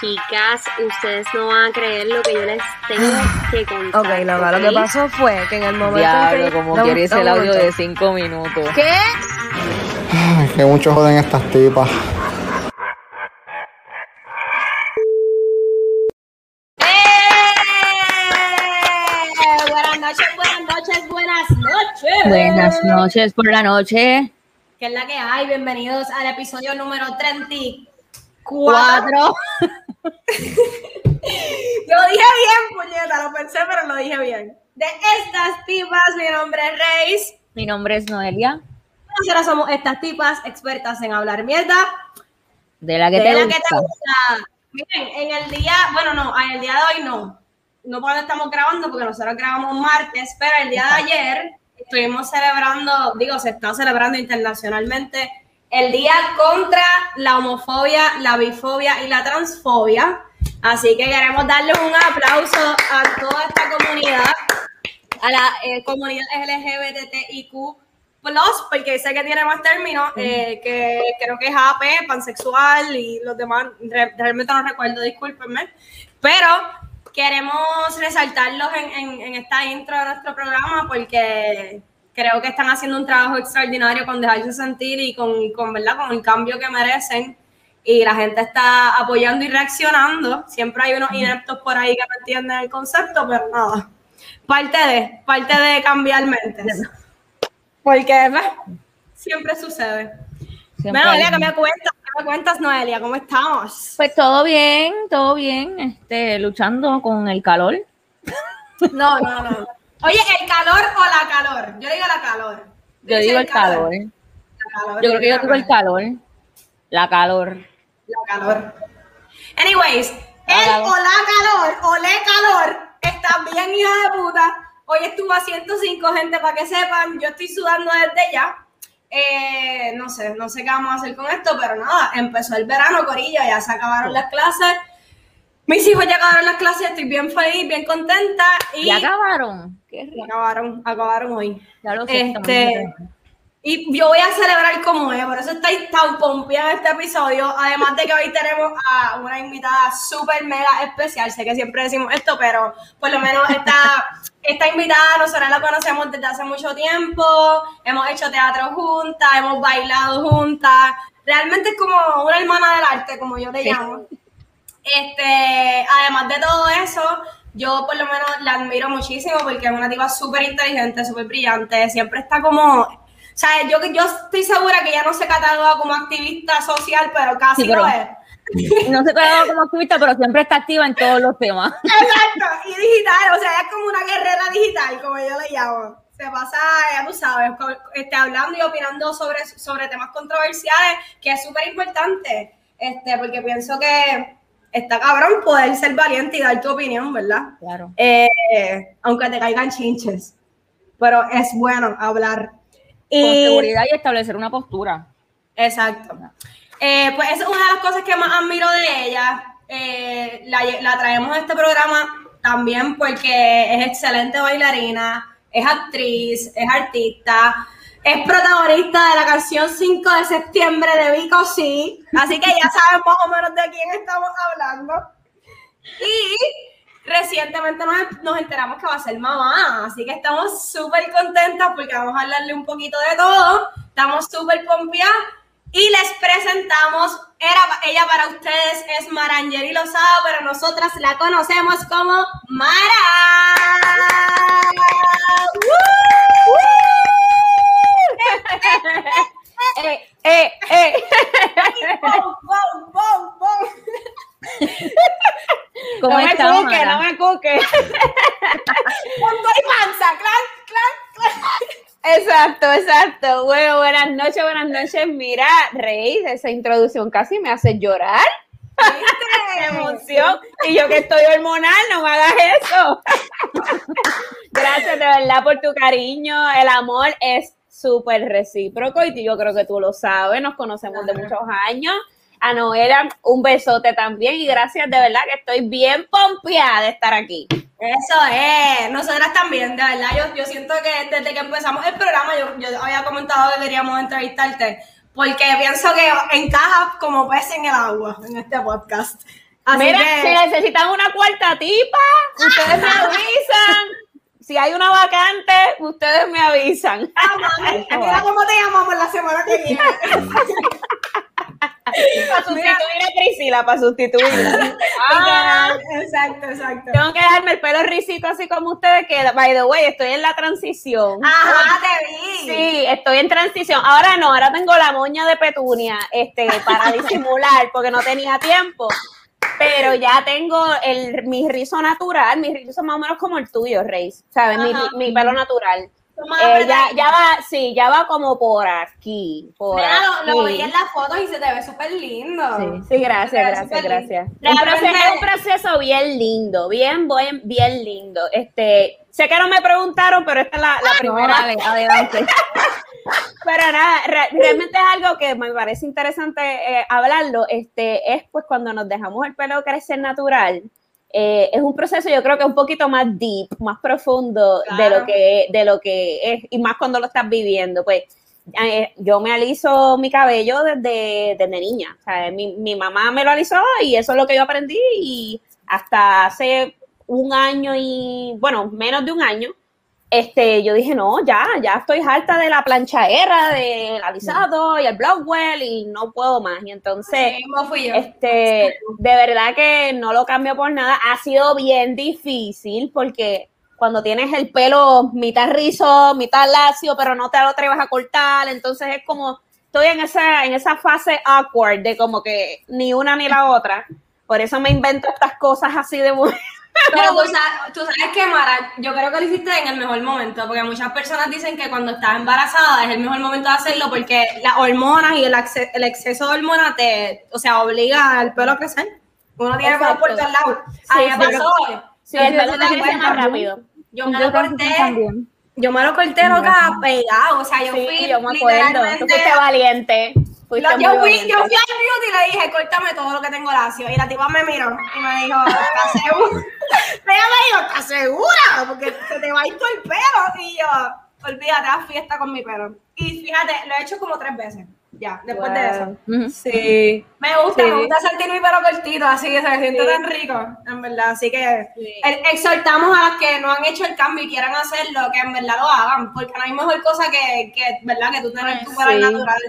Chicas, ustedes no van a creer lo que yo les tengo que contar. Ok, Lola, lo que pasó fue que en el momento Diablo, que... como Dame- quieres el audio de 5 minutos. ¿Qué? Ay, que mucho joden estas tipas. ¡Eh! Buenas noches, buenas noches, buenas noches. Buenas noches por la noche. ¿Qué es la que hay? Bienvenidos al episodio número 34. Lo dije bien, puñeta, lo pensé, pero lo dije bien. De estas tipas, mi nombre es Reis. Mi nombre es Noelia. Nosotras somos estas tipas expertas en hablar mierda. De la que de te la gusta. que te gusta. Miren, en el día, bueno, no, en el día de hoy no. No cuando estamos grabando, porque nosotros grabamos martes, pero el día de ayer estuvimos celebrando, digo, se está celebrando internacionalmente el día contra la homofobia, la bifobia y la transfobia. Así que queremos darle un aplauso a toda esta comunidad, a la eh, comunidad LGBTIQ porque sé que tiene más términos, eh, que creo que es AP, pansexual y los demás, re- realmente no recuerdo, discúlpenme, pero queremos resaltarlos en, en- en esta intro de nuestro programa porque creo que están haciendo un trabajo extraordinario con dejarse sentir y con, con, ¿verdad? con el cambio que merecen y la gente está apoyando y reaccionando. Siempre hay unos ineptos por ahí que no entienden el concepto, pero nada. Parte de, parte de cambiar mentes. Porque siempre sucede. Siempre Bueno, Noelia, ¿qué me cuentas? ¿Qué me cuentas, Noelia? ¿Cómo estamos? Pues todo bien, todo bien. Este, luchando con el calor. No, no, no. Oye, ¿el calor o la calor? Yo digo la calor. Yo digo el calor. La calor, Yo creo que yo digo el calor. La calor. La calor. Anyways, La el calor. o la calor o le calor está bien hija de puta. Hoy estuvo a 105 gente para que sepan. Yo estoy sudando desde ya. Eh, no sé, no sé qué vamos a hacer con esto, pero nada, empezó el verano, Corillo, ya se acabaron las clases. Mis hijos ya acabaron las clases, estoy bien feliz, bien contenta. Y ¿Ya acabaron? Qué rico. acabaron, acabaron hoy. Ya lo sé. Este, y yo voy a celebrar como es, por eso estoy tan pompeada en este episodio. Además de que hoy tenemos a una invitada súper mega especial. Sé que siempre decimos esto, pero por lo menos esta, esta invitada nosotros la conocemos desde hace mucho tiempo. Hemos hecho teatro juntas, hemos bailado juntas. Realmente es como una hermana del arte, como yo le Sí. llamo. Este, además de todo eso, yo por lo menos la admiro muchísimo porque es una tipa súper inteligente, súper brillante, siempre está como, o sea, yo, yo estoy segura que ella no se cataloga como activista social, pero casi Sí, pero- lo es. No se quedado como activista, pero siempre está activa en todos los temas. Exacto, y digital, o sea, es como una guerrera digital, como yo le llamo. Se pasa, ya tú sabes, este, hablando y opinando sobre, sobre temas controversiales, que es súper importante, este, porque pienso que está cabrón poder ser valiente y dar tu opinión, ¿verdad? Claro. Eh, aunque te caigan chinches, pero es bueno hablar. Con Y, seguridad y establecer una postura. Exacto. Eh, pues esa es una de las cosas que más admiro de ella. Eh, la, la traemos a este programa también porque es excelente bailarina, es actriz, es artista, es protagonista de la canción 5 de septiembre de Vico Sí. Así que ya saben más o menos de quién estamos hablando. Y recientemente nos, nos enteramos que va a ser mamá, así que estamos súper contentas porque vamos a hablarle un poquito de todo. Estamos súper pompeadas y les presentamos, era, ella para ustedes es Marangeli Lozada, pero nosotras la conocemos como Mara. Eh, eh, eh. ¡Bum, bum, bum, bum! ¿Cómo no me estás, cuque, no me cuque. Punto y panza, clan, clan, clan. Exacto, exacto. Bueno, buenas noches, buenas noches. Mira, Rey, esa introducción casi me hace llorar. ¿Viste? ¡Qué emoción! Y yo que estoy hormonal, no me hagas eso. Gracias de verdad por tu cariño. El amor es súper recíproco y yo creo que tú lo sabes. Nos conocemos de muchos años. A Noela, un besote también y gracias de verdad que estoy bien pompeada de estar aquí. Eso es, nosotras también, de verdad, yo, yo siento que desde que empezamos el programa, yo, yo había comentado que queríamos entrevistarte, porque pienso que encaja como pez en el agua en este podcast. Así Mira, que, si necesitan una cuarta tipa, ustedes me avisan. Si hay una vacante, ustedes me avisan. ah, mami, mira cómo te llamamos la semana que viene. Para sustituir a Priscila, para sustituirla. Ah, exacto, exacto. tengo que dejarme el pelo risito así como ustedes, que, by the way, estoy en la transición. Ajá, te vi. Sí, estoy en transición. Ahora no, ahora tengo la moña de petunia, este, para disimular, porque no tenía tiempo. Pero ya tengo el, mi rizo natural, mi rizo más o menos como el tuyo, Reis, ¿sabes? Mi, mi pelo natural. Eh, ya, ya va, sí, ya va como por aquí, por Mira, lo, vi en las fotos y se te ve súper lindo. Sí, sí, gracias, gracias, gracias. es un proceso bien lindo, bien, bien, bien lindo. Este, sé que no me preguntaron, pero esta es la, la No, primera. adelante. Pero nada, re- realmente es algo que me parece interesante eh, hablarlo. Este, es pues cuando nos dejamos el pelo crecer natural. eh, es un proceso, yo creo que un poquito más deep, más profundo de lo que de lo que es, y más cuando lo estás viviendo. Pues eh, yo me aliso mi cabello desde, desde niña. O sea, mi, mi mamá me lo alisó y eso es lo que yo aprendí. Y hasta hace un año y, bueno, menos de un año, este, yo dije, no, ya, ya estoy harta de la planchadera, del alisado y el blowwell y no puedo más. Y entonces, este, de verdad que no lo cambio por nada. Ha sido bien difícil porque cuando tienes el pelo mitad rizo, mitad lacio, pero no te lo atreves a cortar, entonces es como, estoy en esa, en esa fase awkward de como que ni una ni la otra. Por eso me invento estas cosas así de muy... Pero tú sabes, tú sabes que, Mara, yo creo que lo hiciste en el mejor momento, porque muchas personas dicen que cuando estás embarazada es el mejor momento de hacerlo porque las hormonas y el, acce- el exceso de hormonas te, o sea, obliga al pelo a crecer. Uno tiene pelo por todos lados. A mí me pasó. Sí, el pelo te crece más rápido. Yo me lo corté, yo me lo corté loca pegado, o sea, yo fui yo me acuerdo. Tú fuiste valiente. Yo, fui, yo fui al beauty y le dije, córtame todo lo que tengo lacio. Y la tipa me miró y me dijo, ¿estás segura? Ella me dijo, ¿estás segura? Porque se te va a ir todo el pelo. Y yo, olvídate, haz fiesta con mi pelo. Y fíjate, lo he hecho como tres veces. Ya, después de eso. Sí. Me gusta, Sí. me gusta sentir mi pelo cortito, así que se siente Sí. tan rico, en verdad. Así que Sí. exhortamos a las que no han hecho el cambio y quieran hacerlo, que en verdad lo hagan, porque no hay mejor cosa que, que ¿verdad? Que tú tener tu pelo Sí. natural.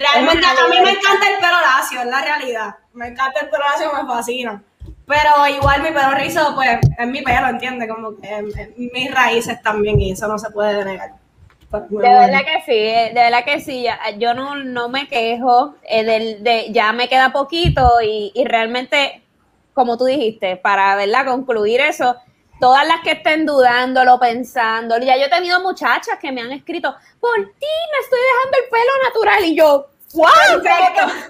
Realmente a mí me encanta el pelo lacio, es la realidad. Me encanta el pelo lacio, me fascina. Pero igual mi pelo rizo, pues, es mi pelo, ¿entiendes? Como que es- es mis raíces también y eso no se puede negar. Pues, muy De bueno. verdad que sí, eh, de verdad que sí. ya- Yo no, no me quejo, eh, del, de, ya me queda poquito y, y realmente, como tú dijiste, para ¿verdad? concluir eso, todas las que estén dudándolo, pensando, ya yo he tenido muchachas que me han escrito, por ti me estoy dejando el pelo natural y yo, wow,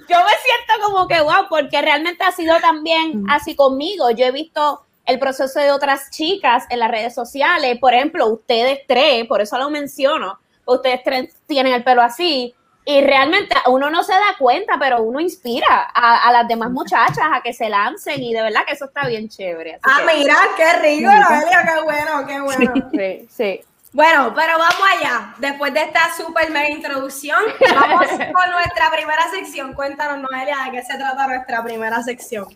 yo me siento como que wow, porque realmente ha sido también así conmigo. Yo he visto el proceso de otras chicas en las redes sociales, por ejemplo, ustedes tres, por eso lo menciono, ustedes tres tienen el pelo así. Y realmente uno no se da cuenta, pero uno inspira a, a las demás muchachas a que se lancen y de verdad que eso está bien chévere. así Ah, que- mira, qué rico, Noelia, qué bueno, qué bueno. Sí, sí. Bueno, pero vamos allá. Después de esta super mega introducción, vamos con nuestra primera sección. Cuéntanos, Noelia, de qué se trata nuestra primera sección.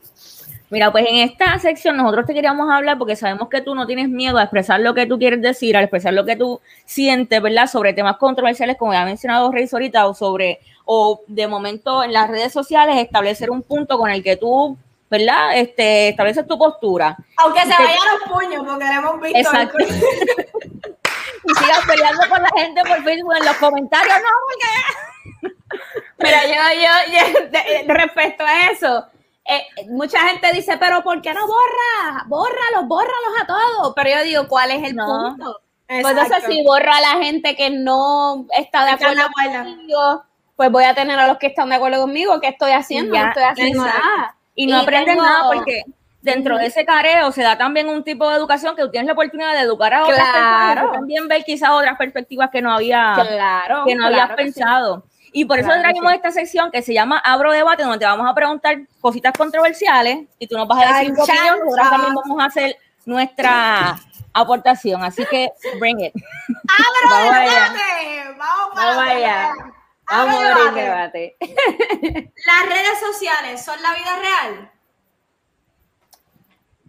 Mira, pues en esta sección nosotros te queríamos hablar porque sabemos que tú no tienes miedo a expresar lo que tú quieres decir, a expresar lo que tú sientes, ¿verdad? Sobre temas controversiales, como ya ha mencionado Reyes ahorita, o sobre, o de momento en las redes sociales, establecer un punto con el que tú, ¿verdad? Este, estableces tu postura. Aunque se vayan los puños, porque lo hemos visto. Exacto. Y sigas peleando con la gente por Facebook en los comentarios, no, porque Mira, yo, yo, yo, de- de- respecto a eso, eh, mucha gente dice, pero ¿por qué no borra? Bórralos, bórralos a todos. Pero yo digo, ¿cuál es el No. punto? Pues entonces, si borro a la gente que no está de acuerdo conmigo, pues voy a tener a los que están de acuerdo conmigo. ¿Qué estoy haciendo? Ya, no estoy haciendo exacto. nada. y no Y aprendes tengo- nada porque dentro de ese careo se da también un tipo de educación que tú tienes la oportunidad de educar a otras personas y también ver quizás otras perspectivas que no había Claro. que no claro habías sí. Y por eso Claro traemos sí. esta sección que se llama Abro Debate, donde te vamos a preguntar cositas controversiales y tú nos vas a decir tu opinión. Nosotros también vamos a hacer nuestra aportación. Así que, bring it. ¡Abro Vamos allá. debate! ¡Vamos para Vamos allá. Abro Vamos a abrir debate. debate. ¿Las redes sociales son la vida real?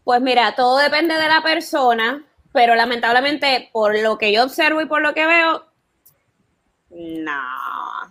Pues mira, todo depende de la persona, pero lamentablemente por lo que yo observo y por lo que veo, no,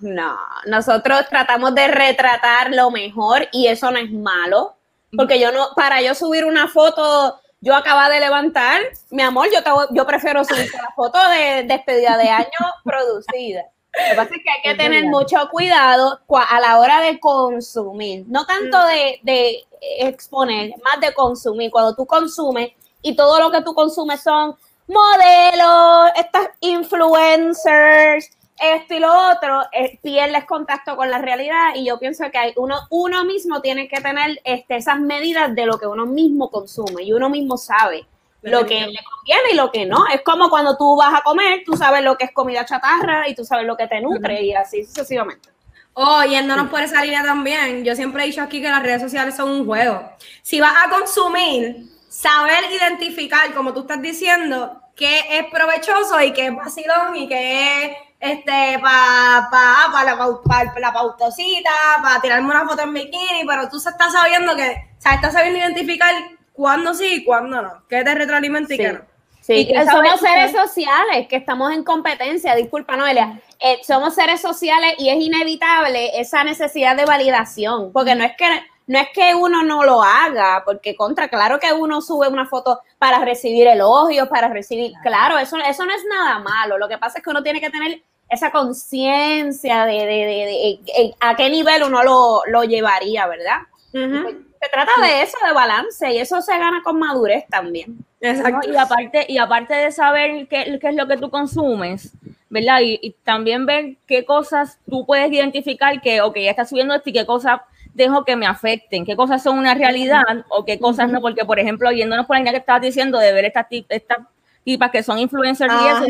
no. Nosotros tratamos de retratar lo mejor y eso no es malo, porque yo no, para yo subir una foto, yo acaba de levantar, mi amor, yo, te yo prefiero subir la foto de despedida de año producida. Lo que pasa es que hay que Es tener verdad. mucho cuidado a la hora de consumir, no tanto de, de exponer, más de consumir. Cuando tú consumes y todo lo que tú consumes son modelos, estas influencers, esto y lo otro, eh, pierdes contacto con la realidad y yo pienso que hay uno, uno mismo tiene que tener este, esas medidas de lo que uno mismo consume y uno mismo sabe lo que le conviene y lo que no. Es como cuando tú vas a comer, tú sabes lo que es comida chatarra y tú sabes lo que te nutre y así sucesivamente. Oh, yéndonos por esa línea también, yo siempre he dicho aquí que las redes sociales son un juego. Si vas a consumir, saber identificar, como tú estás diciendo, qué es provechoso y qué es vacilón y qué es este para pa, pa la, pa- la pautosita, para tirarme una foto en bikini, pero tú se estás sabiendo que, o sea, estás sabiendo identificar cuándo sí y cuándo no, qué te retroalimenta y qué no. Sí, Y somos que- seres sociales, que estamos en competencia, disculpa Noelia, Eh, somos seres sociales y es inevitable esa necesidad de validación, porque no es que no es que uno no lo haga, porque contra, claro que uno sube una foto para recibir elogios, para recibir, claro, eso, eso no es nada malo, lo que pasa es que uno tiene que tener esa conciencia de, de- de- de- a qué nivel uno lo, lo llevaría, ¿verdad? Se trata de eso, de balance, y eso se gana con madurez también. Exacto. ¿no? Y aparte, y aparte de saber qué, qué es lo que tú consumes, ¿verdad? Y, y también ver qué cosas tú puedes identificar que, ok, ya está subiendo esto y qué cosas dejo que me afecten, qué cosas son una realidad o qué cosas no, porque por ejemplo, yéndonos por la línea que estabas diciendo de ver estas estas tipas que son influencers y eso,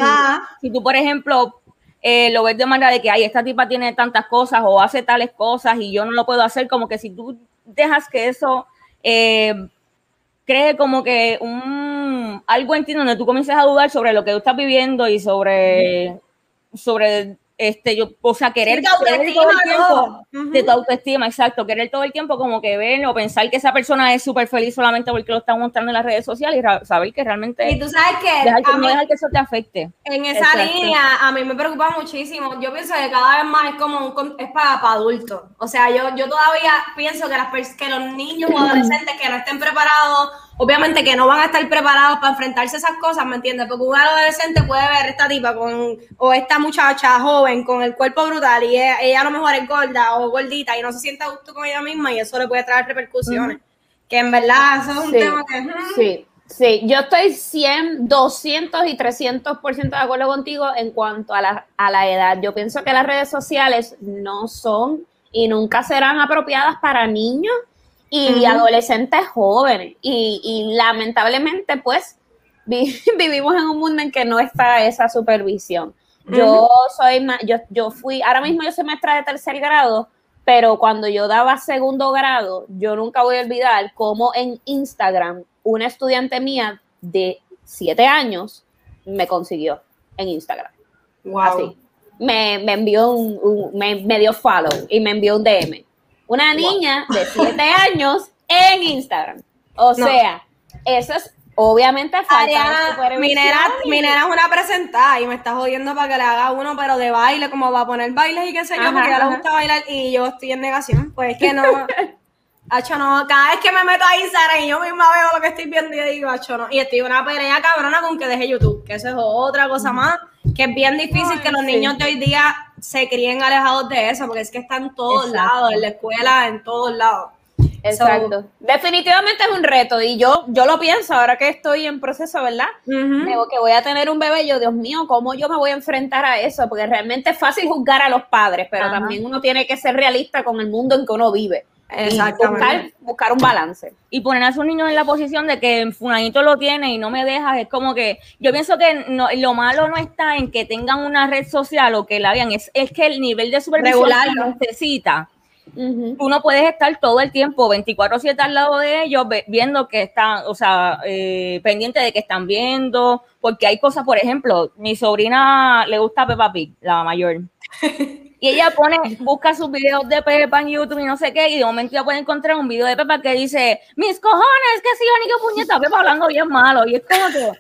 si tú, por ejemplo, eh, lo ves de manera de que, ay, esta tipa tiene tantas cosas o hace tales cosas y yo no lo puedo hacer, como que si tú dejas que eso eh, cree como que un algo en ti donde tú comiences a dudar sobre lo que tú estás viviendo y sobre, sobre este, yo, o sea, querer, Sí, querer todo el tiempo. Ujú. de tu autoestima, exacto, querer todo el tiempo como que ver o pensar que esa persona es súper feliz solamente porque lo está mostrando en las redes sociales y saber que realmente Y tú sabes que dejar que, a no mí- dejar que eso te afecte. En esa Exacto. línea, a mí me preocupa muchísimo. Yo pienso que cada vez más es como un, es para, para adultos. O sea, yo, yo todavía pienso que, las que los niños o adolescentes que no estén preparados, obviamente que no van a estar preparados para enfrentarse a esas cosas, ¿me entiendes? Porque un adolescente puede ver esta tipa con, o esta muchacha joven con el cuerpo brutal y ella, ella a lo mejor es gorda o gordita y no se siente a gusto con ella misma y eso le puede traer repercusiones. Que en verdad eso es un Sí, tema que... Sí, sí, yo estoy 100, 200 y 300% de acuerdo contigo en cuanto a la, a la edad. Yo pienso que las redes sociales no son y nunca serán apropiadas para niños y adolescentes jóvenes. Y, y lamentablemente, pues, vi- vivimos en un mundo en que no está esa supervisión. Yo soy, ma- yo, yo fui, ahora mismo yo soy maestra de tercer grado, pero cuando yo daba segundo grado, yo nunca voy a olvidar cómo en Instagram una estudiante mía de siete años me consiguió en Instagram. Wow. Así. Me, me envió un, un- me, me dio follow y me envió un DM. Una niña de siete años en Instagram. O No. sea, eso es obviamente falta de Ariana, supervisión mi nena, y- mi nena es una presentada y me está jodiendo para que le haga uno, pero de baile, como va a poner bailes y qué sé yo, Ajá, porque a ella le gusta bailar y yo estoy en negación. Pues es que no, Hacho, no, cada vez que me meto a Instagram y yo misma veo lo que estoy viendo y digo, hacho, no. Y estoy una pelea cabrona con que deje YouTube, que eso es otra cosa más, que es bien difícil que los sí. niños de hoy día se críen alejados de eso, porque es que está en todos Exacto. lados, en la escuela, en todos lados. Exacto. Definitivamente es un reto y yo, yo lo pienso ahora que estoy en proceso, ¿verdad? Ujú. Digo que voy a tener un bebé, yo, Dios mío, ¿cómo yo me voy a enfrentar a eso? Porque realmente es fácil juzgar a los padres, pero también uno tiene que ser realista con el mundo en que uno vive. Exactamente. buscar, buscar un balance. y poner a sus niños en la posición de que fulanito lo tiene y no me dejas, es como que yo pienso que no, lo malo no está en que tengan una red social o que la vean, es, es que el nivel de supervisión que Regularlo. necesita. Ujú. Tú no puedes estar todo el tiempo 24/7 al lado de ellos viendo que están, o sea, eh, pendiente de que están viendo, porque hay cosas, por ejemplo, mi sobrina le gusta Peppa Pig, la mayor. Y ella pone, busca sus videos de Pepa en YouTube y no sé qué, y de momento ya puede encontrar un video de Pepa que dice, mis cojones, que si yo ni que puñeta, Pepa hablando bien malo. Y es como que,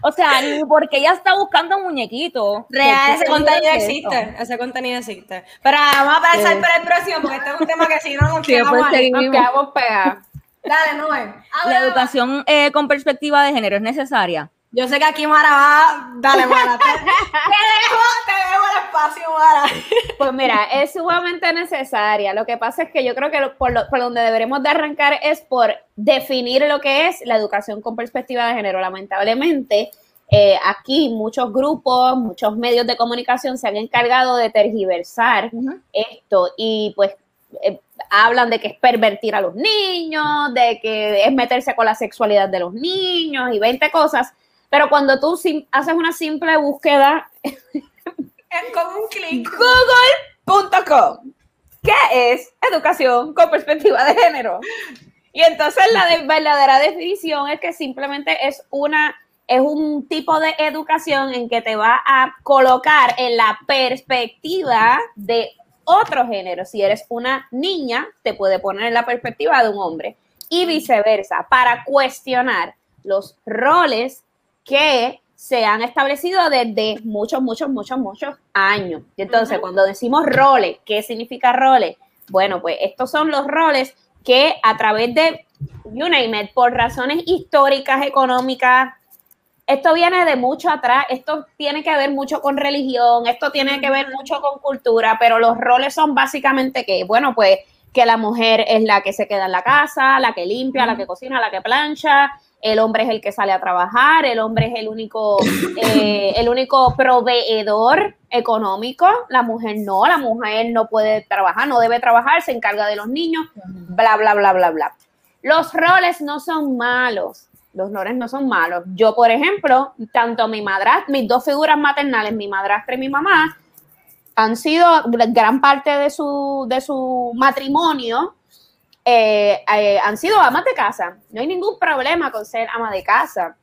o sea, ni porque ella está buscando muñequitos. Real, ese ¿Qué contenido es existe, ese contenido existe. Pero vamos a pasar Sí. para el próximo, porque este es un tema que si no nos Sí, quedamos seguimos. Nos quedamos. Dale, Noé. La educación eh, con perspectiva de género es necesaria. Yo sé que aquí Mara va. Dale, Mara. Te, te dejo, te dejo el espacio, Mara. Pues mira, es sumamente necesaria. Lo que pasa es que yo creo que por, lo- por donde deberemos de arrancar es por definir lo que es la educación con perspectiva de género. Lamentablemente, eh, aquí muchos grupos, muchos medios de comunicación se han encargado de tergiversar esto y pues eh, hablan de que es pervertir a los niños, de que es meterse con la sexualidad de los niños y 20 cosas. Pero cuando tú haces una simple búsqueda Con un clic. google.com. ¿Qué es educación con perspectiva de género? Y entonces la de- verdadera definición es que simplemente es una es un tipo de educación en que te va a colocar en la perspectiva de otro género. Si eres una niña, te puede poner en la perspectiva de un hombre y viceversa, para cuestionar los roles que se han establecido desde muchos, muchos, muchos, muchos años. Y entonces, cuando decimos roles, ¿qué significa roles? Bueno, pues estos son los roles que a través de, you name it, por razones históricas, económicas, esto viene de mucho atrás, esto tiene que ver mucho con religión, esto tiene que ver mucho con cultura, pero los roles son básicamente que, bueno, pues que la mujer es la que se queda en la casa, la que limpia, la que cocina, la que plancha, el hombre es el que sale a trabajar, el hombre es el único, eh, el único proveedor económico, la mujer no, la mujer no puede trabajar, no debe trabajar, se encarga de los niños, bla, bla, bla, bla, bla. Los roles no son malos, los roles no son malos. Yo, por ejemplo, tanto mi madrastra, mis dos figuras maternales, mi madrastra y mi mamá, han sido gran parte de su, de su matrimonio, eh, eh, han sido amas de casa. No hay ningún problema con ser ama de casa.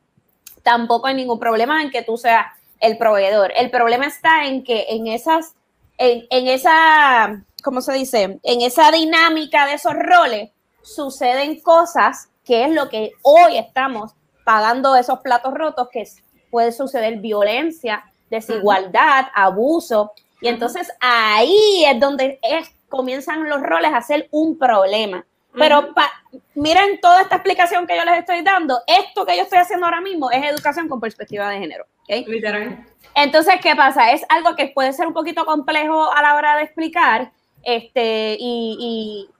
Tampoco hay ningún problema en que tú seas el proveedor. El problema está en que en esas, en, en esa, ¿cómo se dice? En esa dinámica de esos roles suceden cosas que es lo que hoy estamos pagando esos platos rotos, que puede suceder violencia, desigualdad, abuso. Y entonces ahí es donde es- comienzan los roles a ser un problema. Pero pa- miren toda esta explicación que yo les estoy dando. Esto que yo estoy haciendo ahora mismo es educación con perspectiva de género. ¿ok? Literal. Entonces, ¿qué pasa? Es algo que puede ser un poquito complejo a la hora de explicar, este, y, y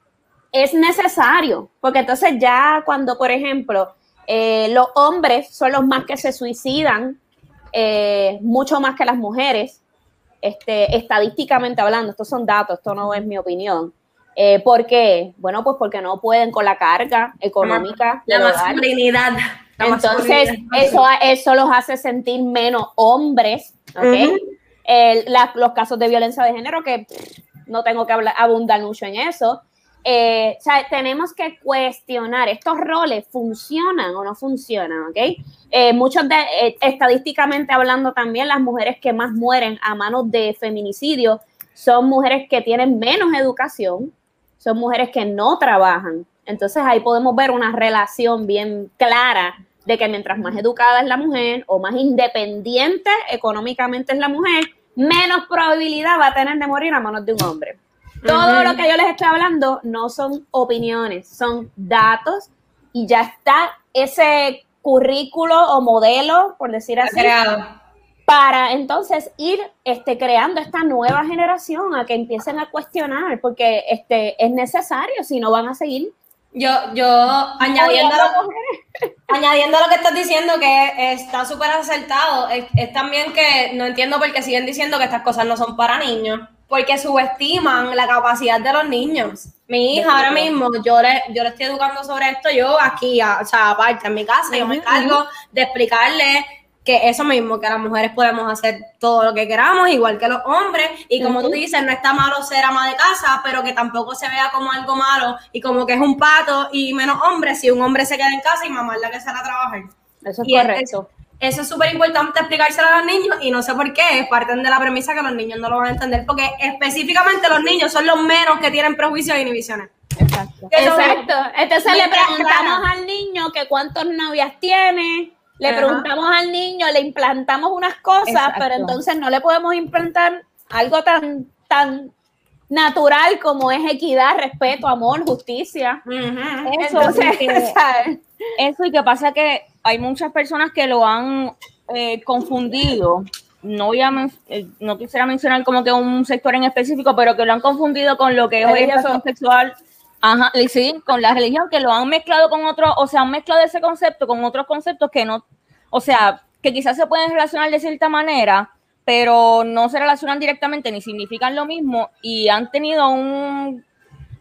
es necesario, porque entonces ya cuando, por ejemplo, eh, los hombres son los más que se suicidan, eh, mucho más que las mujeres, este, estadísticamente hablando, estos son datos, esto no es mi opinión. Eh, ¿Por qué? Bueno, pues porque no pueden con la carga económica. La masculinidad. La Entonces, masculinidad. eso, eso los hace sentir menos hombres, ¿ok? La- los casos de violencia de género, que pff, no tengo que hablar, abundar mucho en eso. Eh, o sea, tenemos que cuestionar, ¿estos roles funcionan o no funcionan? ¿ok? Eh, muchos de, eh, estadísticamente hablando también, las mujeres que más mueren a manos de feminicidio son mujeres que tienen menos educación, son mujeres que no trabajan. Entonces ahí podemos ver una relación bien clara de que mientras más educada es la mujer o más independiente económicamente es la mujer, menos probabilidad va a tener de morir a manos de un hombre. Todo lo que yo les estoy hablando no son opiniones, son datos y ya está ese currículo o modelo, por decir así, Creado. Para entonces ir este, creando esta nueva generación a que empiecen a cuestionar, porque este, es necesario, si no van a seguir. Yo, yo añadiendo, lo, añadiendo lo que estás diciendo, que está súper acertado, es, es también que no entiendo por qué siguen diciendo que estas cosas no son para niños, porque subestiman la capacidad de los niños. Mi hija ahora mismo, yo le, yo le estoy educando sobre esto, yo aquí, o sea, aparte en mi casa, yo me encargo de explicarle que eso mismo, que las mujeres podemos hacer todo lo que queramos, igual que los hombres, y como tú dices, no está malo ser ama de casa, pero que tampoco se vea como algo malo y como que es un pato y menos hombre si un hombre se queda en casa y mamá es la que sale a trabajar. Eso es Y es- correcto. eso es súper importante explicárselo a los niños y no sé por qué, parten de la premisa que los niños no lo van a entender, porque específicamente los niños son los menos que tienen prejuicios e inhibiciones. Exacto. Exacto. Entonces le preguntamos al niño que cuántas novias tiene, le Ajá. preguntamos al niño, le implantamos unas cosas, Exacto. pero entonces no le podemos implantar algo tan, tan natural como es equidad, respeto, amor, justicia. Eso, Entonces. Eso y que pasa que hay muchas personas que lo han eh, confundido. No voy a eh, no quisiera mencionar como que un sector en específico, pero que lo han confundido con lo que es orientación sexual. Ajá, y sí, con la religión, que lo han mezclado con otro, o sea, han mezclado ese concepto con otros conceptos que no, o sea, que quizás se pueden relacionar de cierta manera, pero no se relacionan directamente ni significan lo mismo y han tenido un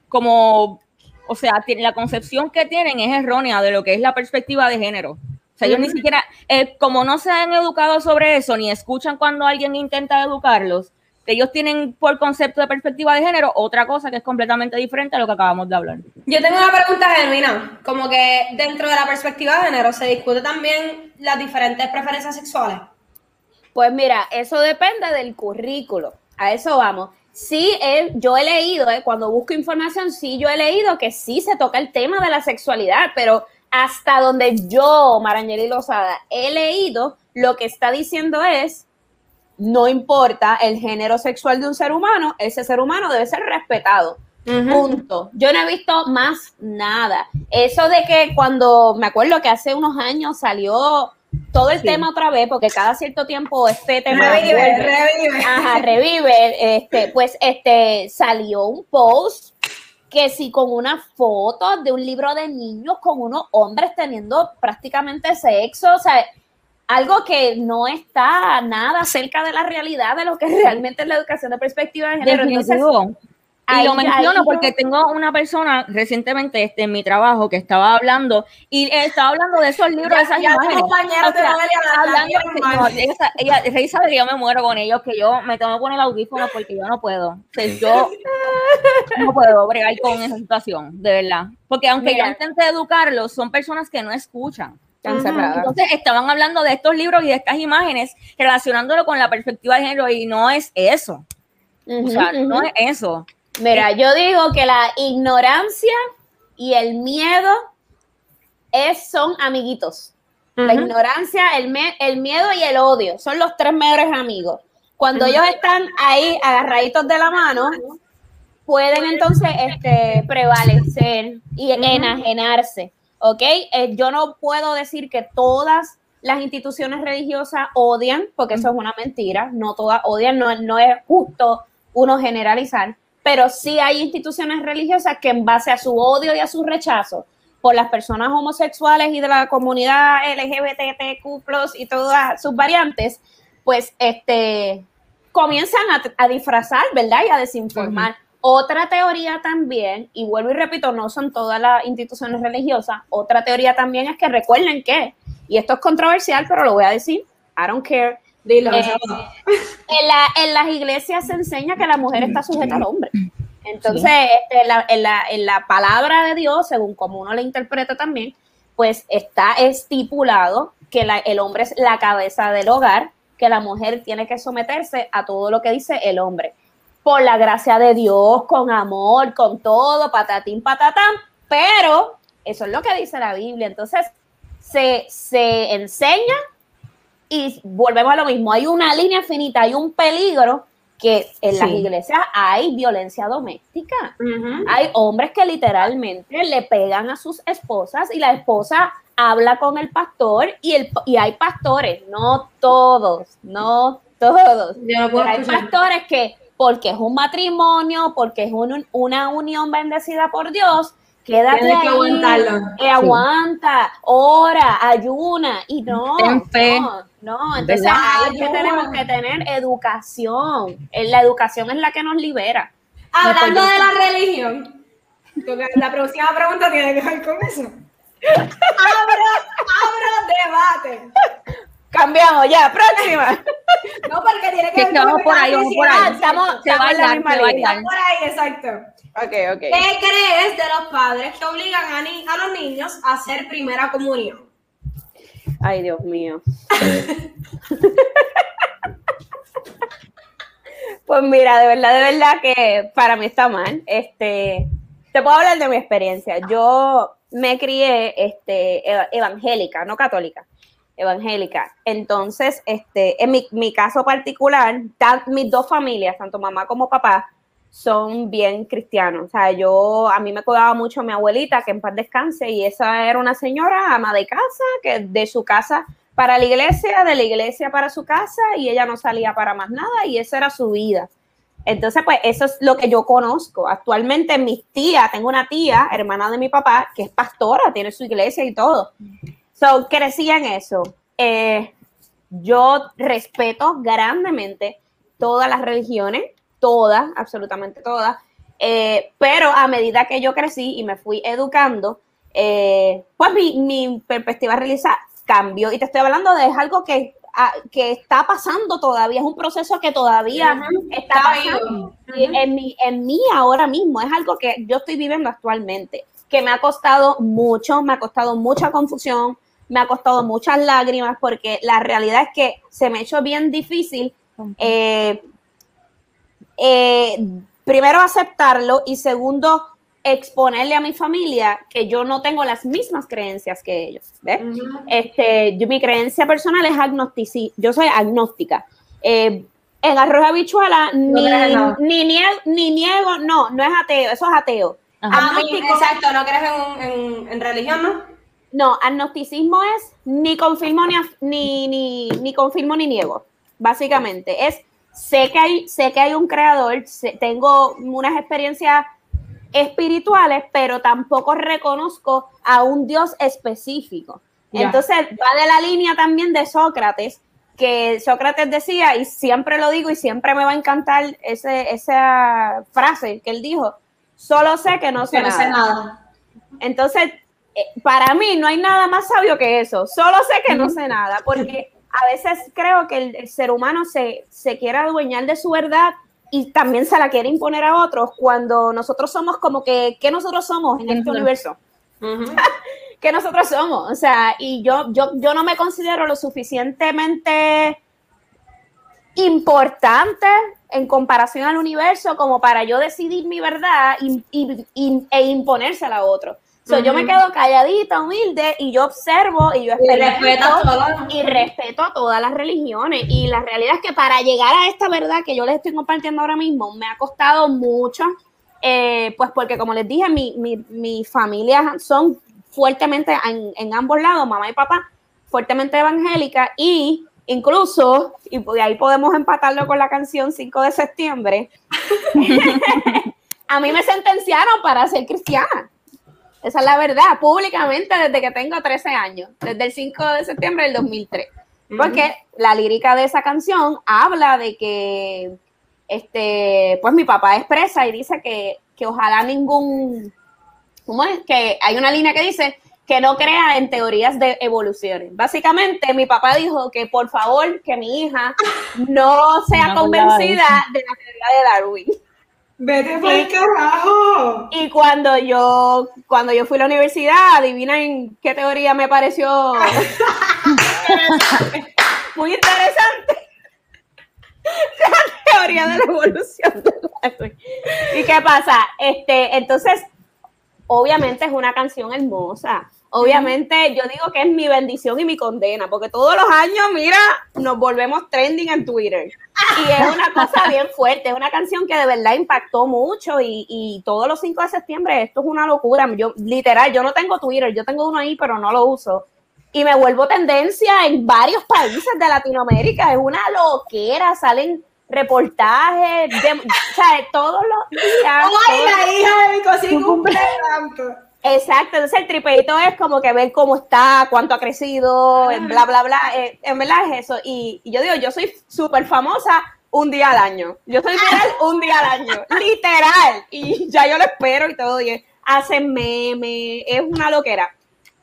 como, o sea, la concepción que tienen es errónea de lo que es la perspectiva de género. O sea, ellos ni siquiera, eh, como no se han educado sobre eso, ni escuchan cuando alguien intenta educarlos, ellos tienen por concepto de perspectiva de género otra cosa que es completamente diferente a lo que acabamos de hablar. Yo tengo una pregunta genuina, como que dentro de la perspectiva de género se discute también las diferentes preferencias sexuales. Pues mira, eso depende del currículo. A eso vamos. Sí, eh, yo he leído, eh, cuando busco información, sí, yo he leído que sí se toca el tema de la sexualidad, pero hasta donde yo, Marangeli Lozada, he leído, lo que está diciendo es, no importa el género sexual de un ser humano, ese ser humano debe ser respetado. Punto. Yo no he visto más nada. Eso de que cuando, me acuerdo que hace unos años salió todo el Sí. tema otra vez, porque cada cierto tiempo este tema Revive, vuelve. revive. Ajá, revive, este, pues este salió un post que sí con una foto de un libro de niños con unos hombres teniendo prácticamente sexo, o sea, algo que no está nada cerca de la realidad de lo que realmente es la educación de perspectiva de género. Entonces, Definitivo. Y ahí- lo menciono porque tengo una persona recientemente este, en mi trabajo que estaba hablando y estaba hablando de esos libros, de esas imágenes. ella, Rey sabe que yo me muero con ellos, que yo me tengo que poner el audífono porque yo no puedo. O sea, yo no puedo bregar con esa situación, de verdad. Porque aunque Mira. yo intente educarlos, son personas que no escuchan. Entonces estaban hablando de estos libros y de estas imágenes relacionándolo con la perspectiva de género y no es eso. O sea, no es eso. Mira, yo digo que la ignorancia y el miedo es, son amiguitos. La ignorancia, el, me- el miedo y el odio son los tres mejores amigos. Cuando ellos están ahí agarraditos de la mano, pueden entonces este, prevalecer y enajenarse. ¿Ok? Eh, yo no puedo decir que todas las instituciones religiosas odian, porque eso es una mentira. No todas odian, no, no es justo uno generalizar, pero sí hay instituciones religiosas que en base a su odio y a su rechazo por las personas homosexuales y de la comunidad LGBTQ+, y todas sus variantes, pues este comienzan a, a disfrazar, ¿verdad? Y a desinformar. Otra teoría también, y vuelvo y repito, no son todas las instituciones religiosas, otra teoría también es que recuerden que, y esto es controversial, pero lo voy a decir, I don't care, Dilo. eh, en, la- en las iglesias se enseña que la mujer está sujeta al hombre. Entonces, este, la- en, la, en la palabra de Dios, según como uno la interpreta también, pues está estipulado que la- el hombre es la cabeza del hogar, que la mujer tiene que someterse a todo lo que dice el hombre. Por la gracia de Dios, con amor, con todo, patatín, patatán, pero eso es lo que dice la Biblia. Entonces, se, se enseña y volvemos a lo mismo, hay una línea finita, hay un peligro que en las iglesias hay violencia doméstica. Hay hombres que literalmente le pegan a sus esposas y la esposa habla con el pastor y, el, y hay pastores, no todos, no todos. No Pero hay pastores que porque es un matrimonio, porque es un- una unión bendecida por Dios, quédate Tienes que ahí, aguantarlo. eh, aguanta, ora, ayuna y no, Ten fe. no, no, entonces ahí es que tenemos que tener educación. La educación es la que nos libera. Hablando de la religión, la próxima pregunta tiene que ver con eso. Abro, abro debate. Cambiamos ya, próxima. No, porque tiene que Que por ahí, vamos por ahí. estamos- Se estamos en la misma línea. Por ahí, exacto. Ok, ok. ¿Qué crees de los padres que obligan a, ni- a los niños a hacer primera comunión? Ay, Dios mío. pues mira, de verdad, de verdad que para mí está mal. Este, te puedo hablar de mi experiencia. Yo me crié este, eva- evangélica, no católica, evangélica. Entonces, este, en mi, mi caso particular, mis dos familias, tanto mamá como papá, son bien cristianos. O sea, yo, a mí me cuidaba mucho mi abuelita, que en paz descanse, y esa era una señora ama de casa, que de su casa para la iglesia, de la iglesia para su casa, y ella no salía para más nada, y esa era su vida. Entonces, pues eso es lo que yo conozco. Actualmente mis tías, tengo una tía, hermana de mi papá, que es pastora, tiene su iglesia y todo. So, crecí en eso. Eh, yo respeto grandemente todas las religiones, todas, absolutamente todas, eh, pero a medida que yo crecí y me fui educando, eh, pues mi, mi perspectiva religiosa cambió. Y te estoy hablando de es algo que, que está pasando todavía, es un proceso que todavía está Está pasando en, mí, en mí ahora mismo, es algo que yo estoy viviendo actualmente, que me ha costado mucho, me ha costado mucha confusión, me ha costado muchas lágrimas, porque la realidad es que se me ha hecho bien difícil, eh, eh, primero aceptarlo y segundo exponerle a mi familia que yo no tengo las mismas creencias que ellos. Este, yo- mi creencia personal es agnostici, yo soy agnóstica. Eh, en arroz habichuela ni, en nada. ni, niego, ni niego, no, no es ateo, eso es ateo. Ah, Agnóstico- exacto, no crees en, en, en religión, ¿no? No, agnosticismo es ni confirmo ni, ni, ni, ni confirmo ni niego, básicamente. Es, sé que hay, sé que hay un creador, sé- tengo unas experiencias espirituales, pero tampoco reconozco a un Dios específico. Entonces va de la línea también de Sócrates, que Sócrates decía, y siempre lo digo y siempre me va a encantar ese, esa frase que él dijo, solo sé que no sé Que no sé nada. nada. Entonces, para mí no hay nada más sabio que eso. Solo sé que no sé nada, porque a veces creo que el, el ser humano se, se quiere adueñar de su verdad y también se la quiere imponer a otros cuando nosotros somos como que, ¿qué nosotros somos en este universo? Ujú. que nosotros somos. O sea, y yo, yo, yo no me considero lo suficientemente importante en comparación al universo como para yo decidir mi verdad y, y- y- e imponérsela a otro. So, Yo me quedo calladita, humilde, y yo observo y yo experimento y respeto a todas las religiones. Y la realidad es que para llegar a esta verdad que yo les estoy compartiendo ahora mismo, me ha costado mucho, eh, pues porque como les dije, mi, mi, mi familia son fuertemente en, en ambos lados, mamá y papá, fuertemente evangélica y incluso, y de ahí podemos empatarlo con la canción 5 de septiembre, a mí me sentenciaron para ser cristiana. Esa es la verdad, públicamente desde que tengo 13 años, desde el 5 de septiembre del 2003. Porque la lírica de esa canción habla de que, este, pues mi papá expresa y dice que, que ojalá ningún, ¿cómo es? Que hay una línea que dice que no crea en teorías de evoluciones. Básicamente, mi papá dijo que por favor que mi hija no sea No convencida de la teoría de Darwin. Vete por el carajo. Y cuando yo, cuando yo fui a la universidad, adivinen qué teoría me pareció muy interesante. La teoría de la evolución. ¿Y qué pasa? Este, entonces, obviamente es una canción hermosa. Obviamente yo digo que es mi bendición y mi condena, porque todos los años, mira, nos volvemos trending en Twitter. Y es una cosa bien fuerte, es una canción que de verdad impactó mucho y, y todos los 5 de septiembre esto es una locura. Yo, literal, yo no tengo Twitter, yo tengo uno ahí, pero no lo uso. Y me vuelvo tendencia en varios países de Latinoamérica, es una loquera, salen reportajes, de, o sea, todos los días. Ay, todos- la hija de mi tanto. Exacto, entonces el tripeito es como que ver cómo está, cuánto ha crecido, bla, bla, bla. eh, en verdad es eso. Y, y yo digo, yo soy súper famosa un día al año. Yo soy viral un día al año, literal. Y ya yo lo espero y todo. Y hacen meme, es una loquera.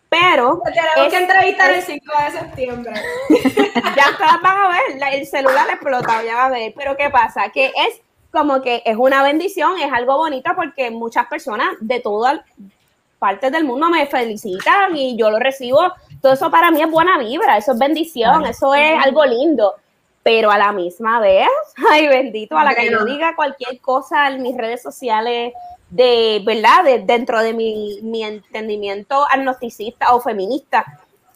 Pero Te tenemos es- que entrevistar el es- 5 de septiembre. ya ustedes van a ver, la- el celular explotado, ya va a ver. Pero ¿qué pasa? Que es como que es una bendición, es algo bonito porque muchas personas de todas partes del mundo me felicitan y yo lo recibo todo eso para mí es buena vibra, eso es bendición, eso es algo lindo. Pero a la misma vez, ay bendito, a la que yo diga cualquier cosa en mis redes sociales de, ¿verdad? De, dentro de mi, mi entendimiento agnosticista o feminista,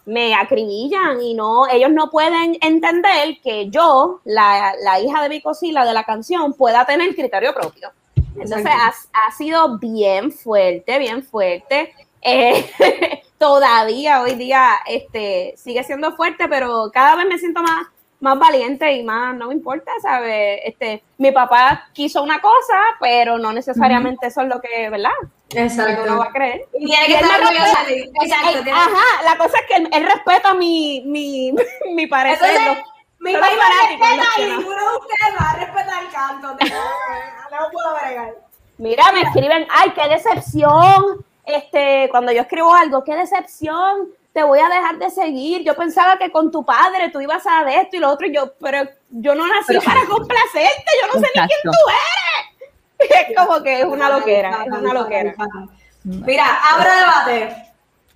me acribillan y no, ellos no pueden entender que yo, la, la hija de Vicosila de la canción, pueda tener criterio propio. Entonces ha, ha, sido bien fuerte, bien fuerte. Eh, todavía hoy día este, sigue siendo fuerte, pero cada vez me siento más, más valiente y más, no me importa, ¿sabes? Este, mi papá quiso una cosa, pero no necesariamente eso es lo que, ¿verdad? Exacto. No va a creer. Y tiene que estar orgullosa de Exacto. Él, ajá, la cosa es que él, él respeta mi, mi, mi parecer. Entonces, que y ninguno de ustedes va a respetar el canto. No puedo bregar. Mira, me escriben, ay, qué decepción. Este, cuando yo escribo algo, qué decepción, te voy a dejar de seguir. Yo pensaba que con tu padre tú ibas a de esto y lo otro, y yo, pero yo no nací para complacerte, yo no sé ni quién tú eres. Es como que es una loquera, es una loquera. Mira, abro debate.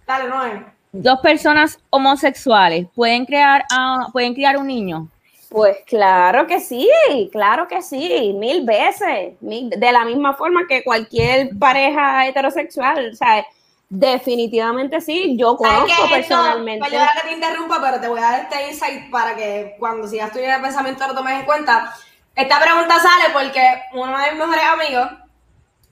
Dale, Noé. Dos personas homosexuales pueden crear, ah, pueden criar un niño. Pues claro que sí, claro que sí, mil veces, mil- de la misma forma que cualquier pareja heterosexual, o sea, definitivamente sí, yo ¿Sabes conozco personalmente. Perdona que te interrumpa, pero te voy a dar este insight para que cuando sigas tu línea de pensamiento lo tomes en cuenta. Esta pregunta sale porque uno de mis mejores amigos,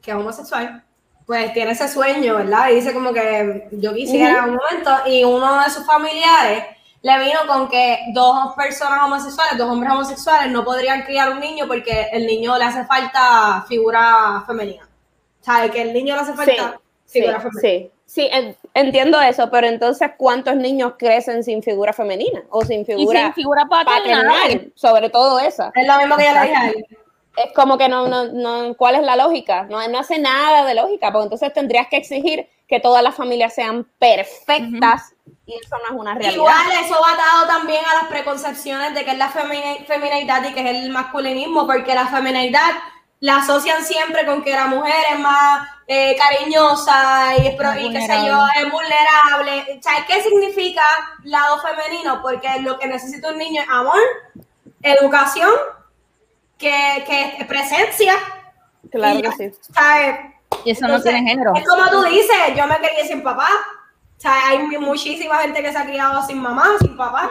que es homosexual, pues tiene ese sueño, ¿verdad? Y dice como que yo quisiera un momento, y uno de sus familiares le vino con que dos personas homosexuales, dos hombres homosexuales, no podrían criar un niño porque el niño le hace falta figura femenina. ¿Sabes? Que el niño le hace falta Sí, figura femenina. sí, sí, en- entiendo eso, pero entonces, ¿cuántos niños crecen sin figura femenina o sin Y figura sin figura paternal. paternal? Sobre todo esa. Es lo mismo que yo le dije a él. Es como que no, no, no, ¿cuál es la lógica? No, no hace nada de lógica, porque entonces tendrías que exigir que todas las familias sean perfectas y eso no es una realidad. Igual eso va atado también a las preconcepciones de que es la femini- feminidad y que es el masculinismo, porque la feminidad la asocian siempre con que la mujer es más eh, cariñosa y, es y qué sé yo, es vulnerable. ¿Sabes qué significa lado femenino? Porque lo que necesita un niño es amor, educación, que, que presencia. Claro y que ya, sí. ¿sabes? Y eso no Entonces, tiene género. Es como tú dices, yo me crié sin papá. O sea, hay muchísima gente que se ha criado sin mamá, sin papá.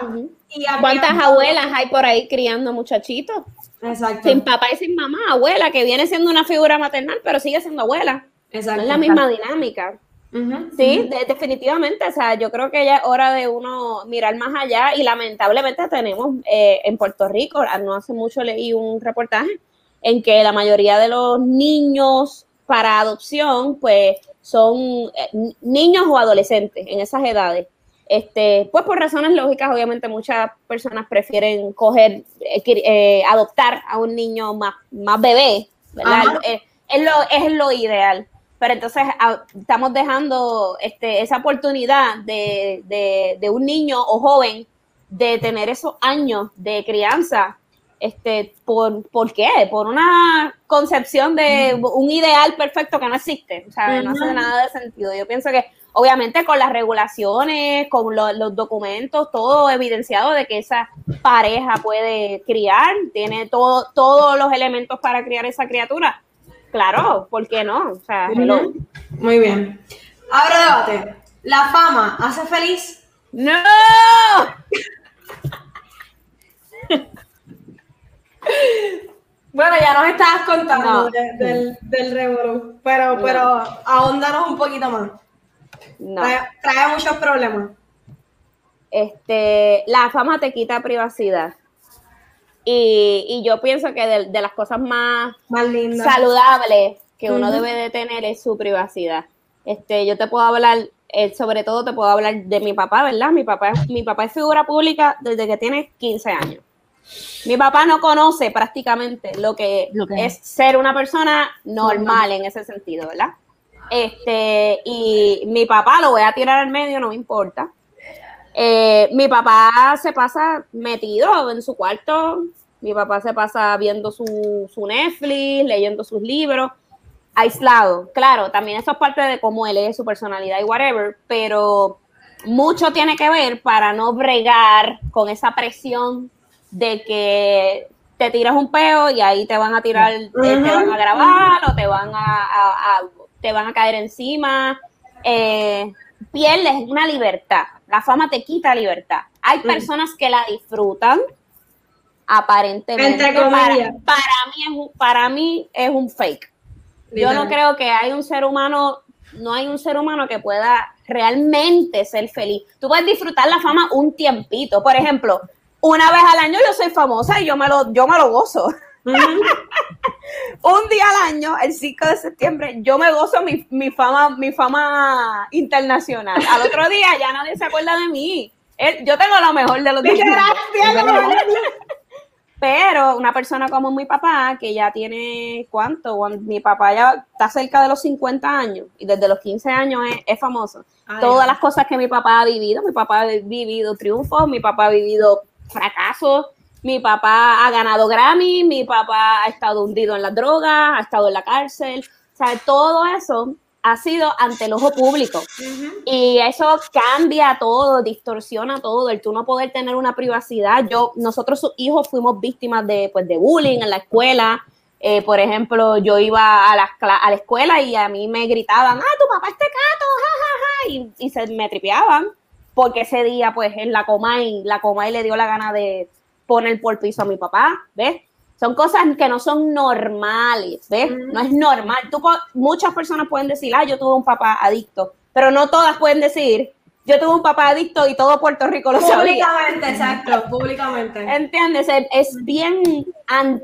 y ¿Cuántas abuelas hay por ahí criando muchachitos? Exacto. Sin papá y sin mamá, abuela, que viene siendo una figura maternal, pero sigue siendo abuela. Exacto. No es la misma dinámica. Sí, de- definitivamente. O sea, yo creo que ya es hora de uno mirar más allá y lamentablemente tenemos eh, en Puerto Rico, ah, no hace mucho leí un reportaje en que la mayoría de los niños para adopción, pues son eh, niños o adolescentes en esas edades. Este, pues por razones lógicas, obviamente muchas personas prefieren coger, eh, eh, adoptar a un niño más, más bebé, es, lo, es lo ideal. Pero entonces a- estamos dejando este, esa oportunidad de, de, de un niño o joven de tener esos años de crianza. Este, ¿por, ¿Por qué? Por una concepción de un ideal perfecto que no existe. O sea, no hace nada de sentido. Yo pienso que, obviamente, con las regulaciones, con lo- los documentos, todo evidenciado de que esa pareja puede criar, tiene todo, todos los elementos para criar esa criatura. Claro, ¿por qué no? O sea, hello. Muy bien. Ahora debate. ¿La fama hace feliz? ¡No! Bueno, ya nos estabas contando No. de- del, del revolú, pero, No. pero ahondanos un poquito más. No. Trae, trae muchos problemas. Este, la fama te quita privacidad. Y, y yo pienso que de, de las cosas más Más saludables que uno debe de tener es su privacidad. Este, yo te puedo hablar, eh, sobre todo te puedo hablar de mi papá, ¿verdad? Mi papá, es- mi papá es figura pública desde que tiene 15 años. Mi papá no conoce prácticamente lo que, Lo que es ser una persona normal en ese sentido, ¿verdad? Este, y mi papá lo voy a tirar al medio, no me importa. Eh, mi papá se pasa metido en su cuarto, mi papá se pasa viendo su, su Netflix, leyendo sus libros, aislado. Claro, también eso es parte de cómo él es, su personalidad y whatever, pero mucho tiene que ver para no bregar con esa presión de que te tiras un peo y ahí te van a tirar, eh, te van a grabar o te van a, a- a- te van a caer encima. Eh, pierdes una libertad. La fama te quita libertad. Hay personas que la disfrutan, aparentemente. Para, mí es un, para mí es un fake. Yo no creo que hay un ser humano, no hay un ser humano que pueda realmente ser feliz. Tú puedes disfrutar la fama un tiempito. Por ejemplo, una vez al año yo soy famosa y yo me lo, yo me lo gozo. un día al año, el 5 de septiembre, yo me gozo mi, mi fama, mi fama internacional. Al otro día ya nadie se acuerda de mí. Yo tengo lo mejor de los días. Pero una persona como mi papá, que ya tiene, ¿cuánto? Mi papá ya está cerca de los 50 años y desde los 15 años es, es famoso. Ay, Todas ay. las cosas que mi papá ha vivido, mi papá ha vivido triunfos, mi papá ha vivido fracasos, mi papá ha ganado Grammy, mi papá ha estado hundido en las drogas, ha estado en la cárcel. O sea, todo eso ha sido ante el ojo público. Y eso cambia todo, distorsiona todo, el tú no poder tener una privacidad. Yo, nosotros sus hijos fuimos víctimas de, pues, de bullying en la escuela. Eh, por ejemplo, yo iba a la, a la escuela y a mí me gritaban, ah, tu papá es tecato, ja, ja, ja", y, y se me tripeaban, porque ese día, pues, en la Comay, la Comay le dio la gana de poner por piso a mi papá, ¿ves? Son cosas que no son normales, ¿ves? No es normal. Tú, muchas personas pueden decir, ah, yo tuve un papá adicto, pero no todas pueden decir, yo tuve un papá adicto y todo Puerto Rico lo sabía. Públicamente, exacto, públicamente. ¿Entiendes? Es, bien,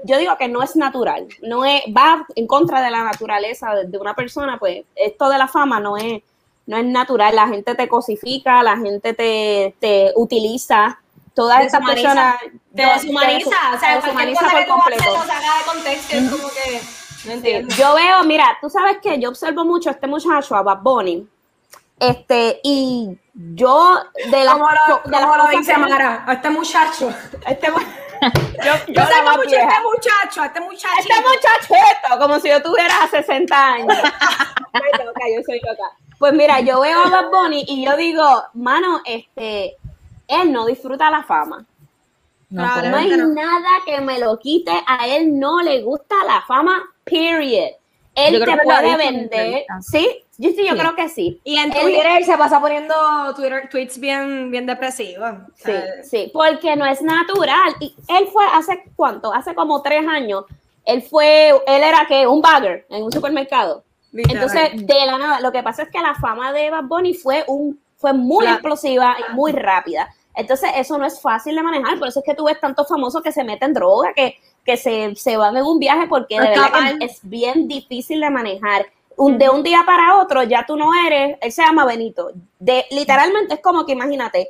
yo digo que no es natural, no es, va en contra de la naturaleza de, de una persona, pues esto de la fama no es, no es natural, la gente te cosifica, la gente te, te utiliza, todas estas personas Te yo- deshumaniza, o sea, deshumaniza cosa por que tú haces completo. lo saca de contexto, es como que, no Sí. Yo veo, mira, tú sabes que yo observo mucho a este muchacho, a Bad Bunny, este, y yo de las Como lo, de las como lo dice Mara, a este muchacho. este, mu- yo, yo Yo la sé mucho a vieja. este muchacho, a este muchacho. Este muchachito, como si yo tuviera 60 años. Soy loca, yo soy loca. Pues mira, yo veo a Bad Bunny y yo digo, mano, este, él no disfruta la fama. No, Claro. No hay Pero- nada que me lo quite. A él no le gusta la fama, period. Él te puede vender. Sí, yo, sí, yo Sí. creo que sí. Y en Él- Twitter se pasa poniendo Twitter, tweets bien, bien depresivos. Sí, sí, porque no es natural. Y él fue hace cuánto, hace como tres años. Él fue, él era que un bagger en un supermercado. literal. Entonces, de la nada, lo que pasa es que la fama de Bad Bunny fue un, fue muy Claro. explosiva y muy rápida. Entonces, eso no es fácil de manejar. Por eso es que tú ves tantos famosos que se meten droga, que, que se, se van en un viaje, porque de verdad que es bien difícil de manejar. Un- de un día para otro, ya tú no eres, él se llama Benito. De, literalmente es como que imagínate,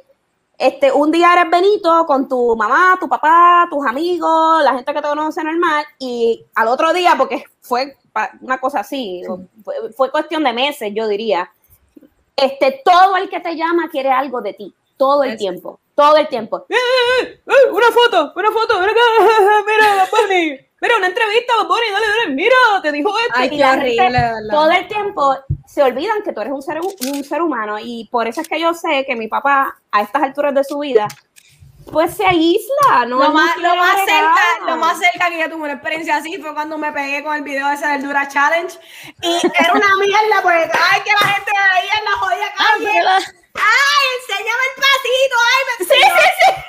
este, un día eres Benito con tu mamá, tu papá, tus amigos, la gente que te conoce normal, y al otro día, porque fue una cosa así, fue, fue cuestión de meses, yo diría, este, todo el que te llama quiere algo de ti, todo el Es- tiempo, todo el tiempo. ¡Eh, eh, eh! ¡Eh, una foto, una foto, acá, mira, Bunny, mira, una entrevista, Bunny, dale, dale, mira, te dijo esto. Ay, qué la horrible, todo el tiempo se olvidan que tú eres un ser, un ser humano y por eso es que yo sé que mi papá a estas alturas de su vida pues se aísla, ¿no? lo, No más, lo, más cerca, lo más cerca que yo tuve una experiencia así fue cuando me pegué con el video ese del Dura Challenge. Y era una mierda, porque ay, que la gente ahí en la jodida calle. ¡Ay, enséñame el pasito! ¡Ay, me Sí, sí, sí.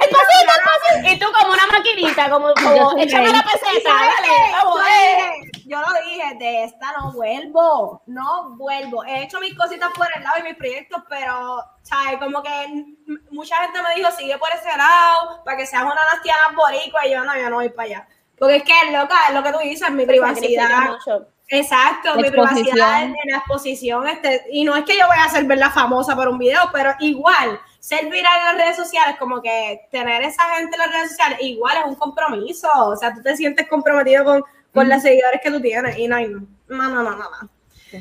El pasito, el pasito. Y tú como una maquinita, como, como échame la ¿Y peseta, dale, vamos, eh. dije, yo lo dije, de esta no vuelvo, no vuelvo. He hecho mis cositas por el lado y mis proyectos, pero, ¿sabes? Como que mucha gente me dijo, sigue por ese lado, para que seas una nastia más boricua, y yo no, yo no voy para allá. Porque es que, loca, es lo que tú dices, mi privacidad. Exacto, mi privacidad en la exposición. Este, y no es que yo voy a ser verla famosa por un video, pero igual, ser viral en las redes sociales, como que tener esa gente en las redes sociales, igual es un compromiso. O sea, tú te sientes comprometido con, con los seguidores que tú tienes. Y no, hay- no, no, no, no, no.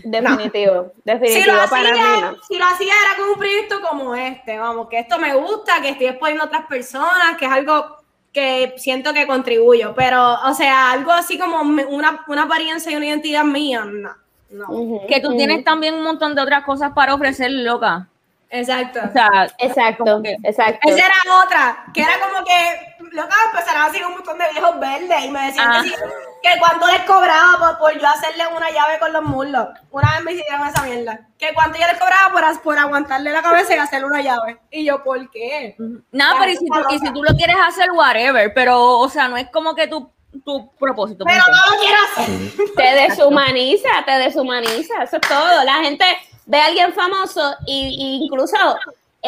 Definitivo, Si definitivo lo, para mí hacía, no. si lo hacía era con un proyecto como este, vamos, que esto me gusta, que estoy exponiendo a otras personas, que es algo que siento que contribuyo, pero, o sea, algo así como una, una apariencia y una identidad mía, no. no. Que tú tienes también un montón de otras cosas para ofrecer, loca. Exacto. O sea, Exacto, que- exacto. Esa era otra, que era como que loca, empezaron a seguir un montón de viejos verdes y me decían Ah. que, sí, que cuánto les cobraba por, por yo hacerle una llave con los muslos. Una vez me hicieron esa mierda. Que cuánto yo les cobraba por, por aguantarle la cabeza y hacerle una llave. Y yo, ¿por qué? Nada, pero y si, tú, y si tú lo quieres hacer, whatever. Pero, o sea, no es como que tu, tu propósito. Pero no lo quiero hacer. Te deshumaniza, te deshumaniza, eso es todo. La gente ve a alguien famoso y incluso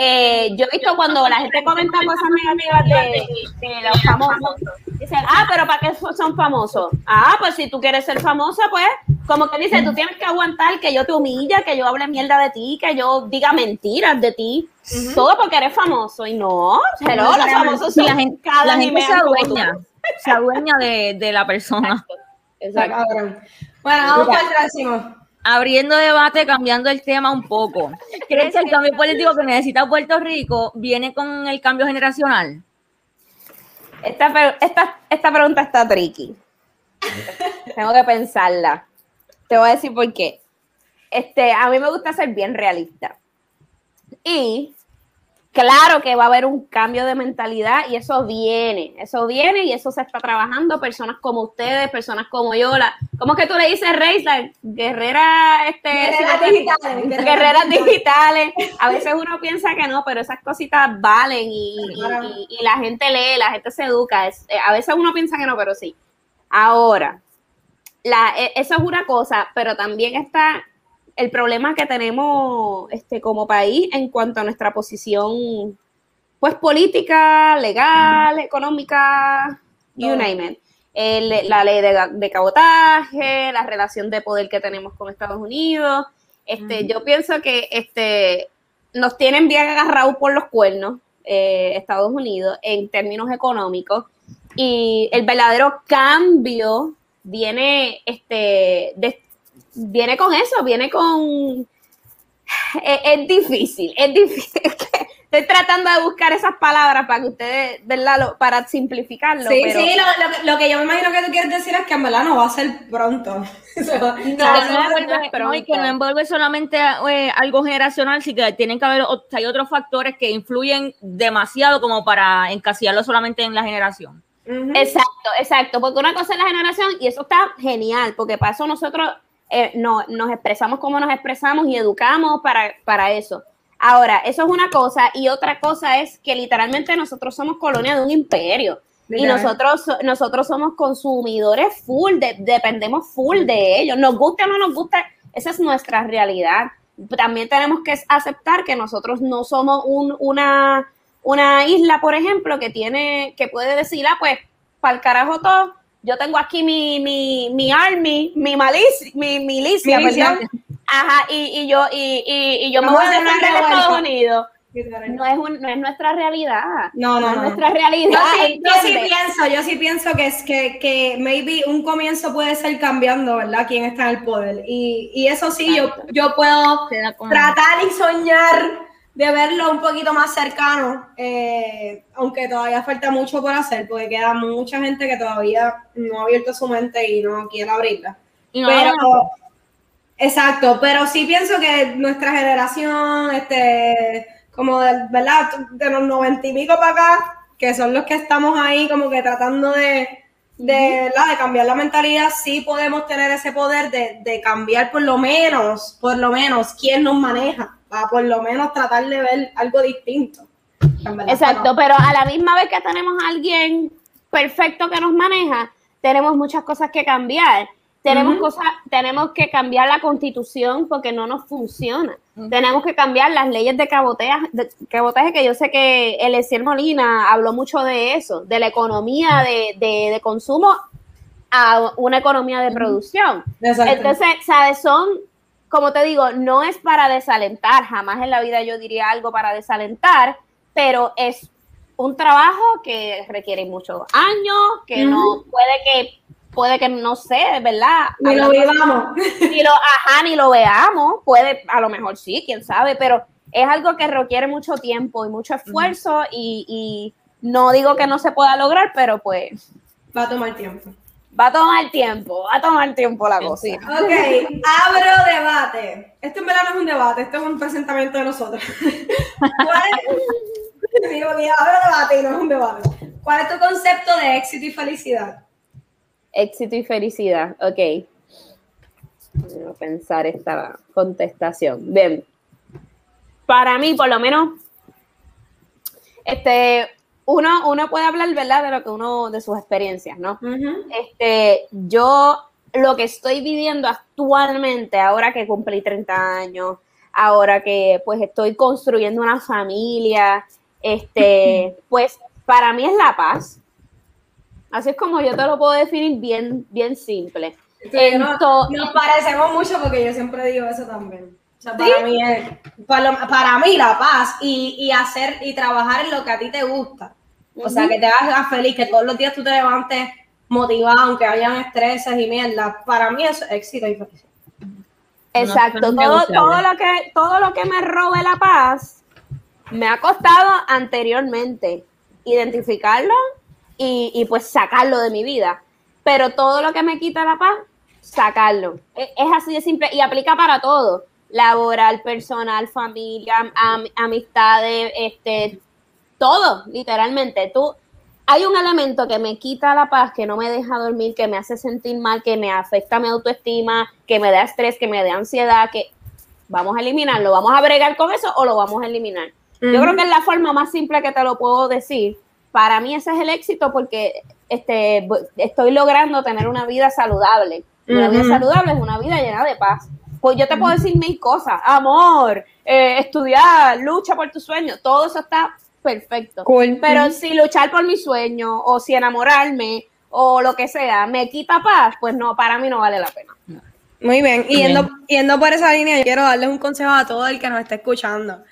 eh, yo he visto cuando la gente comenta cosas negativas de, de los famosos, dicen, ah, pero ¿para qué son famosos? Ah, pues si tú quieres ser famosa, pues, como que dice, tú tienes que aguantar que yo te humilla, que yo hable mierda de ti, que yo diga mentiras de ti, todo porque eres famoso. Y no, hello, los famosos son la gente, cada la ni gente se adueña. Se adueña de, de la persona. Exacto. cabrón. Bueno, vamos para el próximo. Abriendo debate, cambiando el tema un poco. ¿Crees que el cambio político que necesita Puerto Rico viene con el cambio generacional? Esta, pre- esta, esta pregunta está tricky. Tengo que pensarla. Te voy a decir por qué. Este, a mí me gusta ser bien realista. Y claro que va a haber un cambio de mentalidad y eso viene, eso viene y eso se está trabajando. Personas como ustedes, personas como yo, la, ¿cómo es que tú le dices, Reis? La guerrera, este, Guerreras digitales. guerreras digitales. A veces uno piensa que no, pero esas cositas valen y, y- Claro. y- y la gente lee, la gente se educa. Es- eh, a veces uno piensa que no, pero sí. Ahora, la, e- eso es una cosa, pero también está el problema que tenemos este, como país en cuanto a nuestra posición pues política, legal, económica, you name it. El- la ley de, de cabotaje, la relación de poder que tenemos con Estados Unidos. Este, Yo pienso que este, nos tienen bien agarrados por los cuernos eh, Estados Unidos en términos económicos y el verdadero cambio viene este de- viene con eso, viene con es, es difícil, es difícil. Estoy tratando de buscar esas palabras para que ustedes, ¿verdad? Lo- para simplificarlo. Sí, pero sí, lo, lo que- lo que yo me imagino que tú quieres decir es que en verdad no va a ser pronto. Se va- No, que no, no, no, envuelve, no, no, y que no envuelve solamente eh, algo generacional, sí que tienen que haber hay otros factores que influyen demasiado como para encasillarlo solamente en la generación. Exacto, exacto, porque una cosa es la generación y eso está genial, porque para eso nosotros eh, no, nos expresamos como nos expresamos y educamos para, para eso. Ahora, eso es una cosa y otra cosa es que literalmente nosotros somos colonia de un imperio y nosotros, nosotros somos consumidores full, de- dependemos full de ellos, nos guste o no nos guste, esa es nuestra realidad. También tenemos que aceptar que nosotros no somos un, una, una isla, por ejemplo, que tiene, que puede decir, ah, pues, para el carajo todo, yo tengo aquí mi, mi, mi army, mi malicia, mi milicia, Milicia. perdón. Ajá, y, y yo, y, y, y yo me voy a defender de revuelta. Estados Unidos. Literal. No es, un- no es nuestra realidad. No, no, es no. nuestra realidad. Yo sí, yo sí ¿entiendes? pienso, yo sí pienso que es que, que maybe un comienzo puede ser cambiando, ¿verdad? Quién está en el poder. Y, y eso sí, yo, Exacto. yo puedo tratar y soñar de verlo un poquito más cercano, eh, aunque todavía falta mucho por hacer, porque queda mucha gente que todavía no ha abierto su mente y no quiere abrirla. No, Pero, no, exacto, pero sí pienso que nuestra generación, este, como de, ¿verdad? De los noventa y pico para acá, que son los que estamos ahí como que tratando de, de, de cambiar la mentalidad, sí podemos tener ese poder de, de cambiar por lo menos, por lo menos, quién nos maneja, para por lo menos tratar de ver algo distinto. Exacto, pero a la misma vez que tenemos a alguien perfecto que nos maneja, tenemos muchas cosas que cambiar. Tenemos Ujú. cosas, tenemos que cambiar la constitución porque no nos funciona. Tenemos que cambiar las leyes de cabotaje, de cabotaje, que yo sé que Eliezer Molina habló mucho de eso, de la economía de, de- de consumo a una economía de producción. Exacto. Entonces, ¿sabes? Son, como te digo, no es para desalentar, jamás en la vida yo diría algo para desalentar, pero es un trabajo que requiere muchos años, que no puede que, puede que no sé, ¿verdad? Ni lo vivamos. ni lo, ajá, ni lo veamos, puede, a lo mejor sí, quién sabe, pero es algo que requiere mucho tiempo y mucho esfuerzo y, y no digo que no se pueda lograr, pero pues Va a tomar tiempo. Va a tomar tiempo, va a tomar tiempo la cosa. Ok, abro debate. Esto en verdad no es un debate, esto es un presentamiento de nosotros. Ahora debate y no es un debate. ¿Cuál es tu concepto de éxito y felicidad? Éxito y felicidad, ok. Voy a pensar esta contestación. Bien. Para mí, por lo menos, este, uno, uno puede hablar, ¿verdad? De lo que uno, de sus experiencias, ¿no? Este, yo lo que estoy viviendo actualmente, ahora que cumplí 30 años, ahora que pues estoy construyendo una familia, este, pues para mí es la paz. Así es como yo te lo puedo definir bien, bien simple. Sí, no, nos parecemos mucho porque yo siempre digo eso también. O sea, para, mí es, para, para, mí la paz y, y, hacer y trabajar en lo que a ti te gusta. O sea, que te hagas feliz, que todos los días tú te levantes motivado, aunque hayan estreses y mierda. Para mí eso es éxito y felicidad. Exacto, todo, todo, lo que, todo lo que me robe la paz me ha costado anteriormente identificarlo y, y pues sacarlo de mi vida. Pero todo lo que me quita la paz, sacarlo. Es, es así de simple y aplica para todo. Laboral, personal, familia, am, amistades, este, todo, literalmente. Tú, hay un elemento que me quita la paz, que no me deja dormir, que me hace sentir mal, que me afecta mi autoestima, que me da estrés, que me da ansiedad, que vamos a eliminarlo, vamos a bregar con eso o lo vamos a eliminar. Yo creo que es la forma más simple que te lo puedo decir. Para mí ese es el éxito porque este, estoy logrando tener una vida saludable. Una vida saludable es una vida llena de paz. Pues yo te puedo decir mil cosas, amor, eh, estudiar, lucha por tu sueño, todo eso está perfecto. Pero si luchar por mi sueño o si enamorarme o lo que sea me quita paz, pues no, para mí no vale la pena. Muy bien, y yendo, yendo por esa línea, yo quiero darles un consejo a todo el que nos esté escuchando.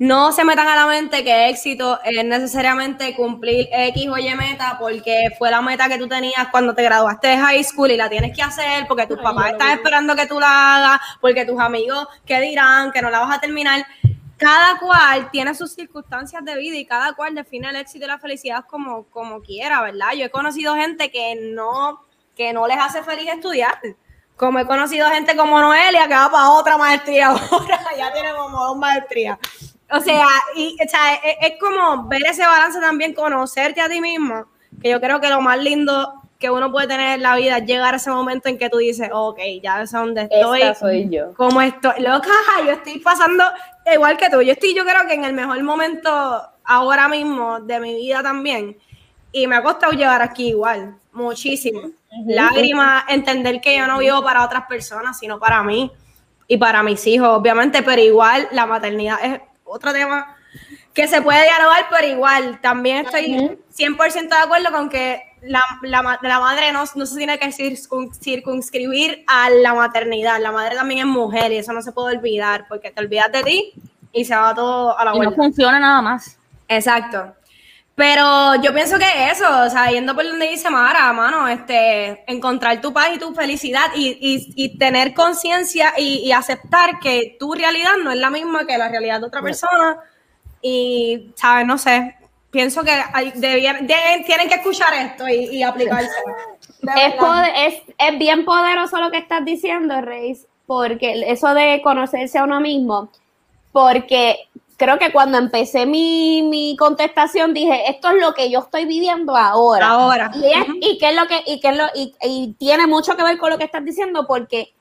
No se metan a la mente que éxito es necesariamente cumplir X o Y meta porque fue la meta que tú tenías cuando te graduaste de high school y la tienes que hacer porque tus papás están esperando que tú la hagas, porque tus amigos que dirán que no la vas a terminar cada cual tiene sus circunstancias de vida y cada cual define el éxito y la felicidad como, como quiera, ¿verdad? Yo he conocido gente que no, que no les hace feliz estudiar. Como he conocido gente como Noelia que va para otra maestría ahora, ya tiene como dos maestrías. O sea, y, o sea es, es, como ver ese balance también, conocerte a ti mismo, que yo creo que lo más lindo que uno puede tener en la vida es llegar a ese momento en que tú dices, ok, ya sé dónde estoy. Esta soy yo. Como estoy. Loca, yo estoy pasando igual que tú. Yo estoy, yo creo que en el mejor momento ahora mismo de mi vida también. Y me ha costado llegar aquí igual, muchísimo. Uh -huh. Lágrimas, entender que yo no vivo para otras personas, sino para mí y para mis hijos, obviamente, pero igual la maternidad es otro tema que se puede dialogar, pero igual también estoy uh -huh. 100% de acuerdo con que la, la, la madre no, no, se tiene que circunscribir a la maternidad. La madre también es mujer y eso no se puede olvidar porque te olvidas de ti y se va todo a la y vuelta. No funciona nada más. Exacto. Pero yo pienso que eso, o sea, yendo por donde dice Mara, mano, este, encontrar tu paz y tu felicidad y, y, y tener conciencia y, y, aceptar que tu realidad no es la misma que la realidad de otra persona. Y, ¿sabes? No sé, pienso que hay, debían, deben, tienen que escuchar esto y, y aplicarse. Es, es, es, bien poderoso lo que estás diciendo, Reis, porque eso de conocerse a uno mismo, porque creo que cuando empecé mi, mi contestación dije, esto es lo que yo estoy viviendo ahora. Ahora. Y, es, uh -huh. y qué es lo que, y qué es lo, y, y, tiene mucho que ver con lo que estás diciendo, porque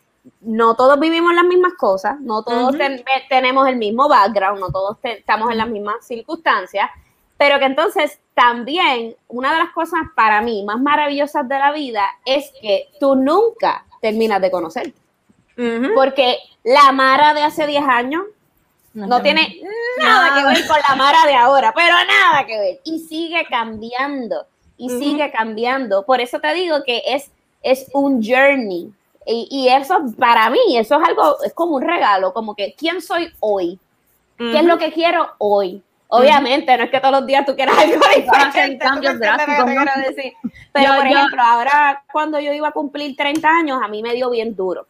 no todos vivimos las mismas cosas, no todos uh -huh. ten, tenemos el mismo background, no todos te, estamos en las mismas circunstancias pero que entonces también una de las cosas para mí más maravillosas de la vida es que tú nunca terminas de conocerte. Uh -huh. Porque la Mara de hace 10 años no, no tiene nada, nada, que ver con la Mara de ahora, pero nada que ver. Y sigue cambiando, y uh -huh. sigue cambiando. Por eso te digo que es, es un journey. Y, y, eso para mí, eso es algo, es como un regalo, como que, ¿quién soy hoy? Uh -huh. ¿Qué es lo que quiero hoy? Obviamente, no es que todos los días tú quieras algo diferente. cambios drásticos, ¿no? decir. Pero, yo, por ejemplo, yo, ahora cuando yo iba a cumplir 30 años, a mí me dio bien duro.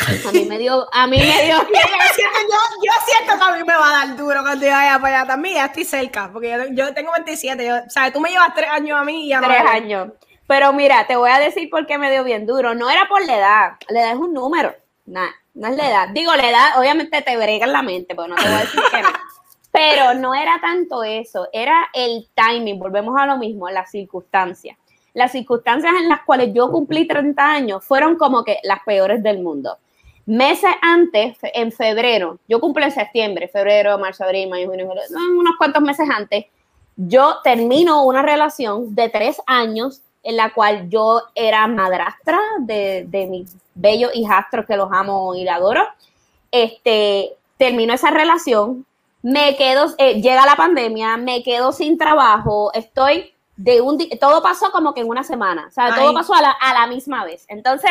A mí me dio, a mí me dio. yo, yo, siento que a mí me va a dar duro cuando yo vaya para allá también, ya estoy cerca, porque yo, yo tengo 27, yo, o sea, tú me llevas tres años a mí y ya Tres no años. Pero mira, te voy a decir por qué me dio bien duro. No era por la edad, la edad es un número. Nah, No es la edad. Digo, la edad, obviamente te brega en la mente, porque no te voy a decir que no. Pero no era tanto eso, era el timing, volvemos a lo mismo, las circunstancias. Las circunstancias en las cuales yo cumplí 30 años fueron como que las peores del mundo. Meses antes, en febrero, yo cumplo en septiembre, febrero, marzo, abril, mayo, junio, julio, no, unos cuantos meses antes, yo termino una relación de tres años en la cual yo era madrastra de, de mis bellos hijastros que los amo y adoro. Este, termino esa relación, me quedo, eh, llega la pandemia, me quedo sin trabajo, estoy de un di- todo pasó como que en una semana, o sea, todo pasó a la, a la misma vez. Entonces,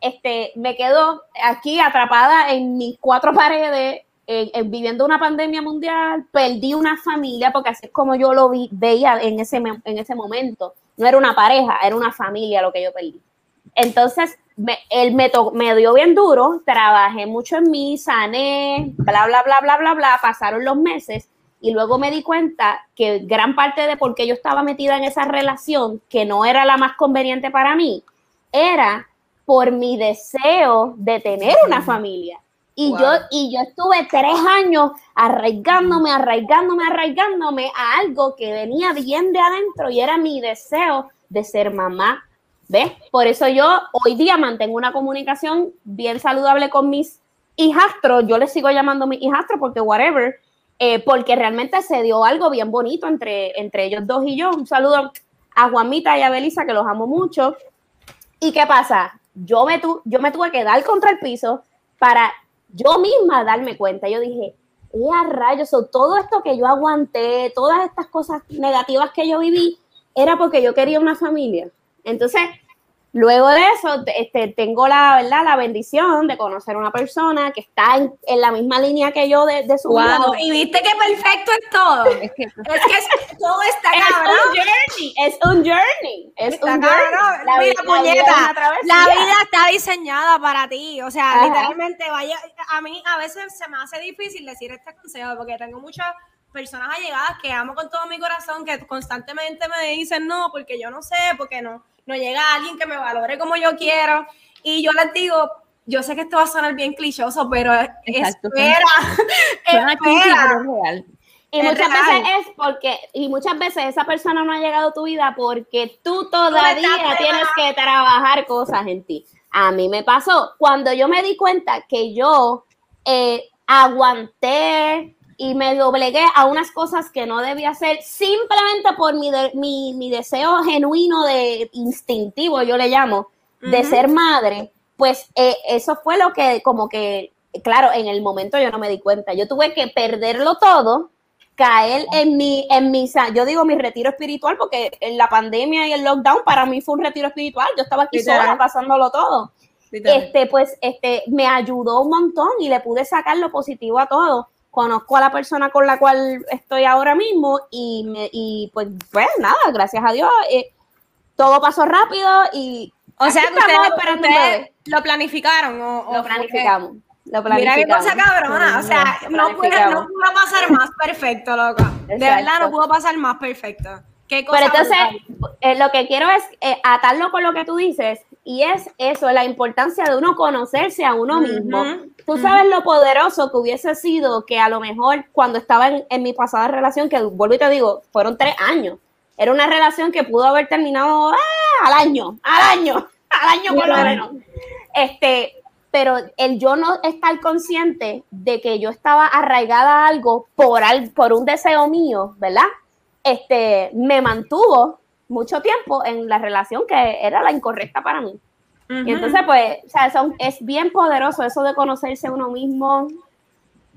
este, me quedo aquí atrapada en mis cuatro paredes, en- en viviendo una pandemia mundial, perdí una familia, porque así es como yo lo vi, veía en ese, en ese momento. No era una pareja, era una familia lo que yo perdí. Entonces, me, él me, to- me dio bien duro, trabajé mucho en mí, sané, bla, bla, bla, bla, bla, bla, pasaron los meses y luego me di cuenta que gran parte de por qué yo estaba metida en esa relación, que no era la más conveniente para mí, era por mi deseo de tener una familia. Y, Wow. yo, y yo estuve tres años arraigándome, arraigándome, arraigándome a algo que venía bien de adentro y era mi deseo de ser mamá. ¿Ves? Por eso yo hoy día mantengo una comunicación bien saludable con mis hijastros. Yo les sigo llamando mis hijastros porque whatever, eh, porque realmente se dio algo bien bonito entre, entre ellos dos y yo. Un saludo a Juanita y a Belisa, que los amo mucho. ¿Y qué pasa? Yo me, tu- yo me tuve que dar contra el piso para yo misma darme cuenta. Yo dije, ¡eh, a rayos! Todo esto que yo aguanté, todas estas cosas negativas que yo viví, era porque yo quería una familia. Entonces, luego de eso, te- este, tengo la, ¿verdad? la bendición de conocer a una persona que está en, en la misma línea que yo de, de su Wow. vida. Y viste que perfecto es todo. Es que Es todo está Es cabrón. un journey, es un journey, es Está un cabrón. journey. La, Mira, vida puñeta. La está diseñada para ti. O sea, Ajá. literalmente, vaya, a mí a veces se me hace difícil decir este consejo porque tengo muchas personas allegadas que amo con todo mi corazón que constantemente me dicen no, porque yo no sé, porque no, no llega alguien que me valore como yo quiero. Y yo les digo, yo sé que esto va a sonar bien clichoso, pero Exacto. espera, espera. pero es real. Y Es muchas real. veces es porque, y muchas veces esa persona no ha llegado a tu vida porque tú todavía tienes que trabajar cosas en ti. A mí me pasó cuando yo me di cuenta que yo eh, aguanté y me doblegué a unas cosas que no debía hacer simplemente por mi, de- mi, mi deseo genuino de instintivo, yo le llamo, de ser madre, pues eh, eso fue lo que como que, claro, en el momento yo no me di cuenta, yo tuve que perderlo todo, caer en mi, en mi, yo digo mi retiro espiritual, porque en la pandemia y el lockdown para mí fue un retiro espiritual, yo estaba aquí Literal. sola pasándolo todo. Este, pues, este, me ayudó un montón y le pude sacar lo positivo a todo. Conozco a la persona con la cual estoy ahora mismo y, me, y pues, pues nada, gracias a Dios, eh, todo pasó rápido y O sea, que ustedes, lo planificaron. O, Lo planificamos. Lo Mira qué cosa cabrona. O sea, no pudo, planificamos. no pudo pasar más perfecto, loca. De verdad, no pudo pasar más perfecto. Pero entonces, eh, lo que quiero es eh, atarlo con lo que tú dices, y es eso, la importancia de uno conocerse a uno mismo. Tú sabes lo poderoso que hubiese sido que a lo mejor cuando estaba en, en mi pasada relación, que vuelvo y te digo, fueron tres años, era una relación que pudo haber terminado ah, al año, al año, al año por lo menos. Este, pero el yo no estar consciente de que yo estaba arraigada a algo por, al- por un deseo mío, ¿verdad? Este, me mantuvo mucho tiempo en la relación que era la incorrecta para mí. Y entonces, pues, o sea, son, es bien poderoso eso de conocerse uno mismo.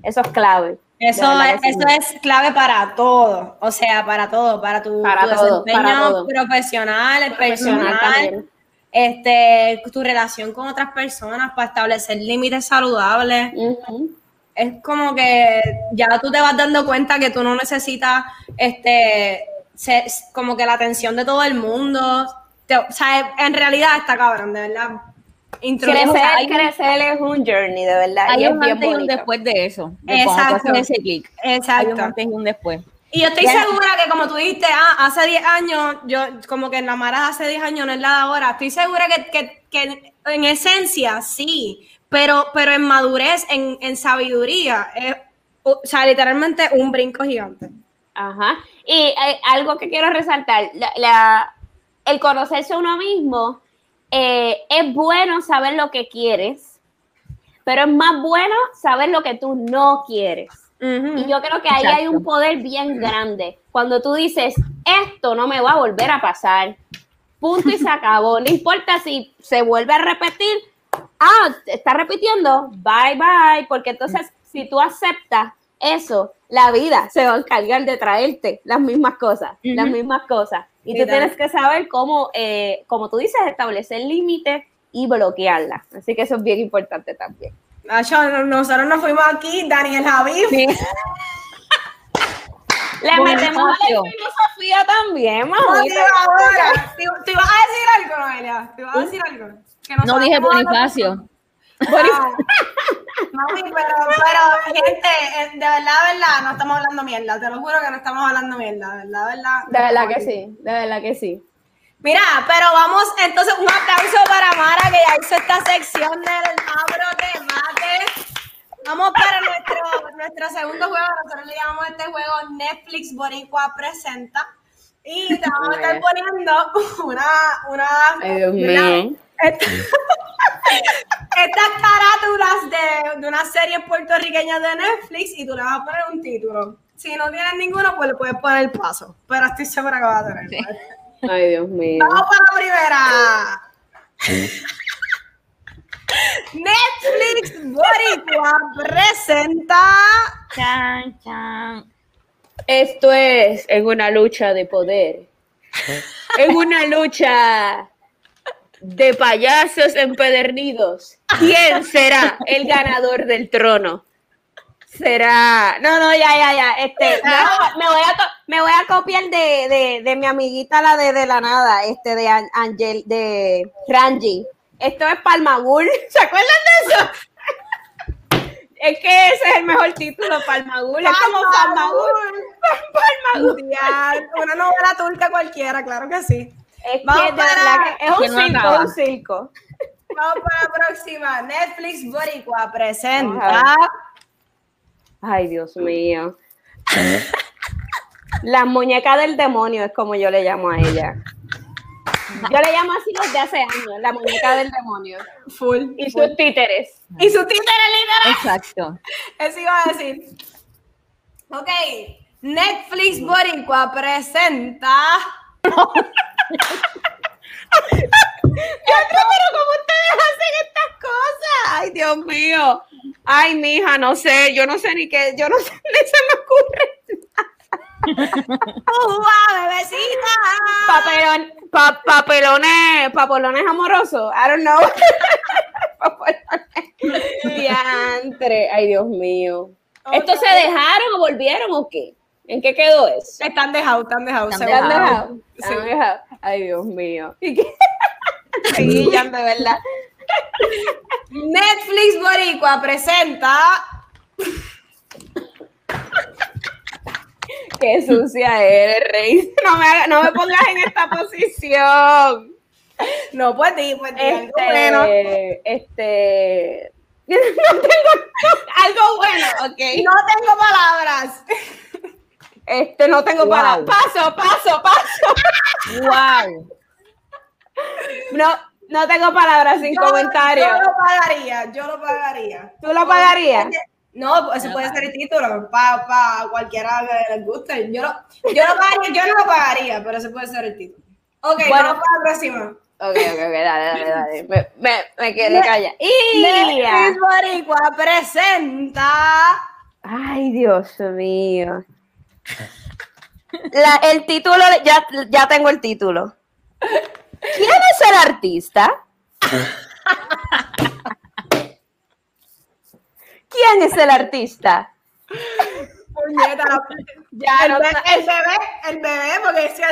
Eso es clave. Eso, es, sí. eso es clave para todo, o sea, para todo, para tu, Para tu todo, desempeño para todo. profesional, el personal, también. este, tu relación con otras personas para establecer límites saludables. Ujú. Es como que ya tú te vas dando cuenta que tú no necesitas, este, ser- como que la atención de todo el mundo. Te- o sea, en realidad está cabrón, de verdad. Crecer, crecer es un journey, de verdad. y Hay es un antes y un después de eso. De Exacto. ese clic. Hay un Exacto. antes y un después. Y yo estoy Ya- segura que como tú dijiste, ah, hace 10 años, yo como que la Mara hace 10 años no es la de ahora, estoy segura que, que, que en esencia sí, pero, pero en madurez, en, en sabiduría, es, o sea, literalmente un brinco gigante. Ajá. Y eh, algo que quiero resaltar, la, la- el conocerse a uno mismo, eh, es bueno saber lo que quieres, pero es más bueno saber lo que tú no quieres. Y yo creo que ahí hay un poder bien grande. Cuando tú dices, esto no me va a volver a pasar, punto y se acabó. No importa si se vuelve a repetir, ah, está repitiendo, bye bye, porque entonces si tú aceptas eso, la vida se va a encargar de traerte las mismas cosas, las mismas cosas. Y tú tienes que saber cómo, eh, como tú dices, establecer límites y bloquearlas. Así que eso es bien importante también. Nacho, no- nosotros nos fuimos aquí, Daniel Javid. Le metemos a la filosofía también, No, mamita. ahora. ¿Tú, ibas a decir algo, Noelia? ¿Tú ibas a decir algo? Que No dije Bonifacio. Ah. Mami, pero, pero, gente, eh, de verdad, de verdad, no estamos hablando mierda. Te lo juro que no estamos hablando mierda. De verdad, de verdad. De verdad que sí, de verdad que sí. Mira, pero vamos, entonces un aplauso para Mara que ya hizo esta sección del abro de mate. Vamos para nuestro, nuestro segundo juego. Nosotros le llamamos a este juego Netflix Boricua Presenta. Y te vamos a estar poniendo una, una. Esta- estas carátulas de, de unas series puertorriqueñas de Netflix y tú le vas a poner un título. Si no tienes ninguno, pues le puedes poner el paso. Pero estoy segura que va a tener. Ay, Dios mío. Vamos para la primera. Netflix Boricua presenta. Chan, chan. Esto es en una lucha de poder. En una lucha de payasos empedernidos. ¿Quién será el ganador del trono? Será. No, no, ya, ya, ya. Este, no, me, voy a me voy a copiar de, de, de mi amiguita, la de, de la nada, este, de An- Angel, de Ranji. Esto es Palmagul. ¿Se acuerdan de eso? Es que ese es el mejor título, Palmagul. Es como Palmagul. Palmagul. Ya, Una novela turca cualquiera, claro que sí. Es Vamos para- es un no circo, es un circo. Vamos para la próxima. Netflix Boricua presenta. Ay, Dios mío. La muñeca del demonio es como yo le llamo a ella. Yo le llamo así desde hace años, la muñeca del demonio. Full. Y sus títeres. Y su títere literal. Exacto. Eso iba a decir. Ok. Netflix Boricua presenta. pero ¿cómo ustedes hacen estas cosas? Ay, Dios mío. Ay, mija, no sé, yo no sé ni qué, yo no sé, ni se me ocurre. ¡Uva, bebecita! Papelón, pa- papelones, papelones amorosos, I don't know. Papelones. Diantre, ay, Dios mío. ¿Estos se dejaron o volvieron o qué? ¿En qué quedó eso? Están dejados, están dejados. Están ¿Se han seguro. dejado? ¿Se han dejado? Ay, Dios mío. ¿Y qué? Sí, ya, de verdad. Netflix Boricua presenta. Qué sucia eres, Rey. No me, haga- no me pongas en esta posición. No, pues di, pues di algo Este, bueno. este. No tengo algo bueno, ok. No tengo palabras. Este, no tengo Wow. para. Paso, paso, paso. Wow. No, no tengo palabras sin Yo- comentario. Yo lo pagaría, yo lo pagaría. ¿Tú lo pagarías? No, pues ese puede ser el título, para pa cualquiera que les guste. Yo, lo, yo, lo pagaría, yo no lo pagaría, pero ese puede ser el título. Ok, Bueno. vamos para la próxima. Ok, ok, ok, dale, dale, dale. Me, me, me quedé callada. ¡Y! Boricua presenta. Ay, Dios mío. La- el título, ya, ya tengo el título. ¿Quién es el artista? ¿Quién es el artista? Puñeta. Ya, el, no be- el bebé, el bebé, porque es que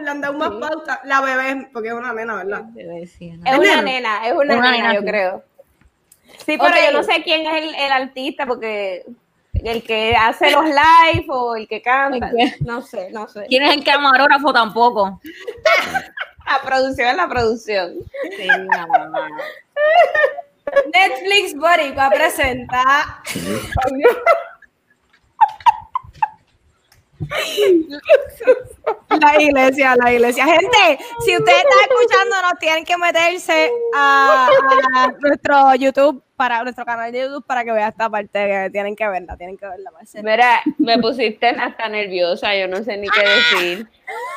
le, han dado más pauta. La bebé, porque es una nena, ¿verdad? Es una nena, es una, Una nena, nena, yo creo. Sí, pero Ok. yo no sé quién es el, el artista, porque el que hace los live o el que canta. No sé, no sé. ¿Quién es el camarógrafo tampoco? La producción es la producción. Sí, la mamá. Netflix Boricua presenta. La iglesia, la iglesia. Gente, si ustedes están escuchándonos, tienen que meterse a, a nuestro YouTube, para nuestro canal de YouTube, para que vean esta parte, que tienen que verla, tienen que verla. parece. Mira, me pusiste hasta nerviosa, yo no sé ni qué decir.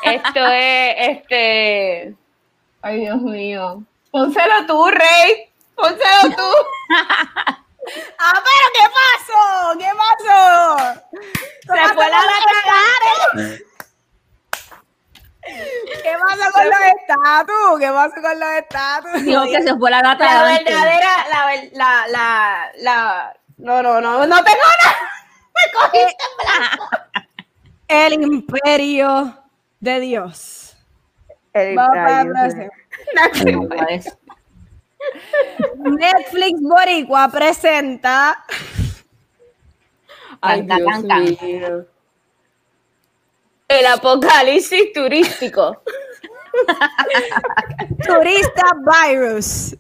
Esto es, este... Ay, Dios mío. Pónselo tú, Rey. Pónselo tú. ¡Ah, pero qué pasó! ¿Qué pasó? Se fue la lata ¿Qué pasó con los estatus? ¿Qué pasó con los estatus? Dijo que se fue la gata La verdadera, la, la, la. No, no, no, no tengo nada. Me cogiste en blanco. El imperio de Dios. El- Vamos para la próxima. Netflix Boricua presenta Ay, Dios mío. El apocalipsis turístico. Turista Virus.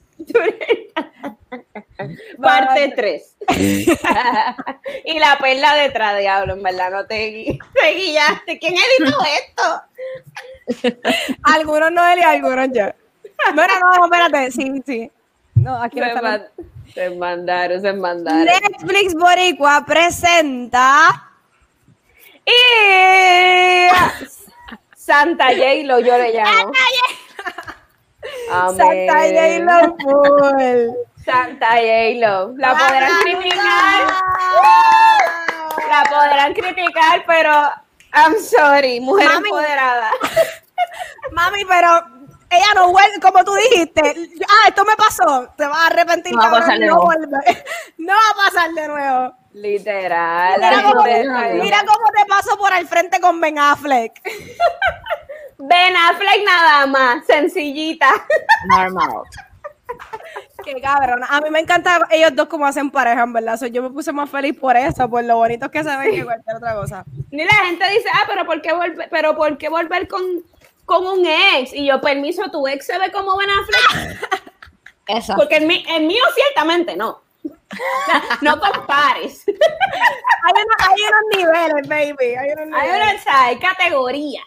Parte 3. y la perla detrás, diablo, en verdad, no te, te guiaste. ¿Quién editó esto? Algunos no y algunos yo. Bueno, no, espérate, sí, sí. No, aquí no está. se mandaron, se mandaron. Netflix Boricua presenta Y Santa J-Lo yo le llamo. Amén. Santa J-Lo Full. Santa J-Lo. La podrán criticar. La podrán criticar, pero I'm sorry, mujer Mami. empoderada. Mami, pero ella no vuelve, como tú dijiste. Ah, esto me pasó. Te vas a arrepentir, No va a pasar de no nuevo. vuelve. No va a pasar de nuevo. Literal. Mira cómo, te, mira cómo te paso por el frente con Ben Affleck. Ben Affleck nada más, sencillita. Normal. Qué cabrón. A mí me encanta ellos dos como hacen pareja, en verdad. So, yo me puse más feliz por eso, por lo bonitos que se ven que cualquier otra cosa. Ni la gente dice, ah, pero ¿por qué volver, pero ¿por qué volver con, con un ex? Y yo, permiso, tu ex se ve como Ben Affleck. Eso. Porque el, mí- el mío ciertamente no. No compares. Hay, unos- hay unos niveles, baby. Hay unos Hay, niveles. o sea, hay categorías.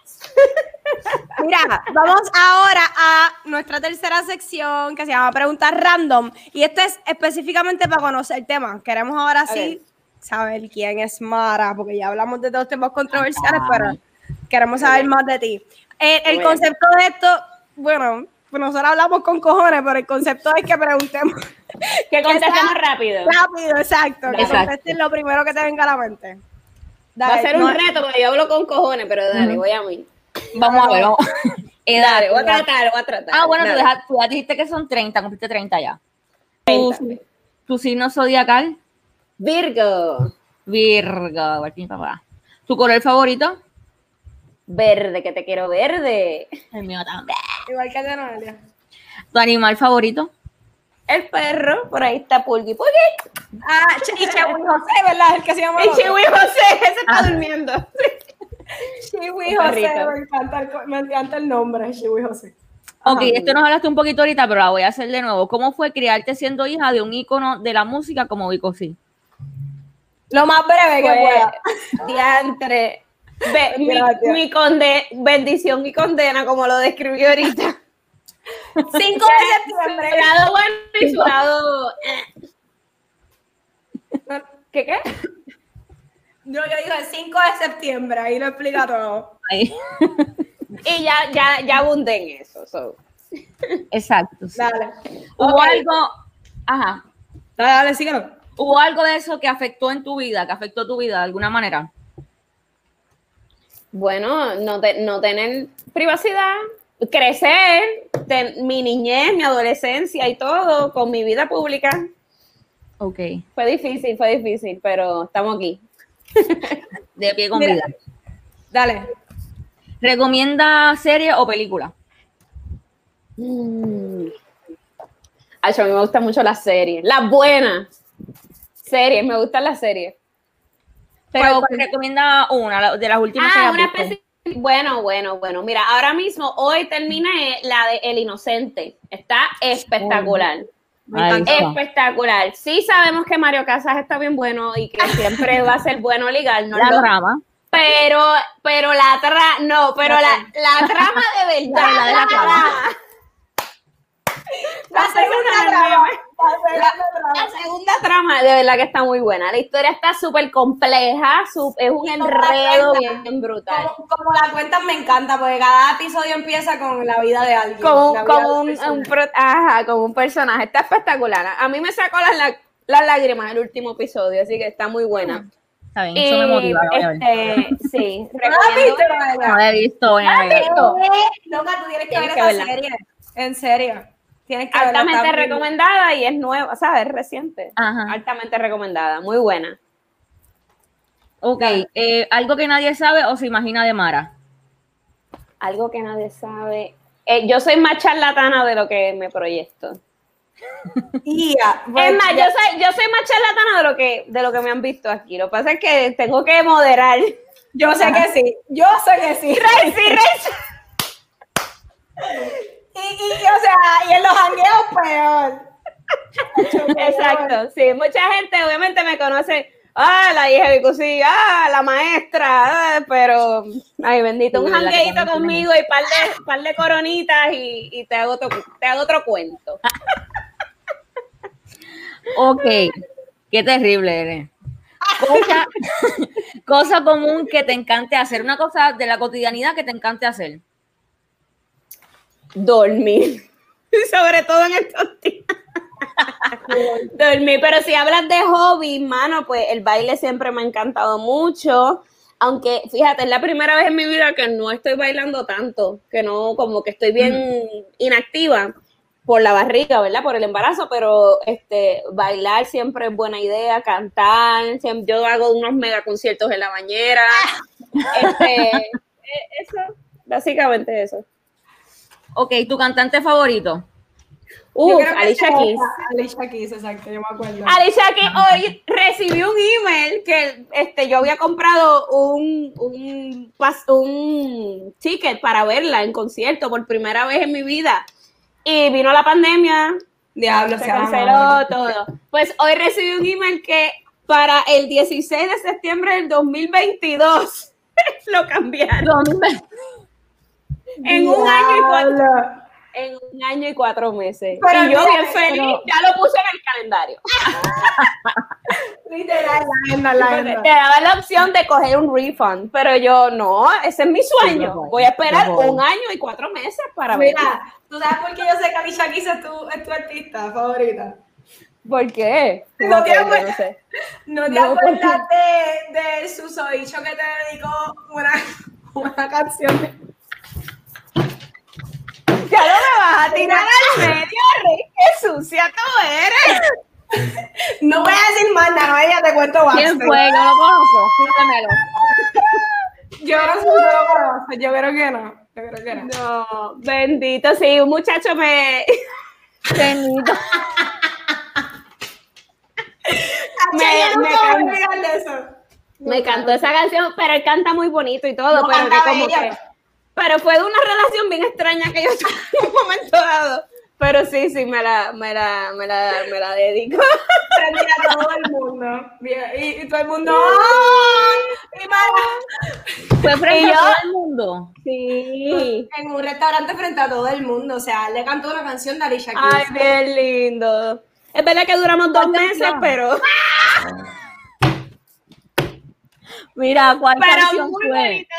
Mira, vamos ahora a nuestra tercera sección que se llama Preguntas Random. Y esto es específicamente para conocer el tema. Queremos ahora sí saber quién es Mara, porque ya hablamos de dos temas controversiales, pero queremos saber más de ti. Eh, el Bueno. concepto de esto, bueno, pues nosotros hablamos con cojones, pero el concepto es que preguntemos Que contestemos rápido. rápido, exacto, que Exacto. contesten lo primero que te venga a la mente. Va a ser no- un reto porque yo hablo con cojones, pero dale, voy a mí. Vamos a ver. vamos. Edad, Dale, voy a tratar, voy a tratar. Ah, bueno, tú, Dale. deja- tú ya dijiste que son 30, cumpliste 30 ya. Tu, 30. tu signo zodiacal, Virgo. Virgo, papá. ¿Tu color favorito? Verde, que te quiero verde. El mío también. Igual que el de Noelia. ¿Tu animal favorito? El perro, por ahí está Pulgui. Pulgui. Ah, y Chewy José, ¿verdad? El que se llama. El Chihui José, ese está durmiendo. Chiwi El José, me encanta, el, co- me encanta el nombre, Chiwi José. Ok, Ajá. esto nos hablaste un poquito ahorita, pero la voy a hacer de nuevo. ¿Cómo fue criarte siendo hija de un ícono de la música como Vico Sí? Lo más breve que pueda. Fue diantre. Mi, mi conde- bendición y condena, como lo describió ahorita. 5 de septiembre. Su lado bueno y su lado. eh. ¿Qué qué? No, yo digo el 5 de septiembre, ahí lo explica todo. Ahí. Y ya, ya, ya abundé en eso. so. Exacto. sí. Dale. Hubo algo, ajá, Dale, dale, síguelo. hubo algo de eso que afectó en tu vida, que afectó tu vida de alguna manera. Bueno, no, te- no tener privacidad, crecer, ten- mi niñez, mi adolescencia y todo con mi vida pública. Ok. Fue difícil, fue difícil, pero estamos aquí. De pie con Mira. vida. Dale. ¿Recomienda serie o película? Mm. Ay, a mí me gustan mucho las series, las buenas series, me gustan las series. Pero ¿Cuál, cuál? recomienda una de las últimas Ah, una especie. Bueno, bueno, bueno. Mira, ahora mismo, hoy terminé la de El Inocente. Está espectacular. Espectacular. Sí sabemos que Mario Casas está bien bueno y que siempre va a ser bueno ligarnos. La rama. Pero, pero la trama, no, pero la, la trama de verdad. La de la trama. La segunda trama. La segunda trama de verdad que está muy buena. La historia está súper compleja, su- es un la enredo cuentan, bien brutal. Como, como la cuentan me encanta, porque cada episodio empieza con la vida de alguien. Como, la vida como de un, un pro- ajá, como un personaje. Está espectacular. A mí me sacó las, la- las lágrimas el último episodio, así que está muy buena. Está bien, eso me Y, motiva. la voy a ver. este, sí, ¿No la la he visto. no la he visto. Loca, tú tienes que Tienes ver esa serie. En serio. Tienes que verla. altamente recomendada y es nueva, ¿sabes? Es reciente. Ajá. Altamente recomendada, muy buena. Ok, eh, algo que nadie sabe o se imagina de Mara. Algo que nadie sabe. Eh, yo soy más charlatana de lo que me proyecto. Ia, Es más, yo ya- soy, yo soy más charlatana de lo que de lo que me han visto aquí. Lo que pasa es que tengo que moderar. Yo sé que sí. Yo sé que sí. Rey, sí, Rey. Y, y, o sea, y en los jangueos peor. Exacto, sí. Mucha gente obviamente me conoce. Ah, la hija de Cusi, ah, la maestra, ah, pero, ay, bendito, un Sí, ¿verdad que jangueito conmigo y par de, par de coronitas y, y te, hago otro, te hago otro cuento. Ok, qué terrible eres. Cosa, cosa común que te encante hacer, una cosa de la cotidianidad que te encante hacer. Dormir. Sobre todo en estos días. Dormir. Pero si hablas de hobby, mano, pues el baile siempre me ha encantado mucho. Aunque, fíjate, es la primera vez en mi vida que no estoy bailando tanto, que no, como que estoy bien inactiva por la barriga, ¿verdad? Por el embarazo, pero este, bailar siempre es buena idea, cantar, siempre, yo hago unos mega conciertos en la bañera. Este, eh, eso, básicamente eso. Ok, tu cantante favorito. Que Alicia Keys. Alicia Keys, exacto, yo me acuerdo. Alicia que hoy recibí un email que este, yo había comprado un, un, un ticket para verla en concierto por primera vez en mi vida. Y vino la pandemia, Diablo, se se ama. canceló todo. Pues hoy recibí un email que para el 16 de septiembre del 2022 lo cambiaron. En un año y cuatro, en un año y cuatro meses. Pero y yo mira, bien feliz, pero- ya lo puse en el calendario. Literal, la agenda, la agenda. Te daba la opción de coger un refund, pero yo no, ese es mi sueño. Voy a esperar un año y cuatro meses para ver. Mira, ¿tú sabes por qué yo sé que Alicia Keys es tu, es tu artista favorita? ¿Por qué? No te acuerdas. no sé. ¿No te No, ¿por qué? acuerdas de, de Susodicho que te dedicó una, una canción? Ya no me vas a tirar al medio, Rick. Qué sucia tú eres. No voy a decir más nada, no, ella te cuento ¿Quién backstage. fue? Yo lo conozco. Cuéntamelo. Yo no sé lo conoces, yo creo que no. Yo creo que no. No, bendito, sí, un muchacho me, Benito. me, Yo me can- olvidar de eso. me cantó esa canción, pero él canta muy bonito y todo, No, pero que como que, pero fue de una relación bien extraña que yo tuve en un momento dado. Pero sí, sí, me la, me la, me la, me la dedico. Pero mira, todo el mundo. Mira, Y, y todo el mundo. ¡ay! Y Mara, Fue frente a todo el mundo. Sí. En un restaurante frente a todo el mundo. O sea, le cantó una canción de Alicia Keys. Ay, bien lindo. Es verdad que duramos dos meses, Atención. pero, Mira, ¿cuál pero canción muy fue? bonita.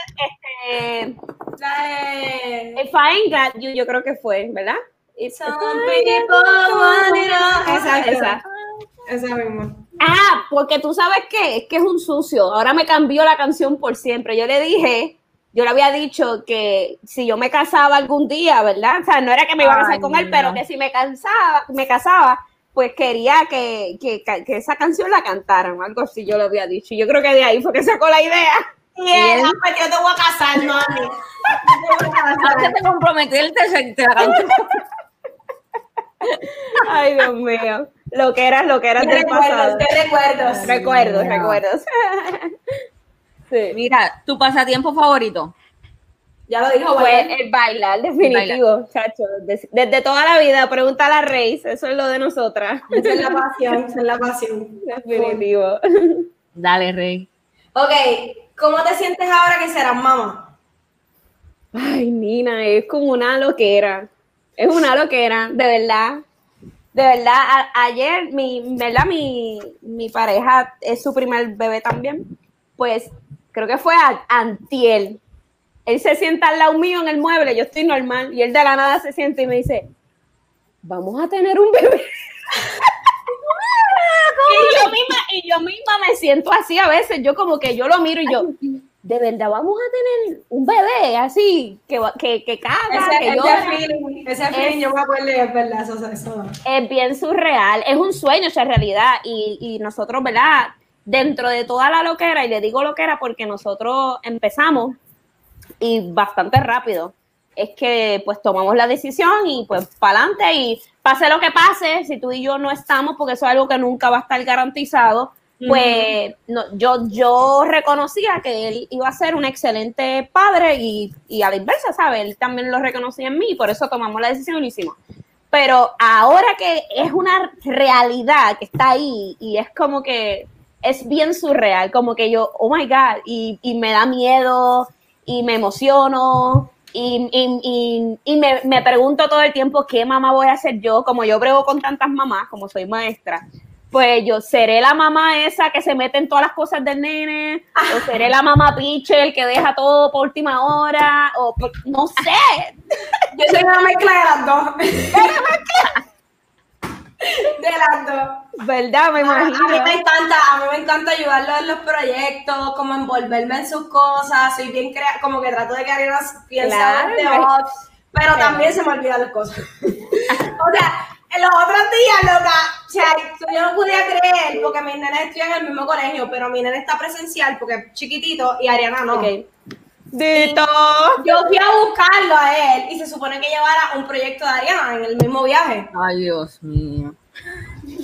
Este, La de. If I Ain't Got You, yo creo que fue, ¿verdad? It's. Esa. Esa misma. Ah, porque tú sabes qué, es que es un sucio. Ahora me cambió la canción por siempre. Yo le dije, yo le había dicho que si yo me casaba algún día, ¿verdad? O sea, no era que me iba a casar Ay, con él, pero que si me cansaba, me casaba, pues quería que, que, que esa canción la cantaran, algo así yo le había dicho. Y yo creo que de ahí fue que sacó la idea. Ah, pues yo te voy a casar, mami. Yo te a se te la. Ay, Dios mío. Lo que eras, lo que eras Qué del recuerdos, pasado. qué recuerdos. Recuerdos, Wow. recuerdos. Sí. Mira, tu pasatiempo favorito. Ya lo dijo Pues Bailar. el bailar, definitivo, chacho. Des- Desde toda la vida, pregunta a la Reis, eso es lo de nosotras. Esa es la pasión, esa es la pasión. Definitivo. Dale, Rey. Ok, ¿cómo te sientes ahora que serás mamá? Ay, Nina, es como una loquera. Es una loquera, de verdad. De verdad, ayer, mi, ¿verdad? Mi, mi pareja es su primer bebé también. Pues creo que fue a, antiel. Él se sienta al lado mío en el mueble, yo estoy normal, y él de la nada se siente y me dice, vamos a tener un bebé. y, yo misma, y yo misma me siento así a veces, yo como que yo lo miro y yo, de verdad vamos a tener un bebé así, que, que, que caga, Ese, que ese llora. feeling, ese feeling, yo me acuerdo y es verdad, eso, eso, eso. es bien surreal, es un sueño, o sea, realidad, y, y nosotros, ¿verdad? Dentro de toda la loquera, y le digo loquera porque nosotros empezamos y bastante rápido, es que pues tomamos la decisión y pues para adelante y pase lo que pase, si tú y yo no estamos, porque eso es algo que nunca va a estar garantizado, pues no, yo, yo reconocía que él iba a ser un excelente padre y, y a la inversa, ¿sabes? Él también lo reconocía en mí, y por eso tomamos la decisión y lo hicimos. Pero ahora que es una realidad que está ahí y es como que es bien surreal, como que yo, oh my God, y, y me da miedo y me emociono y, y- y- y me, me pregunto todo el tiempo qué mamá voy a hacer yo, como yo brego con tantas mamás, como soy maestra. Pues yo seré la mamá esa que se mete en todas las cosas del nene, o seré la mamá pitcher que deja todo por última hora, o por- no sé, Yo soy una mezcla de las dos. de las dos. ¿Verdad? Me A, a imagino. mí me encanta, a mí me encanta ayudarlo en los proyectos, como envolverme en sus cosas, soy bien crea como que trato de que Ariana piense Claro, box, pero también se me olvidan las cosas. o sea, en los otros días, loca, o sea, yo no podía creer, porque mis nenes estudian en el mismo colegio, pero mi nene está presencial porque es chiquitito y Ariana no. Ok. Dito. Yo fui a buscarlo a él y se supone que llevara un proyecto de Ariana en el mismo viaje. Ay, Dios mío.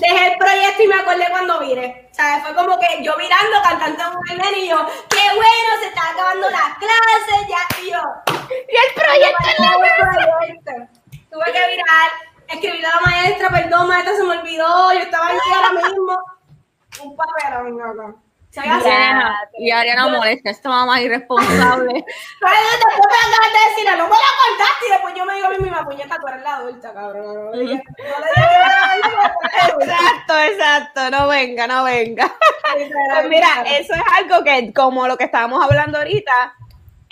Dejé el proyecto y me acordé cuando vine. O sea, fue como que yo mirando, cantando el nene y yo, qué bueno, se están acabando las clases, ya, y yo. Y el proyecto en la. Tuve que virar, escribirle a la maestra, perdón, maestra, se me olvidó, yo estaba ahí ahora mismo. Un papelón. Soy así. Ariana, y Ariana molesta, esta mamá irresponsable. Pero después me de decir, no me lo acordaste, y después yo me digo a mí misma, puñeta, tú eres la adulta, cabrón. No no la. Exacto, exacto, no venga, no venga. Pues mira, eso es algo que, como lo que estábamos hablando ahorita,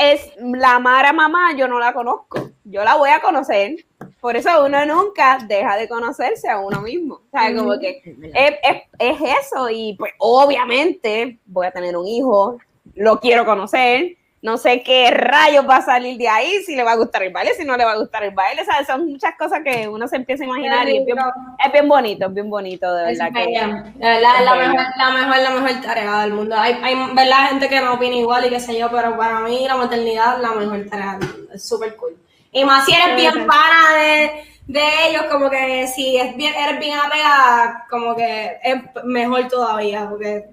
es la Mara mamá, yo no la conozco, yo la voy a conocer. Por eso uno nunca deja de conocerse a uno mismo. O sea, como que es, es- es eso y pues obviamente voy a tener un hijo, lo quiero conocer, no sé qué rayos va a salir de ahí, si le va a gustar el baile, si no le va a gustar el baile, ¿sabes? Son muchas cosas que uno se empieza a imaginar y es bien, es bien bonito, es bien bonito, de verdad que... es la bella. mejor, la mejor, la mejor tarea del mundo. Hay, hay verdad gente que no opina igual y qué sé yo, pero para mí la maternidad es la mejor tarea del mundo. Es súper cool. Y más si eres bien pana de, de ellos, como que si es bien, eres bien apegada, como que es mejor todavía, porque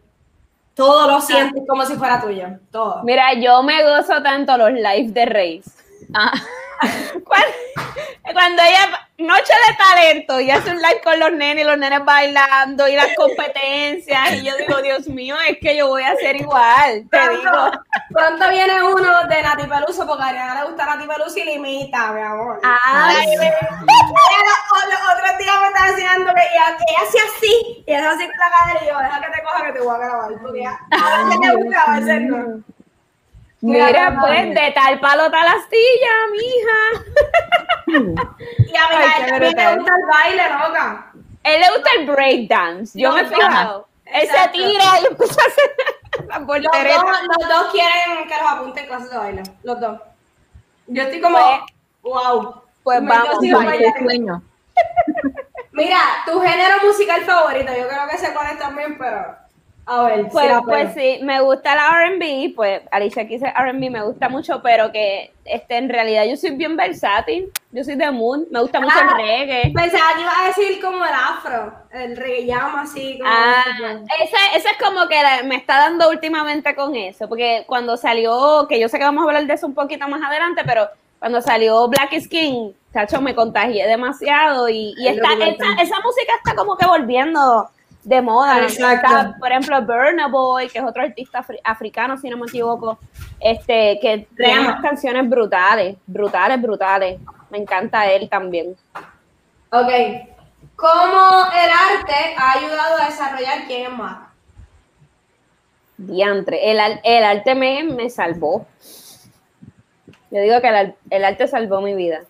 todo lo sientes como si fuera tuyo. Todo. Mira, yo me gozo tanto los lives de Reis. Ah, Cuando, ella, noche de talento, y hace un live con los nenes, y los nenes bailando, y las competencias, y yo digo, Dios mío, es que yo voy a ser igual, te digo. Pronto, viene uno de Nati Peluso, porque a Ariana le gusta Nati Peluso y le imita, mi amor. Ay, Ella los, los otros días me estaba enseñando que ella, que ella hacía así, y ella así con la cadera, y yo, deja que te coja que te voy a grabar, porque ya, a veces le gusta, a veces no. Mira, pues, de tal palo tal astilla, mija. Y a mí a él le gusta el baile, loca. él le gusta el breakdance, yo No, me he fijado. Él se tira y empieza a hacer la Los dos, los dos quieren que los apunten en clases de baile, los dos. Yo estoy como, wow. Pues Me- vamos. Mira, tu género musical favorito, yo creo que sé cuál es también, pero A ver, Pues, sí pues sí, me gusta la R&B, pues Alicia aquí dice R&B, me gusta mucho, pero que este, en realidad yo soy bien versátil, yo soy de mood, me gusta mucho Ah. el reggae. Pensaba que iba a decir como el afro, el reggae llama así. Como Ah, ese, ese es como que la- me está dando últimamente con eso, porque cuando salió, que yo sé que vamos a hablar de eso un poquito más adelante, pero cuando salió Black Skin, chacho, me contagié demasiado y, y Es está, esa, esa música está como que volviendo de moda. Está, por ejemplo, Burna Boy, que es otro artista afri- africano, si no me equivoco, este, que tiene unas canciones brutales, brutales, brutales. Me encanta él también. Ok. ¿Cómo el arte ha ayudado a desarrollar quién es más? Diantre, el, el arte me, me salvó. Yo digo que el, el arte salvó mi vida.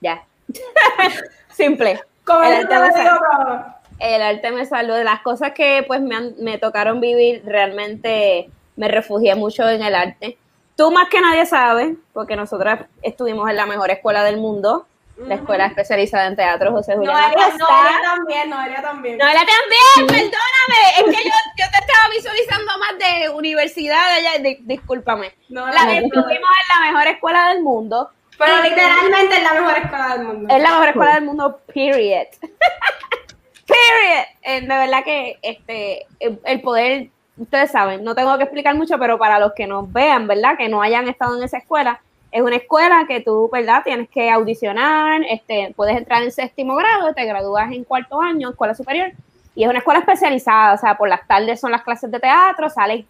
Ya. Simple. ¿Cómo El arte me salvó. El arte me salvó de las cosas que pues me, han- me tocaron vivir, realmente me refugié mucho en el arte. Tú más que nadie sabes, porque nosotras estuvimos en la mejor escuela del mundo, la escuela especializada en teatro José Julián Noelia, Acosta. Noelia también, Noelia también. Noelia también, perdóname, es que yo, yo te estaba visualizando más de universidad de di- discúlpame. No, La, no, no. estuvimos en la mejor escuela del mundo. Pero literalmente es la mejor escuela del mundo. Es la mejor escuela del mundo, period. period. Eh, de verdad que este el, poder, ustedes saben, no tengo que explicar mucho, pero para los que nos vean, ¿verdad? Que no hayan estado en esa escuela, es una escuela que tú, ¿verdad? Tienes que audicionar, este, puedes entrar en séptimo grado, te gradúas en cuarto año, escuela superior, y es una escuela especializada, o sea, por las tardes son las clases de teatro, sales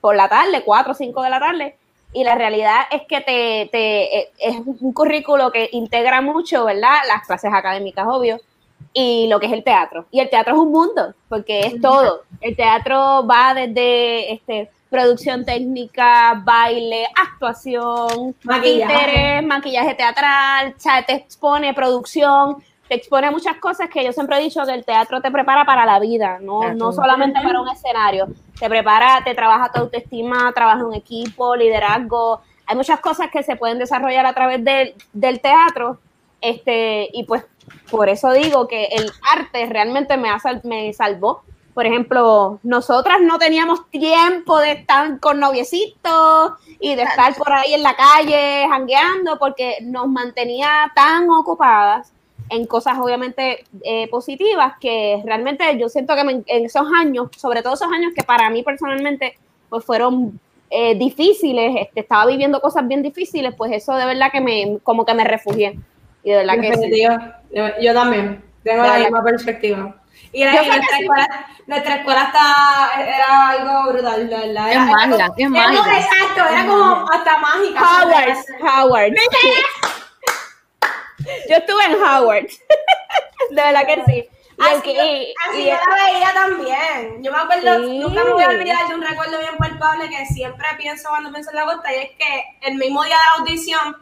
por la tarde, 4 o 5 de la tarde, y la realidad es que te, te eh, es un currículo que integra mucho, ¿verdad? Las clases académicas, obvio, y lo que es el teatro. Y el teatro es un mundo, porque es todo. El teatro va desde este, producción técnica, baile, actuación, Maquillaje. títeres, maquillaje teatral, te expone producción, te expone muchas cosas que yo siempre he dicho que el teatro te prepara para la vida, no, no solamente para un escenario. Te prepara, te trabaja tu autoestima, trabaja en equipo, liderazgo. Hay muchas cosas que se pueden desarrollar a través del, del teatro. Este, y pues por eso digo que el arte realmente me, ha sal- me salvó. Por ejemplo, nosotras no teníamos tiempo de estar con noviecitos y de estar por ahí en la calle jangueando porque nos mantenía tan ocupadas en cosas obviamente eh, positivas que realmente yo siento que me- en esos años, sobre todo esos años que para mí personalmente pues fueron eh, difíciles, este, estaba viviendo cosas bien difíciles, pues eso de verdad que me, como que me refugié. Y de verdad que sí. Yo, también. Tengo la misma perspectiva. Y, la- nuestra, escuela, nuestra escuela está, era algo brutal, de verdad. Es Era- es era como- mágica. Exacto, era como hasta mágica. Howard, Howard. Yo estuve en Howard. De verdad que sí. Así, yo, así y- yo la veía también. Yo me acuerdo, Sí. nunca me voy a olvidar de un recuerdo bien palpable que siempre pienso cuando pienso en la costa, y es que el mismo día de la audición,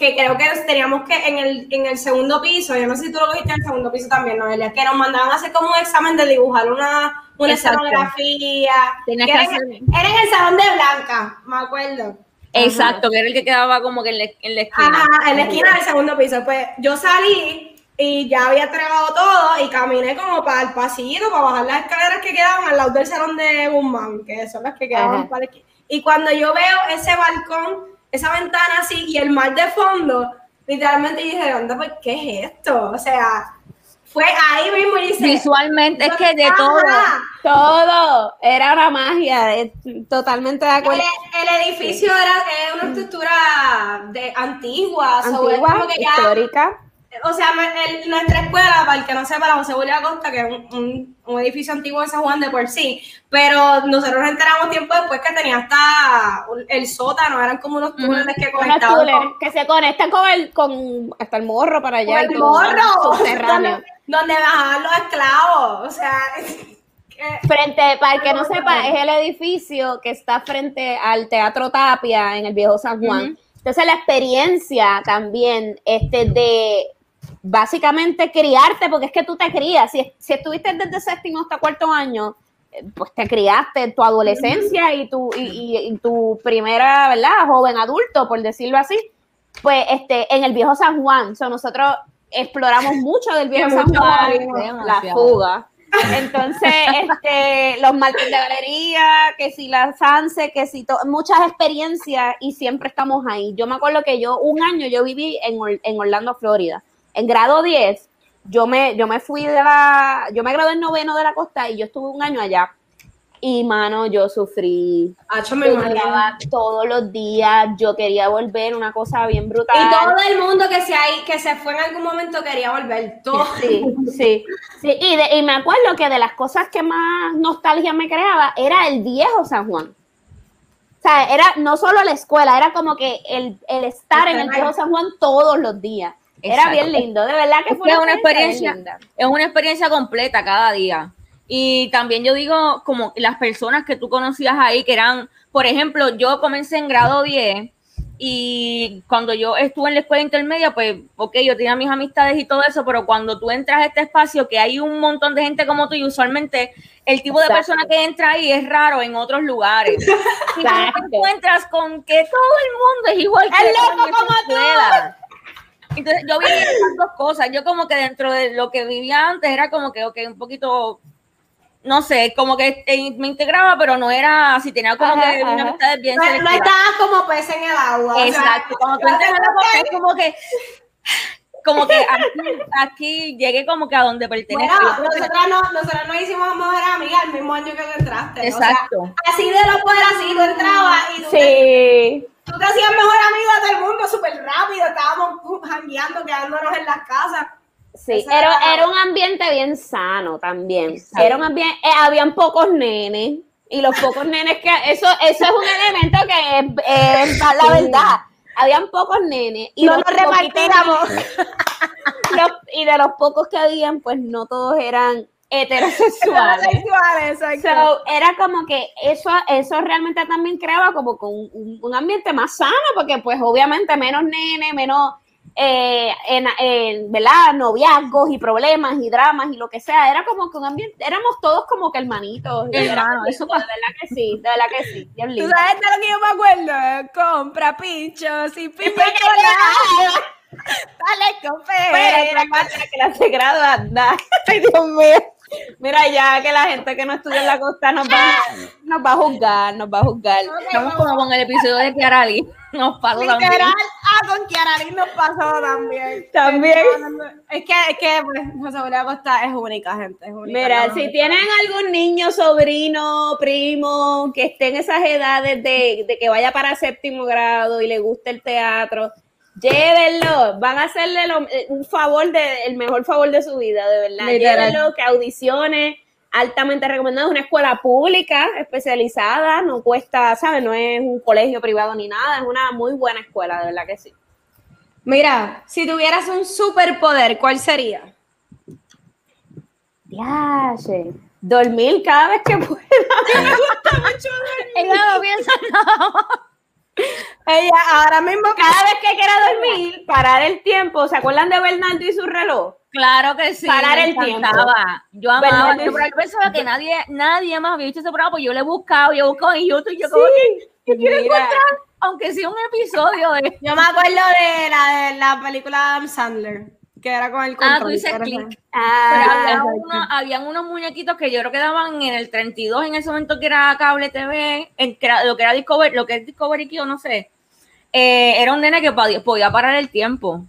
que creo que teníamos que en el, en el segundo piso, yo no sé si tú lo viste en el segundo piso también, Noelia, que nos mandaban a hacer como un examen de dibujar una, una Exacto. escenografía. Tenías que que era, hacer- era en el salón de Blanca, me acuerdo. Exacto, que era el que quedaba como que en la, en la esquina. Ajá, en la esquina del segundo piso. Pues yo salí y ya había entregado todo y caminé como para el pasillito, para bajar las escaleras que quedaban al lado del salón de Guzmán, que son las que quedaban Ajá. para la esquina. Y cuando yo veo ese balcón, esa ventana así y el mar de fondo, literalmente dije, anda, pues, ¿qué es esto? O sea, fue ahí mismo y dice... Visualmente es que de todo. todo era una magia, eh, totalmente de acuerdo. el edificio era una estructura de antigua, so, Antigua, como que ya- histórica. O sea, el- nuestra escuela, para el que no sepa, la José Julián Acosta, que es un, un- un edificio antiguo de San Juan de por sí, pero nosotros nos enteramos tiempo después que tenía hasta el sótano, eran como unos túneles que conectaban túneles con, que se conectan con el, con hasta el morro para allá. con el morro, subterráneo. donde, donde bajaban los esclavos, o sea... que- Frente, para el que no sepa, es el edificio que está frente al Teatro Tapia en el Viejo San Juan. Entonces la experiencia también este, de básicamente criarte, porque es que tú te crías. Si, si estuviste desde séptimo hasta cuarto año, eh, pues te criaste en tu adolescencia y tu, y, y- y tu primera, ¿verdad? Joven adulto, por decirlo así. Pues este, en el Viejo San Juan. So, nosotros exploramos mucho del Viejo San Juan, la fuga. Entonces, este, los martes de galería, que si la Sanse, que si muchas experiencias y siempre estamos ahí. Yo me acuerdo que yo un año yo viví en, Or- en Orlando, Florida. En grado 10, yo me, yo me fui de la, yo me gradué en noveno de la costa y yo estuve un año allá. Y mano, yo sufrí. Yo lloraba todos los días, yo quería volver, una cosa bien brutal. Y todo el mundo que se, ahí, que se fue en algún momento quería volver. Todo. Sí, sí, sí. Y, de- y me acuerdo que de las cosas que más nostalgia me creaba era el viejo San Juan. O sea, era no solo la escuela, era como que el, el estar en el viejo San Juan todos los días. Era bien lindo, de verdad que fue es una experiencia, linda. es una experiencia completa cada día. Y también yo digo, como las personas que tú conocías ahí, que eran, por ejemplo, yo comencé en grado 10 y cuando yo estuve en la escuela intermedia, pues, ok, yo tenía mis amistades y todo eso, pero cuando tú entras a este espacio, que hay un montón de gente como tú y usualmente el tipo de persona que entra ahí es raro en otros lugares. Y tú te encuentras con que todo el mundo es igual que Es tú loco como tú. Entonces yo viví esas dos cosas. Yo como que dentro de lo que vivía antes era como que, ok, un poquito, no sé, como que eh, me integraba, pero no era así, tenía como Ajá, que una amistad bien No, no estabas como pez en el agua. Exacto, cuando tú entras en la cosa es como que, como que aquí, aquí llegué como que a donde pertenezco. Que- nosotras, no, nosotras nos hicimos mejores amigas el mismo año que tú entraste. Exacto. O sea, así de lo fuera, así tú entrabas y tú, te, Sí, tú te hacías mejor amiga de todo el mundo súper rápido. Estábamos uh, jangueando, quedándonos en las casas. sí. Era, era- era un ambiente bien sano también. Exacto. Era un ambiente, eh, habían pocos nenes. Y los pocos nenes que, eso, eso es un elemento que es, es la verdad. Habían pocos nenes. Y no los repartíamos. los- y de los pocos que habían, pues no todos eran heterosexuales. Sexuales, exacto. So, era como que eso, eso realmente también creaba como que un, un- ambiente más sano, porque pues obviamente menos nene, menos eh, en, en, ¿verdad? noviazgos y problemas y dramas y lo que sea, era como que un ambiente, éramos todos como que hermanitos. y Hermano, eso de verdad que sí, de verdad que sí, bien ¿Tú lindo. sabes de lo que yo me acuerdo? Compra pinchos y pinchos Dale, compra. que la se gradúa, anda. Ay, Dios mío. Mira ya que la gente que no estudia en la costa nos va, nos va a juzgar, nos va a juzgar. Estamos como con el episodio de Kiarali. Nos pasó también. Literal, ah, con Kiaralín nos pasó también. También. Es que, es que, pues, José María Costa es única, gente, es única. Mira, No, si no. tienen algún niño, sobrino, primo, que esté en esas edades de, de que vaya para séptimo grado y le guste el teatro, llévenlo. Van a hacerle lo- eh, un favor, de, el mejor favor de su vida, de verdad. Literal. Llévenlo, que audicione. Altamente recomendado, es una escuela pública especializada, no cuesta, ¿sabes? No es un colegio privado ni nada, es una muy buena escuela, de verdad que sí. Mira, si tuvieras un superpoder, ¿cuál sería? Viaje, dormir cada vez que pueda. Ella no piensa nada más. Ella ahora mismo cada vez que quiera dormir, parar el tiempo. ¿Se acuerdan de Bernardo y su reloj? Claro que sí. Parar el tiempo. Yo amaba programa. Yo pensaba que nadie, nadie más había visto ese programa, pues yo le he buscado, yo he buscado en YouTube, yo como que yo quiero encontrar, aunque sea un episodio de... Yo me acuerdo de la, de la película de Adam Sandler, que era con el control. Ah, tú dices Click. Pero Ah, había uno- habían unos muñequitos que yo creo que daban en el 32 en ese momento que era cable TV, en, que era- lo que era Discovery, lo que es Discovery Kids, no sé. Eh, era un nene que podía, podía parar el tiempo.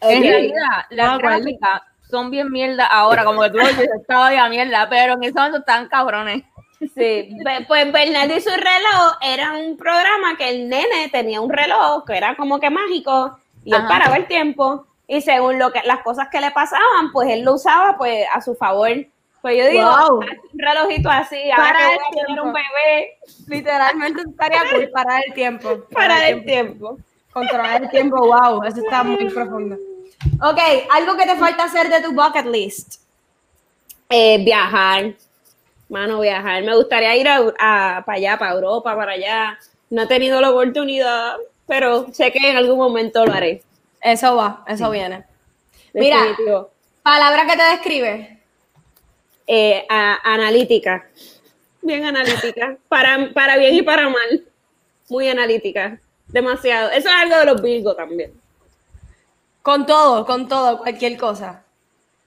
En realidad, las ¿cuál? gráficas son bien mierda ahora, como que tú lo dices, estaba ya mierda, pero en ese momento estaban cabrones. sí. Be- Pues Bernardo y su reloj era un programa que el nene tenía un reloj que era como que mágico y él paraba el tiempo y según lo que las cosas que le pasaban, pues él lo usaba pues a su favor. Pues yo digo, Wow. un relojito así, ahora Para el voy a tener un bebé, Literalmente estaría cool parar el tiempo. para el tiempo. Controlar el tiempo, wow, eso está muy profundo. Ok, algo que te falta hacer de tu bucket list. Eh, viajar, mano, viajar. Me gustaría ir a, a- para allá, para Europa, para allá. No he tenido la oportunidad, pero sé que en algún momento lo haré. Eso va, eso viene. Mira. Palabra que te describe. Eh, a- analítica, bien analítica, para, para bien y para mal. Muy analítica, demasiado. Eso es algo de los Virgo también. Con todo, con todo, cualquier cosa.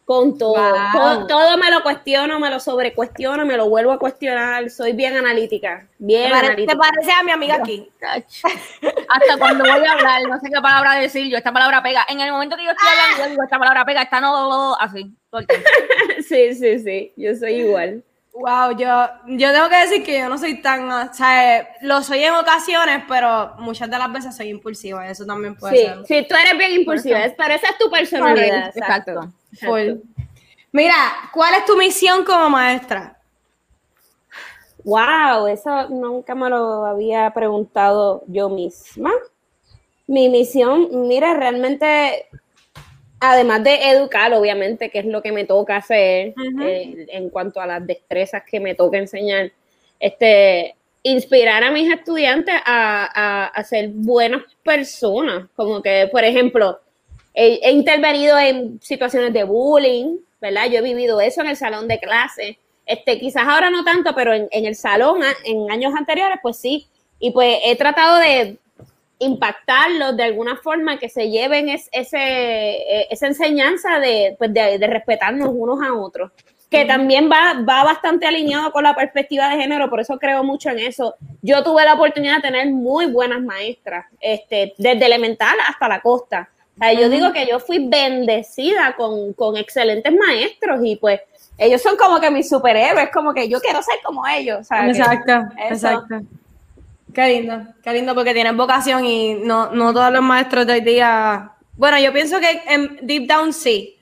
Con todo. Wow. todo. todo me lo cuestiono, me lo sobrecuestiono, me lo vuelvo a cuestionar. Soy bien analítica. Bien ¿Te, analítica. te parece a mi amiga aquí? Hasta cuando voy a hablar, no sé qué palabra decir yo, esta palabra pega. En el momento que yo estoy hablando, yo digo, esta palabra pega, esta no, así, todo el tiempo. Sí, sí, sí. Yo soy igual. Wow, yo, yo tengo que decir que yo no soy tan, o sea, lo soy en ocasiones, pero muchas de las veces soy impulsiva, eso también puede Sí, ser. sí, tú eres bien impulsiva, es- pero esa es tu personalidad. Exacto. Mira, ¿cuál es tu misión como maestra? Wow, eso nunca me lo había preguntado yo misma. Mi misión, mira, realmente, además de educar, obviamente, que es lo que me toca hacer eh, en cuanto a las destrezas que me toca enseñar, este, inspirar a mis estudiantes a, a- a ser buenas personas. Como que, por ejemplo, he, he intervenido en situaciones de bullying, ¿verdad? Yo he vivido eso en el salón de clase. Este, quizás ahora no tanto, pero en, en el salón, en años anteriores, pues sí. Y pues he tratado de impactarlos de alguna forma, que se lleven es- ese, eh, esa enseñanza de, pues de, de respetarnos unos a otros. Que también va, va bastante alineado con la perspectiva de género, por eso creo mucho en eso. Yo tuve la oportunidad de tener muy buenas maestras, este, desde elemental hasta la costa. O sea, yo digo que yo fui bendecida con, con excelentes maestros y pues ellos son como que mis superhéroes, como que yo quiero ser como ellos. o sea, que- Exacto, exacto. Qué lindo, qué lindo porque tienes vocación y no, no todos los maestros de hoy día. Bueno, yo pienso que en deep down sí.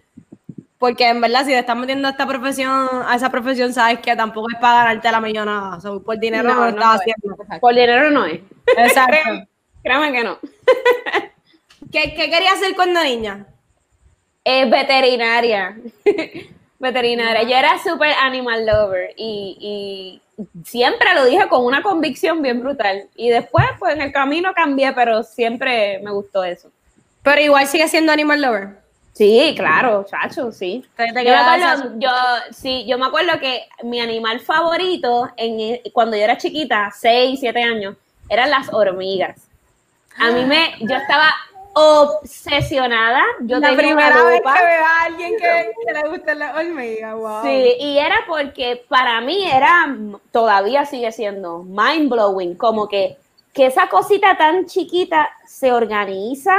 Porque en verdad, si te estás metiendo a esta profesión, a esa profesión, sabes que tampoco es para ganarte la millonada. O sea, por dinero no, No, lo no estás es. haciendo. Por dinero no es. Exacto. Créame que no. ¿Qué, ¿Qué querías hacer cuando niña? Es veterinaria. veterinaria. Yo era súper animal lover y, y siempre lo dije con una convicción bien brutal. Y después, pues en el camino cambié, pero siempre me gustó eso. Pero igual sigue siendo animal lover. Sí, claro, chacho, sí. Te- te Yo me, acuerdo, yo, sí, yo me acuerdo que mi animal favorito en, e- cuando yo era chiquita, 6, 7 años, eran las hormigas. A mí me, yo estaba obsesionada. Yo la tenía una primera vez que veo a alguien que, que le gusta la hormiga, wow. Sí, y era porque para mí era, todavía sigue siendo mind blowing, como que, que esa cosita tan chiquita se organiza,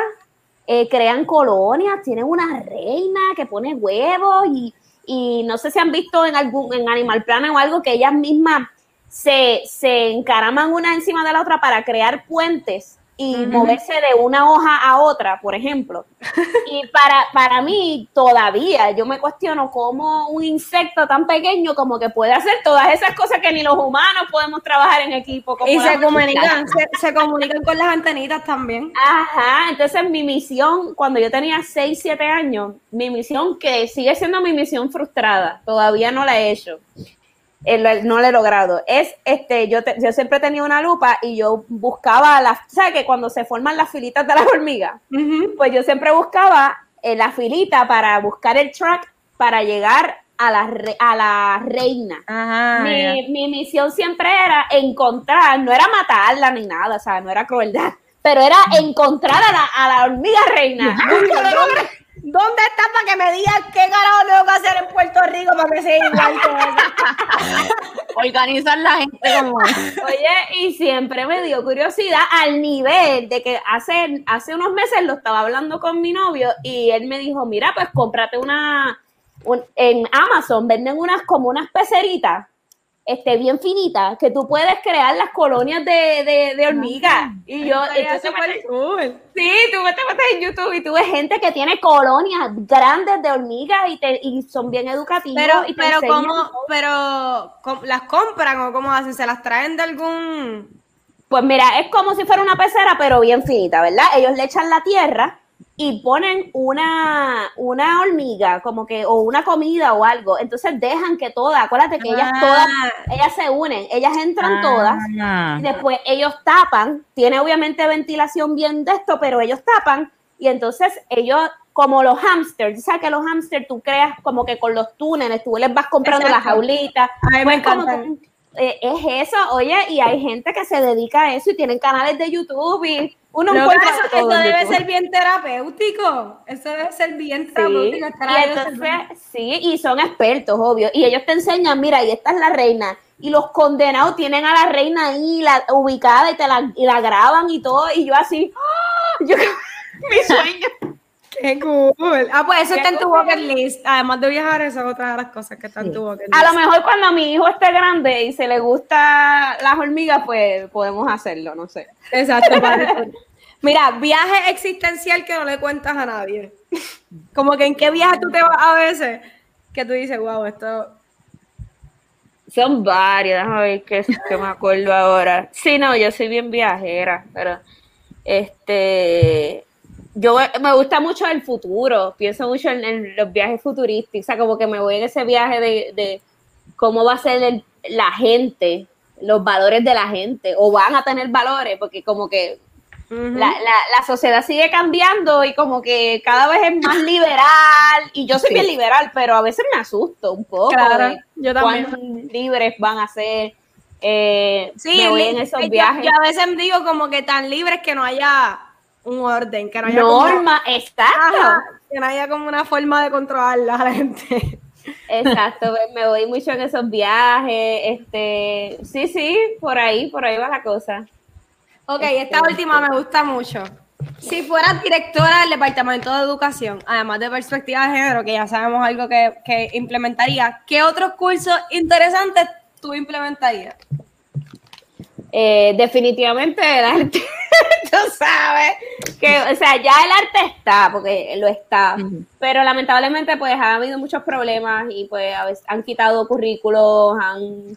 eh, crean colonias, tienen una reina que pone huevos y, y no sé si han visto en algún en Animal Planet o algo que ellas mismas se, se encaraman una encima de la otra para crear puentes y moverse de una hoja a otra, por ejemplo. Y para, para mí todavía yo me cuestiono cómo un insecto tan pequeño como que puede hacer todas esas cosas que ni los humanos podemos trabajar en equipo. como Y se comunican, se, se comunican con las antenitas también. Ajá, entonces mi misión, cuando yo tenía 6, 7 años, mi misión, que sigue siendo mi misión frustrada, todavía no la he hecho, eh, lo- no la he logrado, es, este, yo, te- yo siempre tenía una lupa y yo buscaba las, ¿sabes que cuando se forman las filitas de las hormigas? Pues yo siempre buscaba eh, la filita para buscar el track para llegar a la, re- a la reina. Ajá. mi, mi misión siempre era encontrar, no era matarla ni nada, o sea, no era crueldad, pero era encontrar a la, a la hormiga reina. ¿Dónde está para que me digas qué carajo tengo que hacer en Puerto Rico para que sea igual que eso? La gente como. Oye, y siempre me dio curiosidad al nivel de que hace, hace unos meses lo estaba hablando con mi novio y él me dijo, mira, pues cómprate una, un- en Amazon venden unas como unas peceritas, este, bien finitas, que tú puedes crear las colonias de, de, de hormigas. Y yo, entonces cool. Sí, tú me te metes en YouTube y tú ves gente que tiene colonias grandes de hormigas y, te, y son bien educativos. Pero, y pero ¿cómo? Pero, ¿cómo- ¿las compran o cómo hacen? ¿Se las traen de algún...? Pues mira, es como si fuera una pecera, pero bien finita, ¿verdad? Ellos le echan la tierra y ponen una, una hormiga, como que, o una comida o algo. Entonces dejan que todas, acuérdate que ellas Ah. todas, ellas se unen, ellas entran todas. Ah. Y después ellos tapan, tiene obviamente ventilación bien de esto, pero ellos tapan y entonces ellos, como los hamsters, ¿sabes que los hamsters tú creas como que con los túneles, tú les vas comprando Exacto. las jaulitas, A mí me eh, es eso, oye, y hay gente que se dedica a eso y tienen canales de YouTube y uno Lo que encuentra pasa es que todo debe YouTube. ser bien terapéutico. Eso debe ser bien Sí, terapéutico. estar y entonces, sí, y son expertos, obvio. Y ellos te enseñan, mira, y esta es la reina. Y los condenados tienen a la reina ahí la, ubicada y te la, y la graban y todo. Y yo así, ¡ah! yo, mi sueño. Qué cool. Ah, pues eso Qué está en tu bucket list. Además de viajar, esa es otra de las cosas que está en tu bucket list. A lo mejor cuando mi hijo esté grande y se le gusta las hormigas, pues podemos hacerlo, no sé. Exacto. para- Mira, viaje existencial que no le cuentas a nadie. Como que en qué viaje tú te vas a veces que tú dices, wow, esto. Son varios, déjame ver qué, qué me acuerdo ahora. Sí, no, yo soy bien viajera, pero este, yo me gusta mucho el futuro, pienso mucho en, en los viajes futurísticos, o sea, como que me voy en ese viaje de, de cómo va a ser el- la gente, los valores de la gente, o van a tener valores, porque como que la, la- la sociedad sigue cambiando y como que cada vez es más liberal, y yo soy Sí. bien liberal, pero a veces me asusto un poco. Claro, de yo también. libres van a ser. Eh, Sí, me voy en esos yo- viajes. Yo, a veces digo como que tan libres que no haya un orden, que no haya como- exacto. Ajá, que no haya como una forma de controlarla a la gente. Exacto, me- me voy mucho en esos viajes. Este, sí, sí, por ahí, por ahí va la cosa. Ok, esta última me gusta mucho. Si fueras directora del Departamento de Educación, además de perspectiva de género, que ya sabemos algo que, que implementaría, ¿qué otros cursos interesantes tú implementarías? Eh, definitivamente el arte, tú sabes, que, o sea, ya el arte está, porque lo está, pero lamentablemente pues ha habido muchos problemas y pues a veces han quitado currículos, han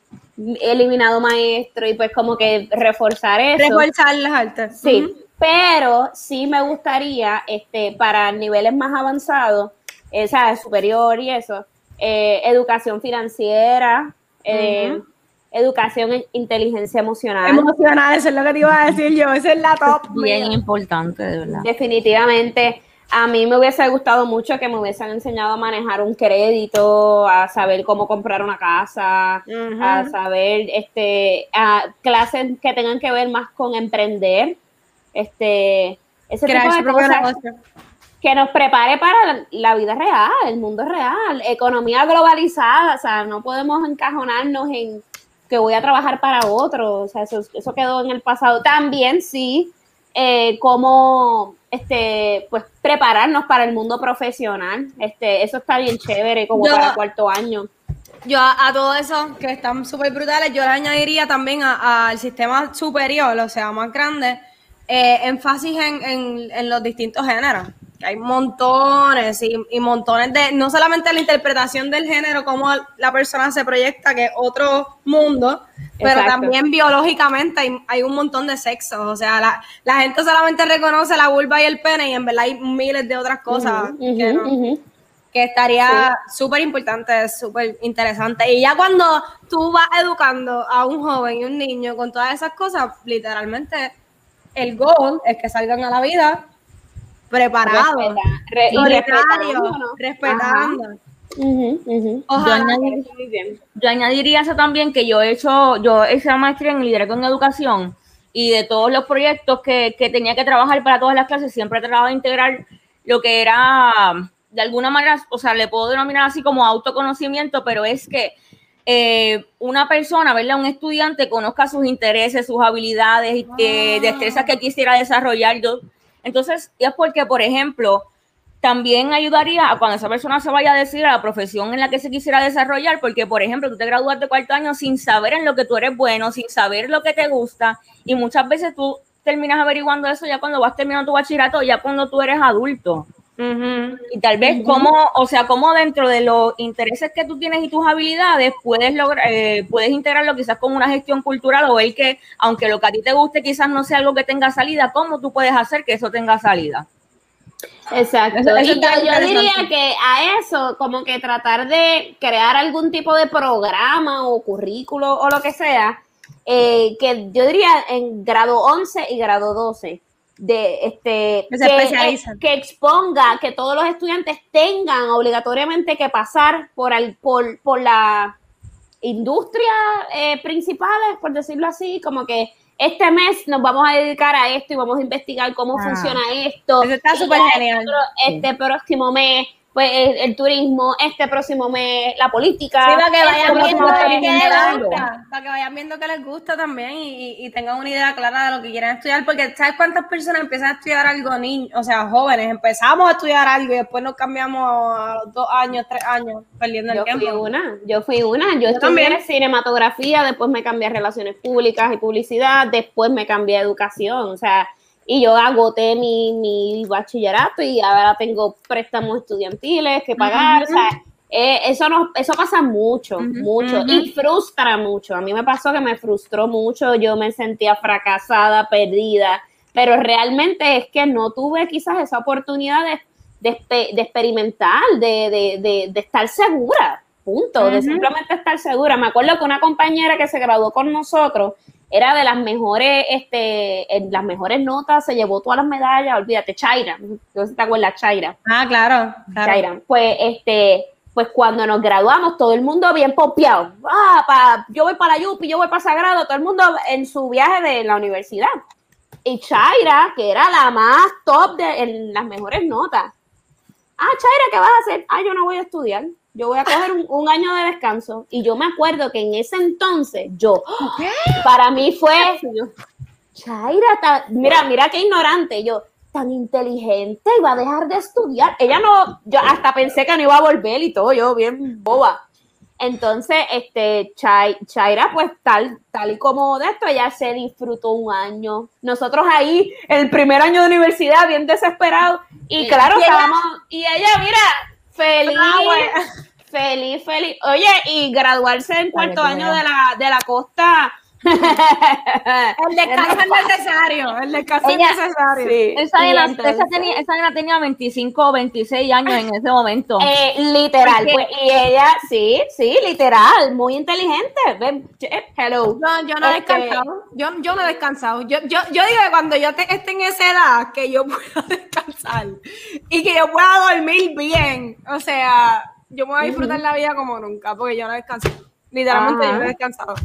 eliminado maestros y pues como que reforzar eso. Reforzar las artes. Sí, pero sí me gustaría, este, para niveles más avanzados, eh, o sea, superior y eso, eh, educación financiera, eh, educación en inteligencia emocional. Emocional, eso es lo que te iba a decir yo. Esa es la top. Bien importante, de verdad. Definitivamente. A mí me hubiese gustado mucho que me hubiesen enseñado a manejar un crédito, a saber cómo comprar una casa, a saber, este, a clases que tengan que ver más con emprender, este, ese Crear tipo su de propio cosas negocio. que nos prepare para la, la vida real, el mundo real, economía globalizada, o sea, no podemos encajonarnos en que voy a trabajar para otro, o sea, eso, eso quedó en el pasado. También sí, eh, cómo este, pues prepararnos para el mundo profesional, este, eso está bien chévere, como Yo- para cuarto año. Yo a, a todo eso, que están súper brutales, yo le añadiría también al sistema superior, o sea, más grande, eh, énfasis en, en- en los distintos géneros. Que hay montones y, y montones de, no solamente la interpretación del género, cómo la persona se proyecta, que es otro mundo, pero Exacto. también biológicamente hay, hay un montón de sexos. O sea, la, la gente solamente reconoce la vulva y el pene y en verdad hay miles de otras cosas que no- que estaría súper importante, súper interesante. Y ya cuando tú vas educando a un joven y un niño con todas esas cosas, literalmente el goal es que salgan a la vida preparados, Respeta- re- respetando. Ajá. Ujú, ujú. Ojalá. Yo añadí- Eso muy bien. Yo añadiría eso también que yo he hecho, yo hice la maestría en liderazgo en educación y de todos los proyectos que, que tenía que trabajar para todas las clases, siempre trataba de integrar lo que era, de alguna manera, o sea, le puedo denominar así como autoconocimiento, pero es que eh, una persona, ¿verdad? Un estudiante conozca sus intereses, sus habilidades, eh, destrezas que quisiera desarrollar. Yo, entonces, es porque, por ejemplo, también ayudaría a cuando esa persona se vaya a decir a la profesión en la que se quisiera desarrollar, porque, por ejemplo, tú te gradúas de cuarto año sin saber en lo que tú eres bueno, sin saber lo que te gusta, y muchas veces tú terminas averiguando eso ya cuando vas terminando tu bachillerato, ya cuando tú eres adulto. Y tal vez cómo, o sea, cómo dentro de los intereses que tú tienes y tus habilidades puedes lograr, eh, puedes integrarlo quizás con una gestión cultural o ver que, aunque lo que a ti te guste quizás no sea algo que tenga salida, ¿cómo tú puedes hacer que eso tenga salida? Exacto. Eso- eso y yo, diría que a eso, como que tratar de crear algún tipo de programa o currículo o lo que sea, eh, que yo diría en grado 11 y grado 12, de este Que eh, que exponga que todos los estudiantes tengan obligatoriamente que pasar por, al, por, por la industrias eh, principales, por decirlo así, como que este mes nos vamos a dedicar a esto y vamos a investigar cómo Ah. funciona esto. Eso está súper genial. Este, este próximo mes, pues el, el turismo, este próximo mes, la política. Sí, para que este vayan viendo para que vayan viendo qué les gusta también y, tengan una idea clara de lo que quieren estudiar, porque ¿sabes cuántas personas empiezan a estudiar algo niños? O sea, jóvenes, empezamos a estudiar algo y después nos cambiamos a los dos años, tres años, perdiendo el Yo fui tiempo. una, yo fui una, yo, estudié también. cinematografía, después me cambié a relaciones públicas y publicidad, después me cambié a educación, o sea, y yo agoté mi, mi bachillerato y ahora tengo préstamos estudiantiles que pagar, o sea, eh, eso no, eso pasa mucho, mucho, y frustra mucho, a mí me pasó que me frustró mucho, yo me sentía fracasada, perdida, pero realmente es que no tuve quizás esa oportunidad de de, de experimentar, de, de, de, de estar segura, punto, de simplemente estar segura. Me acuerdo que una compañera que se graduó con nosotros era de las mejores, este, en las mejores notas, se llevó todas las medallas, olvídate, Chaira, no sé si te acuerdas, Chaira. Ah, claro, claro. Chaira. Pues, este, pues cuando nos graduamos, todo el mundo bien pompeado. Ah, pa, yo voy para la Yupi, yo voy para Sagrado, todo el mundo en su viaje de la universidad. Y Chaira, que era la más top de, en las mejores notas. Ah, Chaira, ¿qué vas a hacer? Ah, yo no voy a estudiar. Yo voy a coger un, un año de descanso. Y yo me acuerdo que en ese entonces, yo, para mí fue, Chaira, ta- mira, mira qué ignorante. Yo, tan inteligente, iba a dejar de estudiar. Ella no, yo hasta pensé que no iba a volver y todo, yo bien boba. Entonces, este, Chai- Chaira, pues tal, tal y como de esto, ella se disfrutó un año. Nosotros ahí, el primer año de universidad, bien desesperados. Y claro, y ella- estábamos, y ella, mira, feliz, feliz, feliz. Oye, y graduarse en cuarto año de la, de la costa. El descanso es necesario, el descanso Ella- es necesario. Sí, Esa nena, entonces- esa, tenía, esa nena tenía 25 o 26 años en ese momento. Eh, literal, Porque- pues, y ella, sí, sí, literal, muy inteligente. Ven, hello. Yo, yo no he Este, descansado. Yo, yo no he descansado. Yo, yo, yo digo que cuando yo te- esté en esa edad, que yo pueda descansar y que yo pueda dormir bien. O sea, yo me voy a disfrutar la vida como nunca, porque yo no he descansado. Literalmente Ajá. yo no he descansado.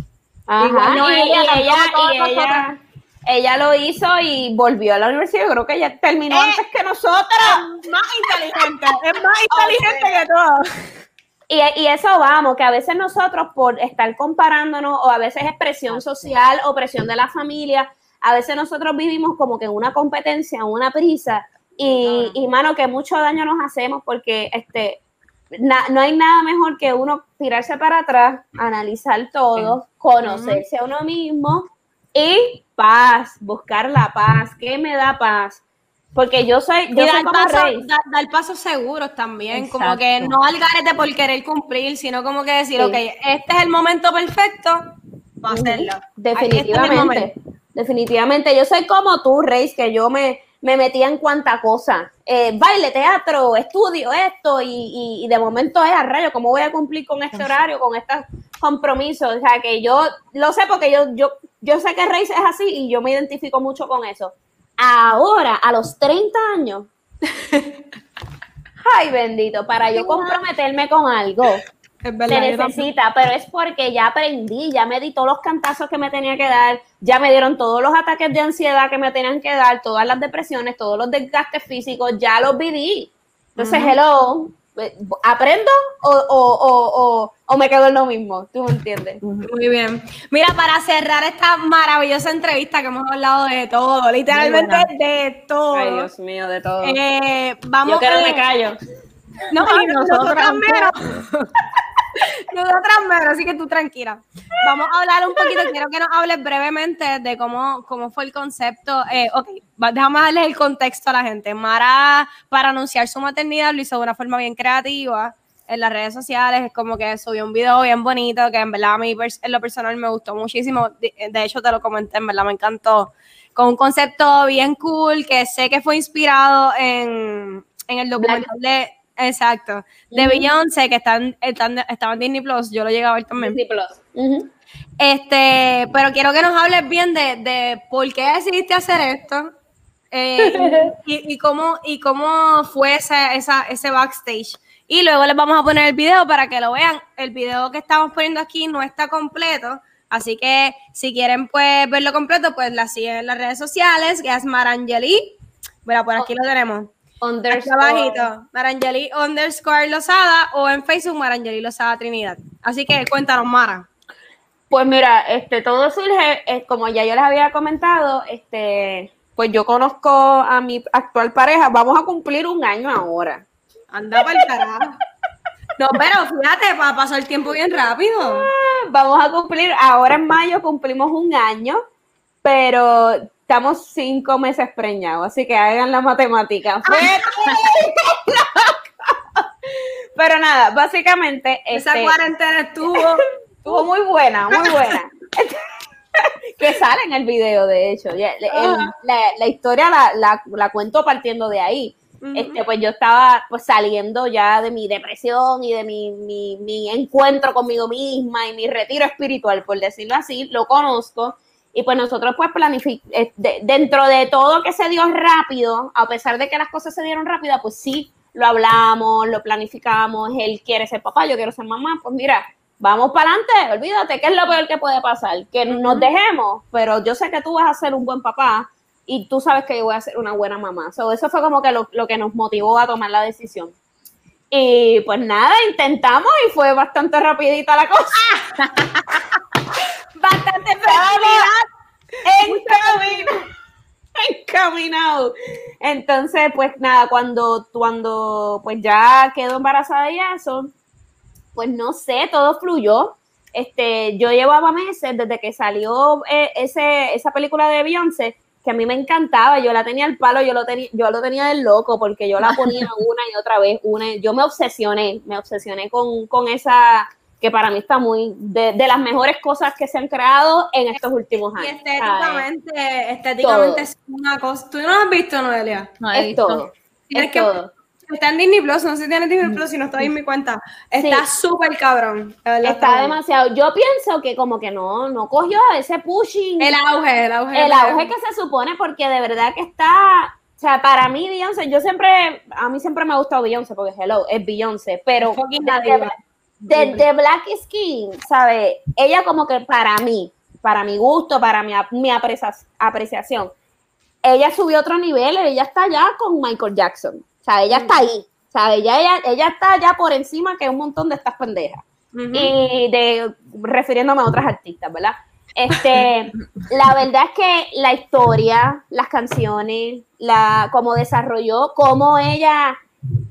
Ajá, Igual no y, ella, y ella, tampoco todas y nosotras. ella, ella lo hizo y volvió a la universidad. Yo creo que ella terminó Eh, antes que nosotras. Más inteligente, es más inteligente que todo. Y, y eso vamos, que a veces nosotros por estar comparándonos o a veces es presión social o presión de la familia, a veces nosotros vivimos como que en una competencia, en una prisa y, y mano, que mucho daño nos hacemos porque este, na- no hay nada mejor que uno tirarse para atrás, analizar todo, conocerse a uno mismo y paz, buscar la paz. ¿Qué me da paz? Porque yo soy, yo Y soy dar, como paso, Rey. dar, dar pasos seguros también, como que no al garete por querer cumplir, sino como que decir, Sí. ok, este es el momento perfecto para hacerlo. Definitivamente. Definitivamente. Yo soy como tú, Reis, que yo me, me metía en cuanta cosa. Eh, baile, teatro, estudio, esto, y, y- y de momento es a rayo, ¿cómo voy a cumplir con este horario, con estos compromisos? O sea, que yo lo sé porque yo, yo, yo sé que Reis es así y yo me identifico mucho con eso. Ahora, a los 30 años, ay bendito, para yo comprometerme con algo, Es verdad, se yo necesita, pero es porque ya aprendí, ya me di todos los cantazos que me tenía que dar, ya me dieron todos los ataques de ansiedad que me tenían que dar, todas las depresiones, todos los desgastes físicos, ya los viví. Entonces, hello, eh, ¿aprendo o, o, o, o, o me quedo en lo mismo? ¿Tú me entiendes? Muy bien. Mira, para cerrar esta maravillosa entrevista que hemos hablado de todo, literalmente de todo. mío, de todo. Eh, vamos eh, callo. No, y nosotras nosotras menos. nosotras menos, así que tú tranquila. Vamos a hablar un poquito, quiero que nos hables brevemente de cómo, cómo fue el concepto. Eh, ok, déjame darles el contexto a la gente. Mara, para anunciar su maternidad, lo hizo de una forma bien creativa en las redes sociales. Es como que subió un video bien bonito que en verdad a mí en lo personal me gustó muchísimo. De, de hecho, te lo comenté, en verdad me encantó. Con un concepto bien cool que sé que fue inspirado en, en el documental de Exacto. De Beyoncé, que están, están, estaba en Disney Plus, yo lo llegué a ver también. Disney Plus. Este, pero quiero que nos hables bien de, de por qué decidiste hacer esto eh, y, y cómo, y cómo fue esa, esa, ese backstage Y luego les vamos a poner el video para que lo vean. El video que estamos poniendo aquí no está completo. Así que si quieren pues verlo completo, pues la siguen en las redes sociales, que es Marangeli. Mira, por aquí lo tenemos. Aquí Underscore. abajito, Marangeli underscore Lozada o en Facebook Marangeli Lozada Trinidad. Así que cuéntanos, Mara. Pues mira, este, todo surge, eh, como ya yo les había comentado, este, pues yo conozco a mi actual pareja, vamos a cumplir un año ahora. Anda para el carajo. No, pero fíjate, pa- pasó el tiempo bien rápido. Vamos a cumplir, ahora en mayo cumplimos un año, pero estamos cinco meses preñados, así que hagan la matemática. Fue Pero nada, básicamente Esa este, cuarentena estuvo. estuvo muy buena, muy buena. que sale en el video, de hecho. Ya, el- el- la, la historia la, la- la cuento partiendo de ahí. Este, pues yo estaba pues saliendo ya de mi depresión y de mi, mi, mi encuentro conmigo misma y mi retiro espiritual, por decirlo así, lo conozco. Y pues nosotros pues planificamos, dentro de todo que se dio rápido, a pesar de que las cosas se dieron rápido, pues sí, lo hablamos, lo planificamos, él quiere ser papá, yo quiero ser mamá, pues mira, vamos para adelante, olvídate, ¿qué es lo peor que puede pasar? Que nos dejemos, pero yo sé que tú vas a ser un buen papá y tú sabes que yo voy a ser una buena mamá. So, eso fue como que lo, lo que nos motivó a tomar la decisión. Y pues nada, intentamos y fue bastante rapidita la cosa. bastante Encaminado. Encaminado. Entonces, pues nada, cuando, cuando pues ya quedó embarazada y eso, pues no sé, todo fluyó. Este, yo llevaba meses desde que salió eh, ese, esa película de Beyoncé, que a mí me encantaba, yo la tenía al palo, yo lo tenía, yo lo tenía del loco, porque yo la ponía una y otra vez, una, yo me obsesioné, me obsesioné con, con esa, que para mí está muy, de, de las mejores cosas que se han creado en estos últimos Y años. estéticamente, estéticamente Todo. es una cosa. ¿Tú no lo has visto, Noelia? No Es visto. todo, Tienes es que- todo. Está en Disney Plus, no sé si tiene Disney Plus, si no está en mi cuenta. Está súper cabrón. Está demasiado, yo pienso que como que no, no cogió ese pushing. El auge, el auge. el auge que se supone, porque de verdad que está, o sea, para mí Beyoncé, yo siempre, a mí siempre me ha gustado Beyoncé, porque hello, es Beyoncé, pero desde, diva. desde Black Skin, ¿sabes? Ella como que para mí, para mi gusto, para mi, mi aprecia- apreciación, ella subió otro nivel, ella está ya con Michael Jackson, o sea, ella está ahí, ¿sabes? Ella, ella, ella está ya por encima que un montón de estas pendejas y de refiriéndome a otras artistas, ¿verdad? Este, la verdad es que la historia, las canciones, la cómo desarrolló, cómo ella,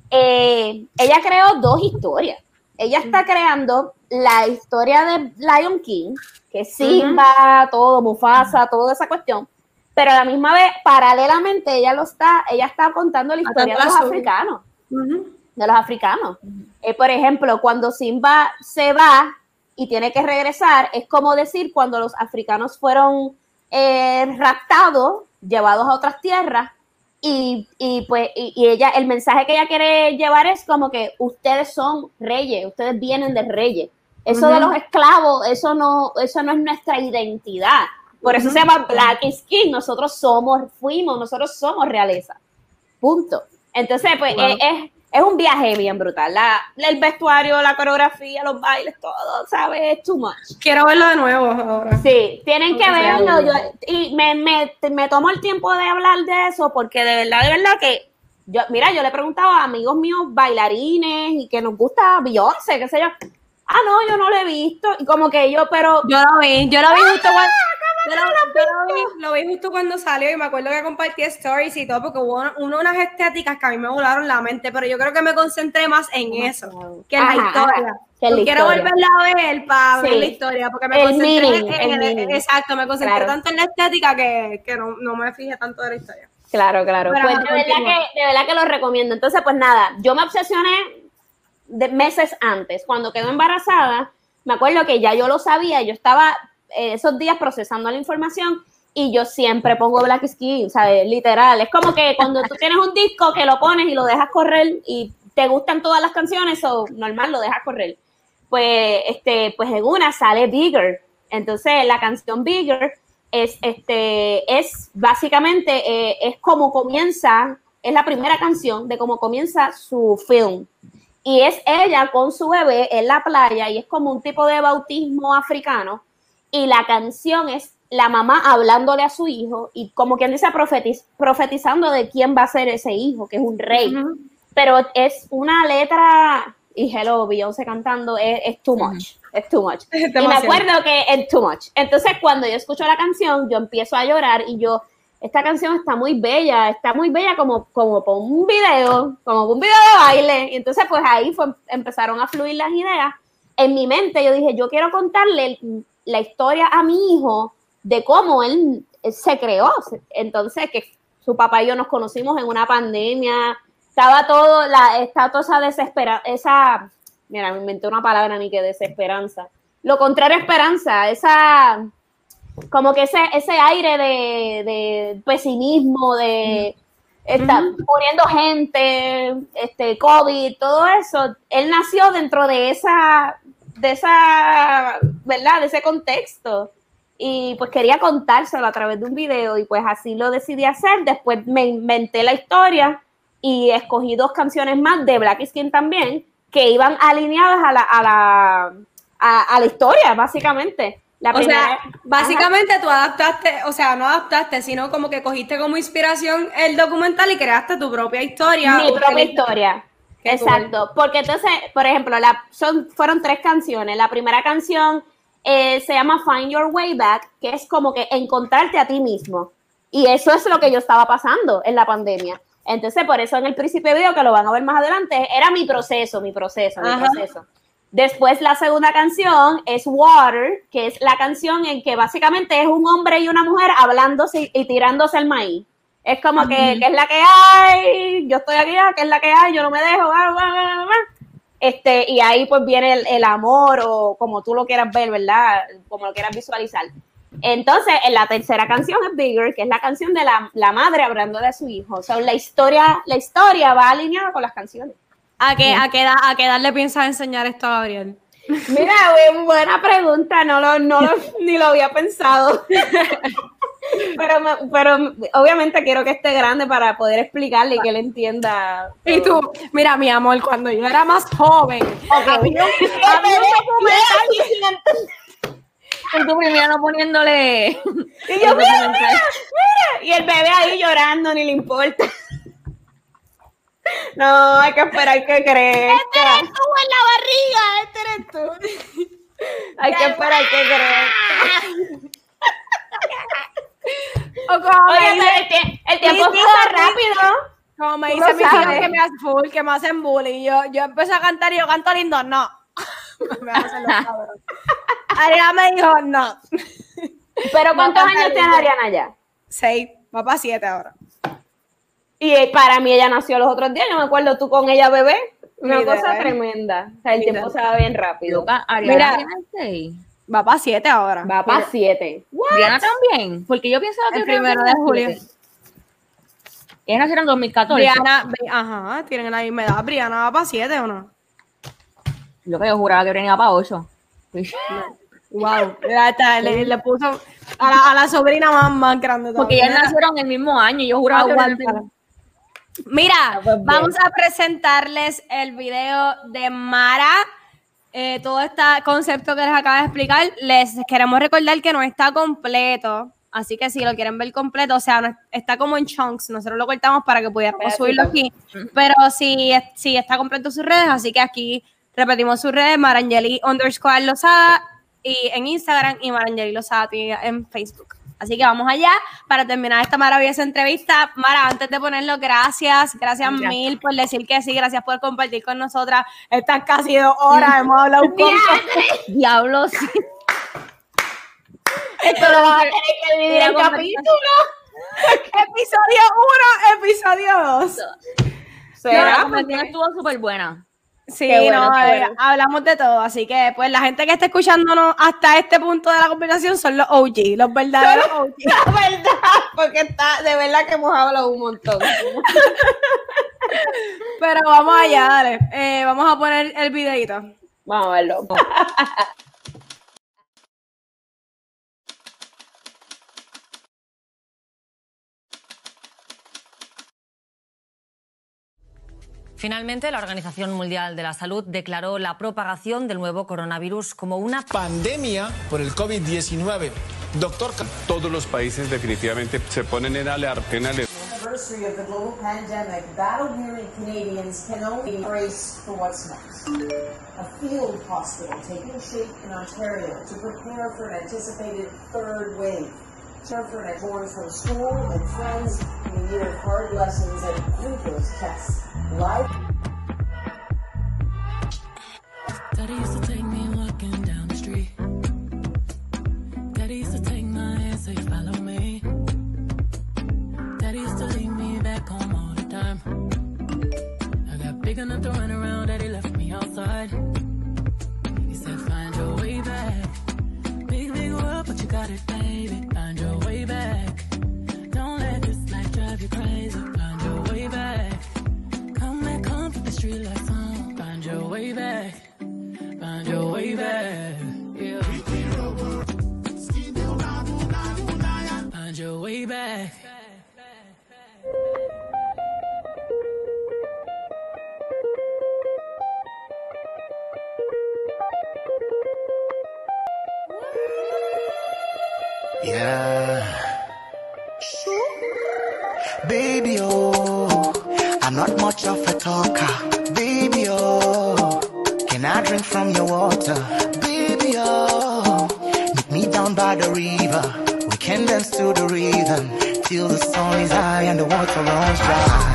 eh, ella creó dos historias. Ella está creando la historia de Lion King, que es Simba, todo, Mufasa, toda esa cuestión, pero a la misma vez, paralelamente, ella lo está, ella está contando la historia de los africanos. De los africanos. Eh, por ejemplo, cuando Simba se va y tiene que regresar, es como decir cuando los africanos fueron eh, raptados, llevados a otras tierras, y, y, pues y, y ella, el mensaje que ella quiere llevar es como que ustedes son reyes, ustedes vienen de reyes. Eso de los esclavos, eso no, eso no es nuestra identidad. Por eso se llama Black Skin. Nosotros somos, fuimos, nosotros somos realeza. Punto. Entonces, pues Wow. es, es un viaje bien brutal. La, el vestuario, la coreografía, los bailes, todo, ¿sabes? Es too much. Quiero verlo de nuevo ahora. Sí, tienen que verlo. Yo, y me, me, me tomo el tiempo de hablar de eso porque de verdad, de verdad que yo, mira, yo le preguntaba a amigos míos bailarines y que nos gusta Beyoncé, qué sé yo. Ah, no, yo no lo he visto. Y como que yo, pero Yo lo vi, yo lo vi justo cuando. Yo lo, yo lo vi, lo vi justo cuando salió y me acuerdo que compartí stories y todo porque hubo uno, unas estéticas que a mí me volaron la mente, pero yo creo que me concentré más en eso que en la historia. Yo quiero volverla a ver para ver Sí. la historia porque me El concentré meaning, en el el- meaning. exacto, me concentré Claro. tanto en la estética que, que no, no me fijé tanto de la historia. Claro, claro. Pero pues de verdad, que, de verdad que lo recomiendo. Entonces, pues nada, yo me obsesioné de meses antes. Cuando quedó embarazada, me acuerdo que ya yo lo sabía, yo estaba esos días procesando la información y yo siempre pongo Black Skin, ¿sabes? Literal. Es como que cuando tú tienes un disco que lo pones y lo dejas correr y te gustan todas las canciones, o normal, lo dejas correr. Pues, este, pues en una sale Bigger. Entonces, la canción Bigger es, este, es básicamente, eh, es como comienza, es la primera canción de cómo comienza su film. y es ella con su bebé en la playa y es como un tipo de bautismo africano y la canción es la mamá hablándole a su hijo y como quien dice profetiz- profetizando de quién va a ser ese hijo, que es un rey. Pero es una letra, y hello, Beyoncé cantando, es, es too much, es too much. y me acuerdo que es too much. Entonces cuando yo escucho la canción, yo empiezo a llorar y yo, esta canción está muy bella, está muy bella como, como por un video, como por un video de baile. Y entonces pues ahí fue, empezaron a fluir las ideas. En mi mente yo dije, yo quiero contarle la historia a mi hijo de cómo él se creó. Entonces, que su papá y yo nos conocimos en una pandemia, estaba todo, la, estaba toda esa desespera, esa, mira, me inventé una palabra ni que desesperanza. Lo contrario a esperanza, esa, como que ese, ese aire de, de pesimismo, de está muriendo gente, este, COVID, todo eso, él nació dentro de esa, de esa, ¿verdad? De ese contexto. Y pues quería contárselo a través de un video y pues así lo decidí hacer. Después me inventé la historia y escogí dos canciones más de Black Skin también que iban alineadas a la, a la, a, a la historia, básicamente. La O primera- sea, básicamente tú adaptaste, o sea, no adaptaste, sino como que cogiste como inspiración el documental y creaste tu propia historia. mi propia historia. Exacto, porque entonces, por ejemplo, la, son, fueron tres canciones. La primera canción eh, se llama Find Your Way Back, que es como que encontrarte a ti mismo. Y eso es lo que yo estaba pasando en la pandemia. Entonces, por eso en el principio video, que lo van a ver más adelante, era mi proceso, mi proceso, mi proceso. Después la segunda canción es Water, que es la canción en que básicamente es un hombre y una mujer hablándose y tirándose el maíz. Es como que, que es la que hay, yo estoy aquí, ah, que es la que hay, yo no me dejo, ah, ah, ah. Este, y ahí pues viene el, el amor o como tú lo quieras ver, ¿verdad? Como lo quieras visualizar. Entonces, en la tercera canción es Bigger, que es la canción de la, la madre hablando de su hijo. O sea, la historia, la historia va alineada con las canciones. ¿A qué, a, qué edad, ¿A qué edad le piensas enseñar esto a Gabriel? Mira, buena pregunta, no lo, no lo- ni lo había pensado. pero, me- pero obviamente quiero que esté grande para poder explicarle y que él entienda. Y tú, mira, mi amor, cuando yo era más joven, En tu primera poniéndole. Y yo, mira, mira, mira. Y el bebé ahí llorando, ni le importa. No, hay que esperar que crezca. tú en la barriga, este eres tú. Hay que esperar que crezca. O como me dice- el, tie- el tiempo hijas- rápido. Como me dicen mis sabes. que me hacen full, que me hacen bullying. Yo, yo empecé a cantar y yo canto lindo, no. me hacen los cabros. Ariana me dijo, no. Pero ¿cuántos años tiene Ariana ya? Seis, va para siete ahora. Y eh, para mí ella nació los otros días, yo me acuerdo tú con ella bebé, una cosa tremenda. O sea, el tiempo se va bien rápido. Ariana Mira. Va para siete ahora. Va para siete. Briana también, porque yo pensaba que El primero de julio. Ellas nacieron en 2014. Briana, Bri- ajá, tienen la misma edad. Briana va para siete o no? Lo que yo juraba que Briana iba para 8. Wow. le, le puso a la, a la sobrina más, más grande. Porque todavía. ellas nacieron el mismo año. Yo juraba que. Mira, pues bien. vamos a presentarles el video de Mara. Eh, todo este concepto que les acabo de explicar. Les queremos recordar que no está completo. Así que si lo quieren ver completo, o sea, no- está como en chunks. Nosotros lo cortamos para que pudiéramos subirlo aquí. Pero sí, sí está completo sus redes. Así que aquí repetimos sus redes: Marangeli underscore Lozada y en Instagram y Marangeli Lozada en Facebook. Así que vamos allá para terminar esta maravillosa entrevista. Mara, antes de ponerlo, gracias, gracias Gracias. mil por decir que sí, gracias por compartir con nosotras estas casi dos horas. Hemos hablado un poco. Diablos. Esto lo vas a tener que dividir en Mira, capítulos. episodio 1, episodio 2. ¿Será? La conversación estuvo súper buena. Sí, bueno, no, eh, bueno. hablamos de todo. Así que, pues, la gente que está escuchándonos hasta este punto de la conversación son los OG, los verdaderos OG. La verdad, porque está, de verdad que hemos hablado un montón. Pero vamos allá, dale. Eh, vamos a poner el videito. Vamos a verlo. Finalmente, la Organización Mundial de la Salud declaró la propagación del nuevo coronavirus como una pandemia por el COVID-19. Doctor, todos los países definitivamente se ponen en alerta. En. Children are born from school and friends in a hard lessons and rigorous tests. Life. Daddy used to take me walking down the street. Daddy used to take my hand, say, follow me. Daddy used to leave me back home all the time. I got big enough to run around, Daddy left me outside. He said, find your way back. Big, big world, but you got it, baby. till the sun is high and the water runs dry.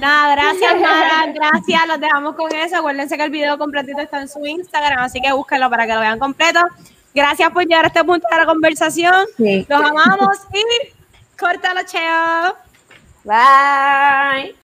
nada, gracias Mara, gracias, los dejamos con eso. Acuérdense que el video completito está en su Instagram, así que búsquenlo para que lo vean completo. Gracias por llegar a este punto de la conversación. Sí. Los amamos y corta los cheo. Bye.